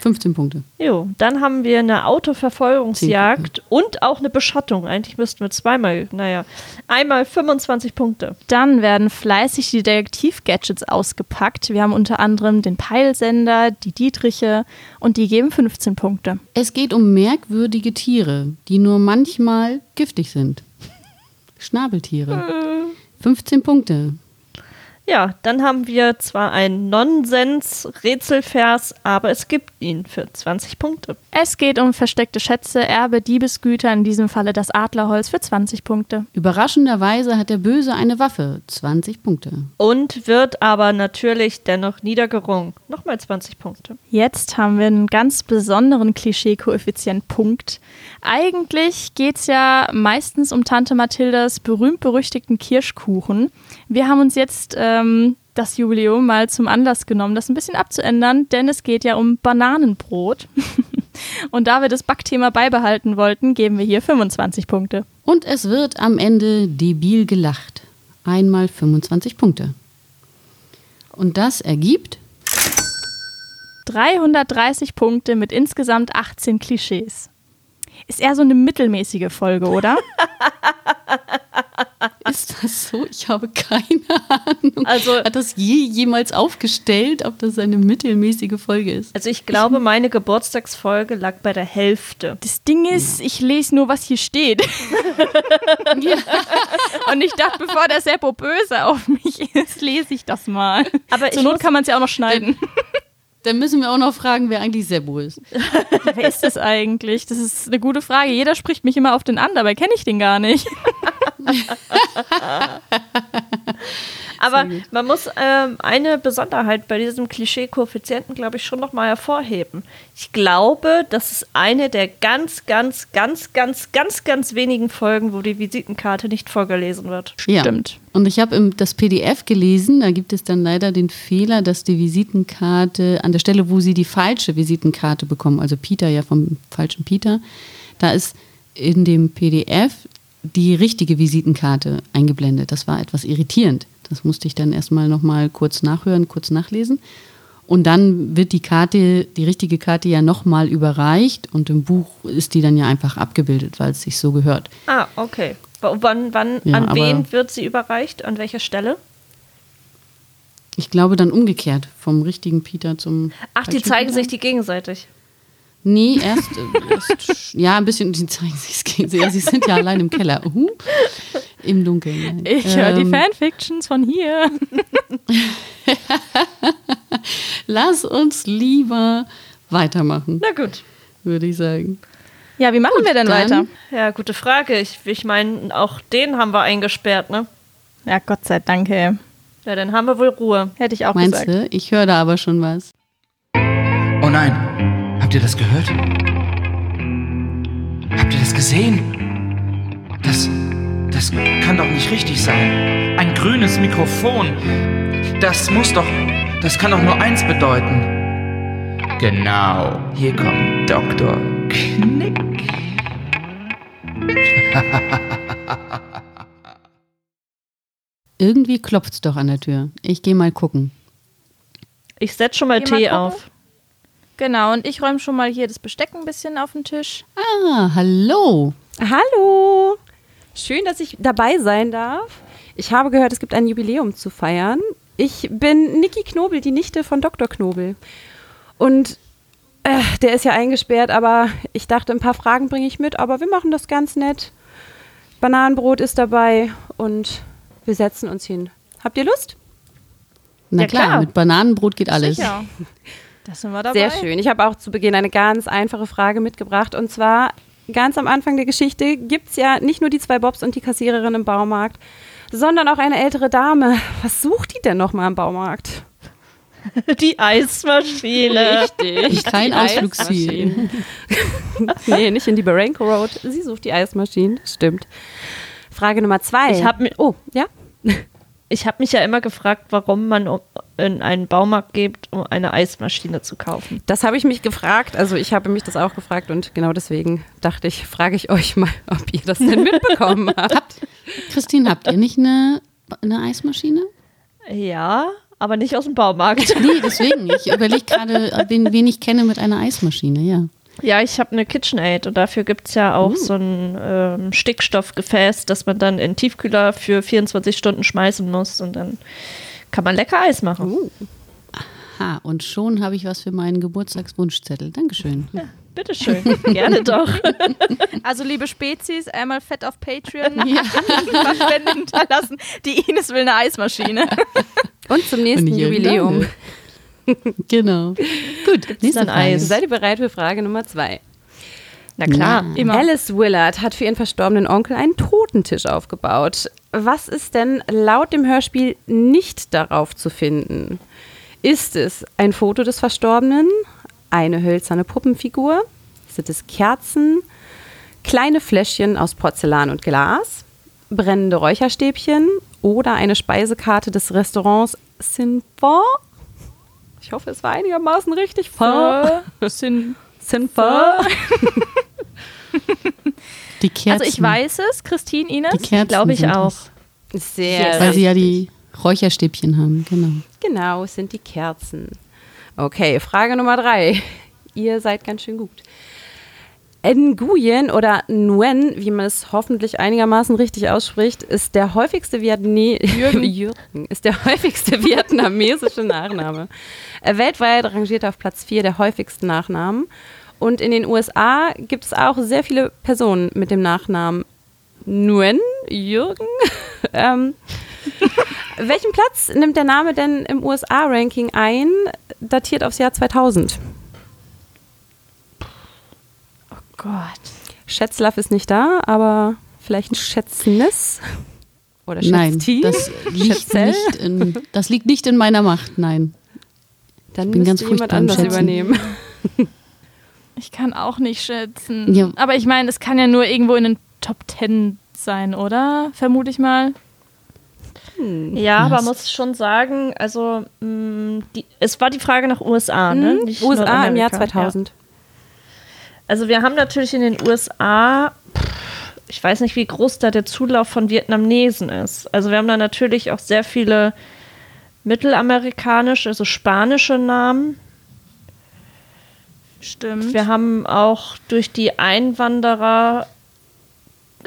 15 Punkte. Jo, dann haben wir eine Autoverfolgungsjagd und auch eine Beschattung. Eigentlich müssten wir zweimal, naja, einmal 25 Punkte. Dann werden fleißig die Detektiv-Gadgets ausgepackt. Wir haben unter anderem den Peilsender, die Dietriche und die geben 15 Punkte. Es geht um merkwürdige Tiere, die nur manchmal giftig sind. Schnabeltiere. 15 Punkte. Ja, dann haben wir zwar einen Nonsens-Rätselvers, aber es gibt ihn für 20 Punkte. Es geht um versteckte Schätze, Erbe, Diebesgüter, in diesem Falle das Adlerholz für 20 Punkte. Überraschenderweise hat der Böse eine Waffe. 20 Punkte. Und wird aber natürlich dennoch niedergerungen. Nochmal 20 Punkte. Jetzt haben wir einen ganz besonderen Klischee-Koeffizient-Punkt. Eigentlich geht es ja meistens um Tante Mathildas berühmt-berüchtigten Kirschkuchen. Wir haben uns jetzt ähm, das Jubiläum mal zum Anlass genommen, das ein bisschen abzuändern, denn es geht ja um Bananenbrot. Und da wir das Backthema beibehalten wollten, geben wir hier 25 Punkte. Und es wird am Ende debil gelacht. Einmal 25 Punkte. Und das ergibt 330 Punkte mit insgesamt 18 Klischees. Ist eher so eine mittelmäßige Folge, oder? Ist das so? Ich habe keine Ahnung. Also- hat das je jemals aufgestellt, ob das eine mittelmäßige Folge ist? Also ich glaube, meine Geburtstagsfolge lag bei der Hälfte. Das Ding ist, ich lese nur, was hier steht. Und ich dachte, bevor der Seppo böse auf mich ist, lese ich das mal. Aber Zur ich Not muss- kann man es ja auch noch schneiden. Dann müssen wir auch noch fragen, wer eigentlich Sebo ist. Wer ist das eigentlich? Das ist eine gute Frage. Jeder spricht mich immer auf den an, dabei kenne ich den gar nicht. Aber man muss ähm, eine Besonderheit bei diesem Klischee-Koeffizienten, glaube ich, schon nochmal hervorheben. Ich glaube, das ist eine der ganz, ganz, ganz, ganz, ganz, ganz wenigen Folgen, wo die Visitenkarte nicht vorgelesen wird. Ja. Stimmt. Und ich habe das PDF gelesen, da gibt es dann leider den Fehler, dass die Visitenkarte an der Stelle, wo sie die falsche Visitenkarte bekommen, also Peter ja vom falschen Peter, da ist in dem PDF die richtige Visitenkarte eingeblendet. Das war etwas irritierend. Das musste ich dann erstmal nochmal kurz nachhören, kurz nachlesen. Und dann wird die Karte, die richtige Karte ja nochmal überreicht und im Buch ist die dann ja einfach abgebildet, weil es sich so gehört. Ah, okay. Wann, wann Ja, an wen wird sie überreicht? An welcher Stelle? Ich glaube dann umgekehrt, vom richtigen Peter zum. Ach, die zeigen Peter. sich die gegenseitig. Nee, erst, erst ja, ein bisschen, die zeigen sich gegenseitig. Sie sind ja allein im Keller. Uh, Im Dunkeln. nein. Ich höre die Ähm, Fanfictions von hier. Lass uns lieber weitermachen, Na gut. würde ich sagen. Ja, wie machen wir denn dann- weiter? Ja, gute Frage. Ich, ich meine, auch den haben wir eingesperrt, ne? Ja, Gott sei Dank, ey. Ja, dann haben wir wohl Ruhe. Hätte ich auch Meinst gesagt. du? Ich höre da aber schon was. Oh nein, habt ihr das gehört? Habt ihr das gesehen? Das, das kann doch nicht richtig sein. Ein grünes Mikrofon. Das muss doch, das kann doch nur eins bedeuten. Genau, hier kommt Dr. Knick. Irgendwie klopft's doch an der Tür. Ich gehe mal gucken. Ich setze schon mal Geh mal Tee gucken. auf. Genau, und ich räume schon mal hier das Besteck ein bisschen auf den Tisch. Ah, hallo. Hallo! Schön, dass ich dabei sein darf. Ich habe gehört, es gibt ein Jubiläum zu feiern. Ich bin Niki Knobel, die Nichte von Dr. Knobel. Und äh, der ist ja eingesperrt, aber ich dachte, ein paar Fragen bringe ich mit, aber wir machen das ganz nett. Bananenbrot ist dabei und wir setzen uns hin. Habt ihr Lust? Na Ja, klar, klar. mit Bananenbrot geht alles. Sicher. Das sind wir dabei. Sehr schön. Ich habe auch zu Beginn eine ganz einfache Frage mitgebracht. Und zwar, ganz am Anfang der Geschichte gibt es ja nicht nur die zwei Bobs und die Kassiererin im Baumarkt, sondern auch eine ältere Dame. Was sucht die denn nochmal im Baumarkt? Die Eismaschine. Richtig. Kein Ausflugsziel. nee, nicht in die Baranko Road. Sie sucht die Eismaschinen. Stimmt. Frage Nummer zwei. Ich hab mi- oh, ja? Ich habe mich ja immer gefragt, warum man in einen Baumarkt geht, um eine Eismaschine zu kaufen. Das habe ich mich gefragt. Also ich habe mich das auch gefragt und genau deswegen dachte ich, frage ich euch mal, ob ihr das denn mitbekommen habt. Christine, habt ihr nicht eine, eine Eismaschine? Ja, aber nicht aus dem Baumarkt. Nee, deswegen. Ich überlege gerade, wen, wen ich kenne mit einer Eismaschine, ja. Ja, ich habe eine KitchenAid und dafür gibt es ja auch so ein ähm, Stickstoffgefäß, das man dann in den Tiefkühler für 24 Stunden schmeißen muss und dann kann man lecker Eis machen. Ha, und schon habe ich was für meinen Geburtstagswunschzettel. Dankeschön. Bitteschön, gerne doch. Also, liebe Spezies, einmal fett auf Patreon Spenden hinterlassen. Die Ines will eine Eismaschine. Und zum nächsten Und Jubiläum. Genau. Gut, nächste Frage. Eis. Seid ihr bereit für Frage Nummer zwei? Na klar. Ja. Immer. Alice Willard hat für ihren verstorbenen Onkel einen Totentisch aufgebaut. Was ist denn laut dem Hörspiel nicht darauf zu finden? Ist es ein Foto des Verstorbenen, eine hölzerne Puppenfigur, sind es Kerzen, kleine Fläschchen aus Porzellan und Glas, brennende Räucherstäbchen oder eine Speisekarte des Restaurants Sinfort? Ich hoffe, es war einigermaßen richtig. Fort. Sind Sinfort. Die Kerzen. Also ich weiß es, Christine, Ines. Die Kerzen Glaube ich sind auch. es. Sehr Weil sie ja die Räucherstäbchen haben, genau. Genau, es sind die Kerzen. Okay, Frage Nummer drei. Ihr seid ganz schön gut. Nguyen oder Nguyen, wie man es hoffentlich einigermaßen richtig ausspricht, ist der häufigste Vietne ist der häufigste vietnamesische Nachname. Äh, weltweit rangiert er auf Platz 4 der häufigsten Nachnamen. Und in den USA gibt es auch sehr viele Personen mit dem Nachnamen Nguyen, Jürgen. ähm, welchen Platz nimmt der Name denn im USA-Ranking ein, datiert aufs Jahr 2000? Gott. Schätzlaff ist nicht da, aber vielleicht ein Schätznis oder Nein, Schätzti. das liegt, nicht in, das liegt nicht in meiner Macht, nein. Dann bin müsste ganz jemand anders Schätzen. übernehmen. Ich kann auch nicht schätzen. Ja. Aber ich meine, es kann ja nur irgendwo in den Top 10 sein, oder? Vermute ich mal. Ja, aber Was? muss schon sagen, also mh, die, es war die Frage nach USA, ne? Nicht USA im Jahr Nordamerika. 2000. Ja. Also wir haben natürlich in den USA, ich weiß nicht, wie groß da der Zulauf von Vietnamesen ist. Also wir haben da natürlich auch sehr viele mittelamerikanische, also spanische Namen. Stimmt. Wir haben auch durch die Einwanderer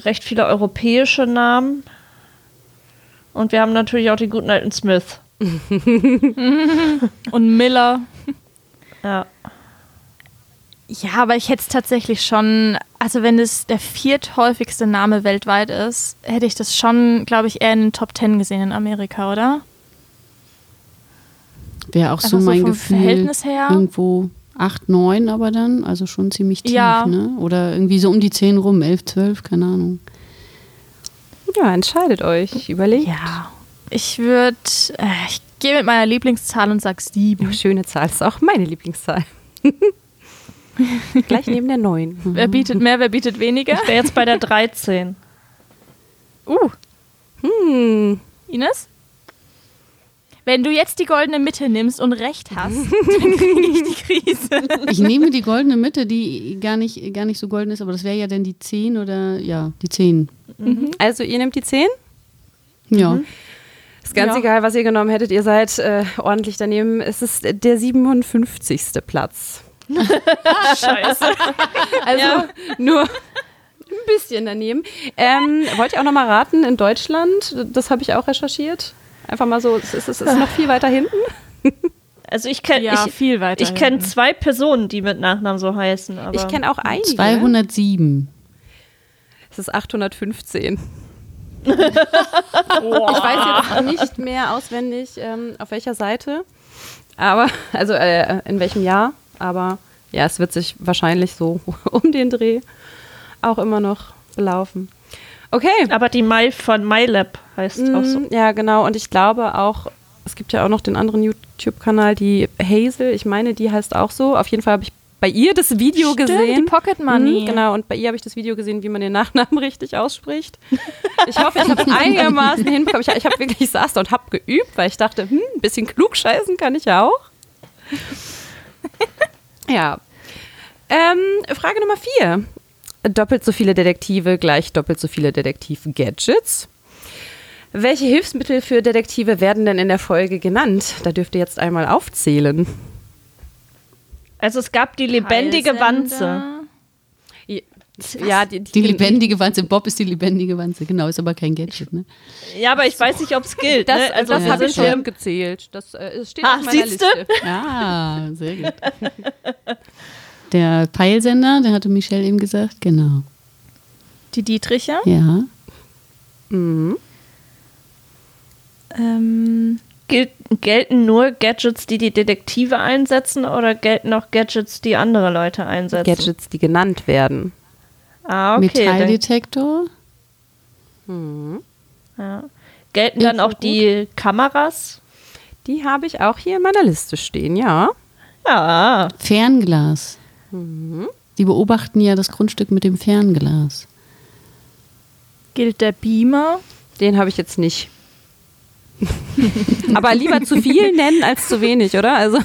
recht viele europäische Namen. Und wir haben natürlich auch den guten alten Smith. Und Miller. Ja. Ja, aber ich hätte es tatsächlich schon, also wenn es der vierthäufigste Name weltweit ist, hätte ich das schon, glaube ich, eher in den Top 10 gesehen in Amerika, oder? Wäre auch so Einfach so mein vom Gefühl. Verhältnis her. Irgendwo 8, 9 aber dann, also schon ziemlich tief, Ja. ne? Oder irgendwie so um die 10 rum, 11, 12, keine Ahnung. Ja, entscheidet euch. Überlegt. Ja. Ich würde, äh, ich gehe mit meiner Lieblingszahl und sag sieben. Schöne Zahl. Das ist auch meine Lieblingszahl. Gleich neben der 9. Wer bietet mehr, wer bietet weniger? Ich wäre jetzt bei der 13. Uh, Hm. Ines? Wenn du jetzt die goldene Mitte nimmst und recht hast, dann kriege ich die Krise. Ich nehme die goldene Mitte, die gar nicht, gar nicht so golden ist, aber das wäre ja dann die 10 oder, ja, die 10. Also ihr nehmt die 10? Ja. Ist ganz Ja. egal, was ihr genommen hättet. Ihr seid äh, ordentlich daneben. Es ist der 57. Platz. Scheiße. Also nur ein bisschen daneben. Ähm, wollt ihr auch noch mal raten, in Deutschland, das habe ich auch recherchiert. Einfach mal so, es ist, es ist noch viel weiter hinten. Also ich kenne Ja, ich, viel weiter. ich kenn hinten. zwei Personen, die mit Nachnamen so heißen. Aber Ich kenne auch einige. 207. Es ist 815. Ich weiß jetzt nicht mehr auswendig, ähm, auf welcher Seite. Aber, also äh, in welchem Jahr. Aber ja, es wird sich wahrscheinlich so um den Dreh auch immer noch belaufen. Okay. aber die Mai von MyLab heißt auch so. Mm, Ja, genau. Und ich glaube auch, es gibt ja auch noch den anderen YouTube-Kanal, die Hazel. Ich meine, die heißt auch so. Auf jeden Fall habe ich bei ihr das Video Stimmt, gesehen. die Pocket Money. Mhm, genau, und bei ihr habe ich das Video gesehen, wie man den Nachnamen richtig ausspricht. Ich hoffe, ich habe es einigermaßen hinbekommen. Ich, ich habe wirklich, ich saß da und habe geübt, weil ich dachte, hm, ein bisschen klug scheißen kann ich ja auch. Ja. Ähm, Frage Nummer vier. Doppelt so viele Detektive gleich doppelt so viele Detektiv-Gadgets. Welche Hilfsmittel für Detektive werden denn in der Folge genannt? Da dürft ihr jetzt einmal aufzählen. Also es gab die lebendige Wanze. Ja, die, Die lebendige Wanze. Bob ist die lebendige Wanze, genau, ist aber kein Gadget, ne? Ja, aber ich weiß nicht, ob es gilt. Das, ne? Also das wir habe ich ja- schon gezählt. Das äh, steht Ah, auf meiner siehste? Liste. Ah, sehr gut. Der Peilsender, der hatte Michelle eben gesagt, genau. Die Dietriche. Ja. Mhm. Ähm, Gilt, gelten nur Gadgets, die die Detektive einsetzen oder gelten auch Gadgets, die andere Leute einsetzen? Gadgets, die genannt werden. Ah, okay. Metalldetektor. ja. Gelten dann auch die Kameras? Die habe ich auch hier in meiner Liste stehen, ja. Ja. Fernglas. Mhm. Die beobachten ja das Grundstück mit dem Fernglas. gilt der Beamer. Den habe ich jetzt nicht. Aber lieber zu viel nennen als zu wenig, oder? Also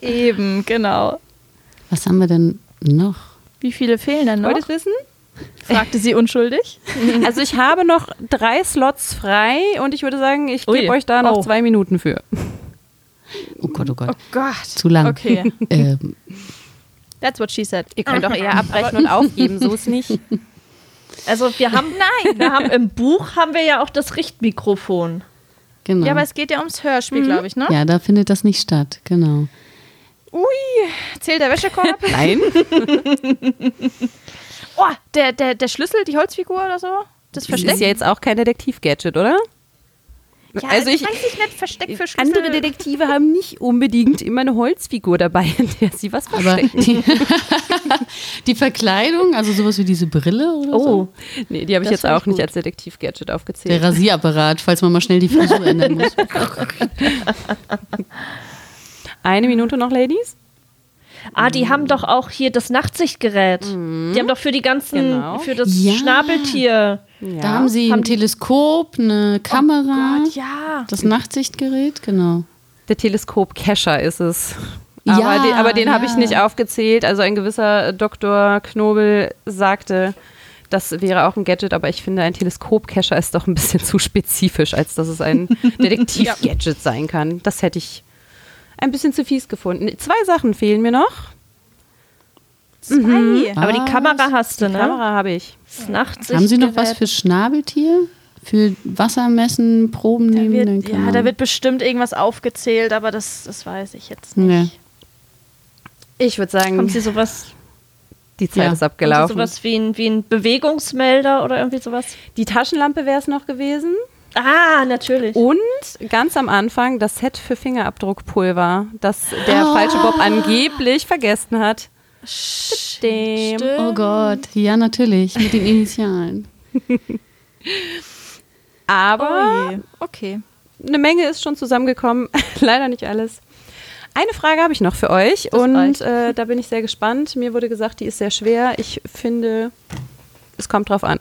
Eben, genau. Was haben wir denn noch? Wie viele fehlen denn noch? wollt ihr wissen? fragte sie unschuldig. Also ich habe noch drei Slots frei und ich würde sagen, ich gebe euch da noch Oh. zwei Minuten für. Oh Gott, oh Gott. Gott. Zu lang. Okay, Ähm, that's what she said. Ihr könnt doch eher abbrechen und aufgeben, so ist nicht. Also wir haben, Nein. wir haben im Buch haben wir ja auch das Richtmikrofon. genau. Ja, aber es geht ja ums Hörspiel, glaube ich, ne? ja, da findet das nicht statt, genau. Ui, zählt der Wäschekorb? Nein? oh, der, der, der Schlüssel, die Holzfigur oder so? Das Das Versteck? ist ja jetzt auch kein Detektiv-Gadget, oder? Ja, also ich, weiß ich nicht, Versteck für Schlüssel. andere Detektive haben nicht unbedingt immer eine Holzfigur dabei, in der sie was verstecken. die, die Verkleidung, also sowas wie diese Brille oder so? Oh, Nee, die habe ich Das jetzt auch ich nicht als Detektiv-Gadget Der aufgezählt. Rasierapparat, falls man mal schnell die Frisur ändern muss. Eine Minute noch, Ladies? ah, die haben doch auch hier das Nachtsichtgerät. Die haben doch für die ganzen, Genau. für das Ja. Schnabeltier. Ja. Da haben sie Haben ein Teleskop, eine Kamera, Gott, ja. das Nachtsichtgerät, genau. Der Teleskop-Kescher ist es. Aber Ja, den, aber den habe ich nicht aufgezählt. Also ein gewisser Dr. Knobel sagte, das wäre auch ein Gadget, aber ich finde, ein Teleskop-Kescher ist doch ein bisschen zu spezifisch, als dass es ein Detektiv-Gadget sein kann. Das hätte ich ein bisschen zu fies gefunden. Zwei Sachen fehlen mir noch. Zwei. Aber die Kamera hast du, ne? Kamera habe ich. Das Nachtsichtgerät. Haben Sie noch was für Schnabeltier? Für Wassermessen, Proben Da nehmen? wird, ja, da wird bestimmt irgendwas aufgezählt, aber das, das weiß ich jetzt nicht. Ja. Ich würde sagen, Haben Sie sowas, die Zeit Ja. ist abgelaufen. sowas wie ein, wie ein Bewegungsmelder oder irgendwie sowas? Die Taschenlampe wäre es noch gewesen. Ah, natürlich. Und ganz am Anfang das Set für Fingerabdruckpulver, das der falsche Bob angeblich vergessen hat. Stimmt. Oh Gott, ja, natürlich, mit den Initialen. Aber Oh. Okay. eine Menge ist schon zusammengekommen. Leider nicht alles. Eine Frage habe ich noch für euch Das und äh, da bin ich sehr gespannt. Mir wurde gesagt, die ist sehr schwer. Ich finde, es kommt drauf an.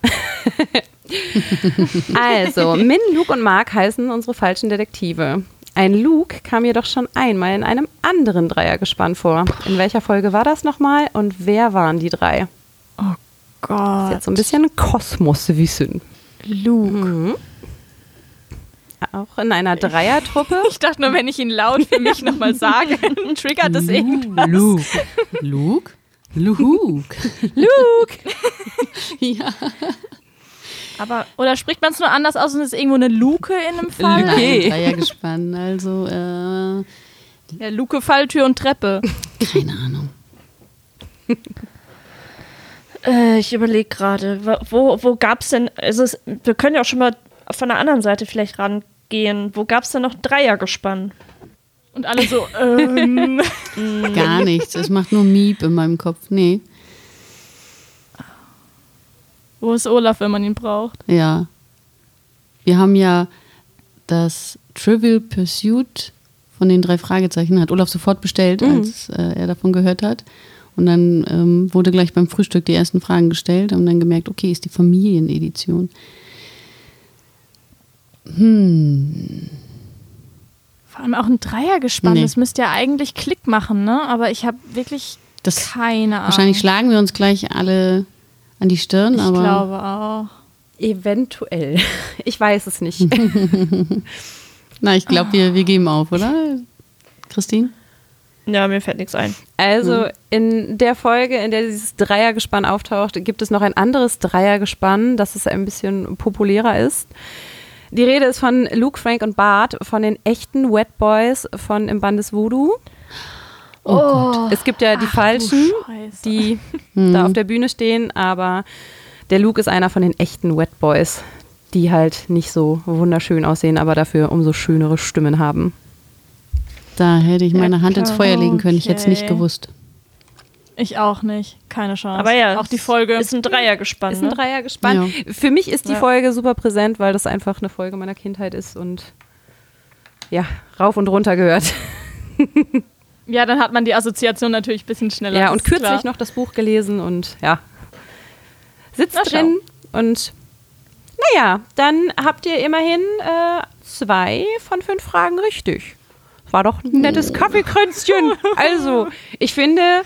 also, Min, Luke und Mark heißen unsere falschen Detektive. Ein Luke kam jedoch schon einmal in einem anderen Dreiergespann vor. In welcher Folge war das nochmal und wer waren die drei? Das ist Gott. jetzt so ein bisschen Kosmoswissen. Luke. Mhm. Auch in einer Dreiertruppe. Ich dachte nur, wenn ich ihn laut für mich nochmal sage, triggert das irgendwas. Luke. Luke? Luke. Luke! Ja. Aber, oder spricht man es nur anders aus und es ist irgendwo eine Luke in einem Fall? Luke. Nein, Dreiergespann, also, äh, Ja, Luke, Falltür und Treppe. keine Ahnung. Äh, ich überlege gerade, wo, wo, wo gab es denn, also es, wir können ja auch schon mal von der anderen Seite vielleicht rangehen. Wo gab es denn noch Dreiergespann? Und alle so, ähm. Gar nichts. Es macht nur Miep in meinem Kopf. Nee, Wo ist Olaf, wenn man ihn braucht? ja. Wir haben ja das Trivial Pursuit von den drei Fragezeichen. Hat Olaf sofort bestellt, als äh, er davon gehört hat. Und dann ähm, wurde gleich beim Frühstück die ersten Fragen gestellt und dann gemerkt, okay, ist die Familienedition. Hm, Vor allem auch ein Dreiergespann. Nee. Das müsste ja eigentlich Klick machen, ne? Aber ich habe wirklich das, keine Ahnung. wahrscheinlich schlagen wir uns gleich alle an die Stirn, Ich aber glaube auch. Eventuell. Ich weiß es nicht. na, ich glaube, wir, wir geben auf, oder? Christine? Ja, mir fällt nichts ein. Also in der Folge, in der dieses Dreiergespann auftaucht, gibt es noch ein anderes Dreiergespann, das es ein bisschen populärer ist. Die Rede ist von Luke, Frank und Bart, von den echten Wet Boys von Im Band des Voodoo. Oh, Gott. Es gibt ja die falschen, Scheiße. die Hm. da auf der Bühne stehen, aber der Luke ist einer von den echten Wet Boys, die halt nicht so wunderschön aussehen, aber dafür umso schönere Stimmen haben. Da hätte ich meine Ja, Hand ins Feuer legen können. Ich hätte es nicht gewusst. Ich auch nicht. Keine Chance. Aber ja, Auch die Folge. ist ein Dreiergespann. Ist ein Ne? Dreiergespann. Für mich ist die Ja. Folge super präsent, weil das einfach eine Folge meiner Kindheit ist und ja, rauf und runter gehört. ja, dann hat man die Assoziation natürlich ein bisschen schneller. Ja, und kürzlich klar. noch das Buch gelesen und ja, sitzt Na, schau. drin und naja, dann habt ihr immerhin äh, zwei von fünf Fragen richtig. War doch ein nettes Kaffeekränzchen. Also, ich finde,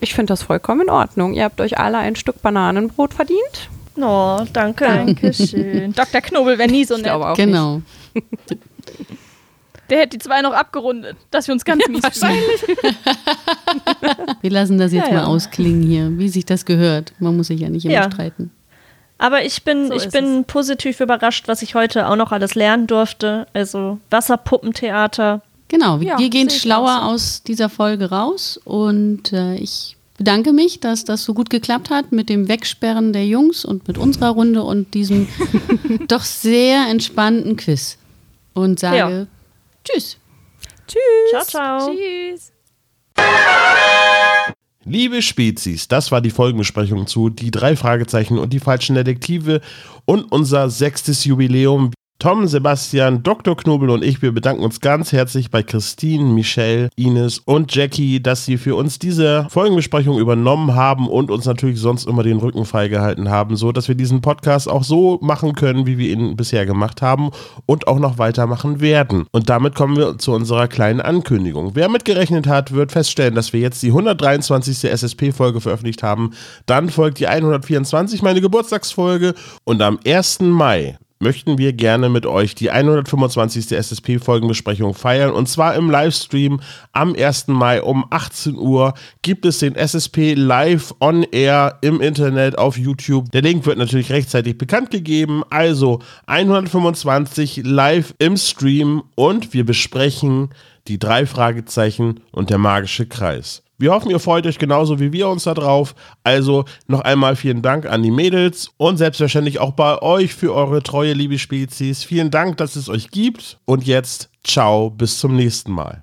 ich finde das vollkommen in Ordnung. Ihr habt euch alle ein Stück Bananenbrot verdient. Oh, danke. Dankeschön. Dr. Knobel wäre nie so Ich nett. glaube auch Genau. Der hätte die zwei noch abgerundet, dass wir uns ganz mies fühlen. Wir lassen das jetzt Ja, ja. mal ausklingen hier, wie sich das gehört. Man muss sich ja nicht immer Ja. streiten. Aber ich bin, So ich bin positiv überrascht, was ich heute auch noch alles lernen durfte. Also Wasserpuppentheater. Genau, wir Ja, wir gehen schlauer so. aus dieser Folge raus und äh, ich bedanke mich, dass das so gut geklappt hat mit dem Wegsperren der Jungs und mit unserer Runde und diesem doch sehr entspannten Quiz. Und sage Ja. Tschüss. Ciao, ciao. Tschüss. Liebe Spezies, das war die Folgenbesprechung zu Die drei Fragezeichen und die falschen Detektive und unser sechstes Jubiläum. Tom, Sebastian, Dr. Knobel und ich, wir bedanken uns ganz herzlich bei Christine, Michelle, Ines und Jackie, dass sie für uns diese Folgenbesprechung übernommen haben und uns natürlich sonst immer den Rücken freigehalten haben, so dass wir diesen Podcast auch so machen können, wie wir ihn bisher gemacht haben und auch noch weitermachen werden. Und damit kommen wir zu unserer kleinen Ankündigung. Wer mitgerechnet hat, wird feststellen, dass wir jetzt die 123. SSP-Folge veröffentlicht haben. Dann folgt die 124, meine Geburtstagsfolge. Und am 1. Mai möchten wir gerne mit euch die 125. SSP-Folgenbesprechung feiern. Und zwar im Livestream am 1. Mai um 18 Uhr gibt es den SSP live on air im Internet auf YouTube. Der Link wird natürlich rechtzeitig bekannt gegeben. Also 125 live im Stream und wir besprechen die drei Fragezeichen und der magische Kreis. Wir hoffen, ihr freut euch genauso wie wir uns da drauf. Also noch einmal vielen Dank an die Mädels und selbstverständlich auch bei euch für eure treue liebe Spezies. Vielen Dank, dass es euch gibt. Und jetzt, ciao, bis zum nächsten Mal.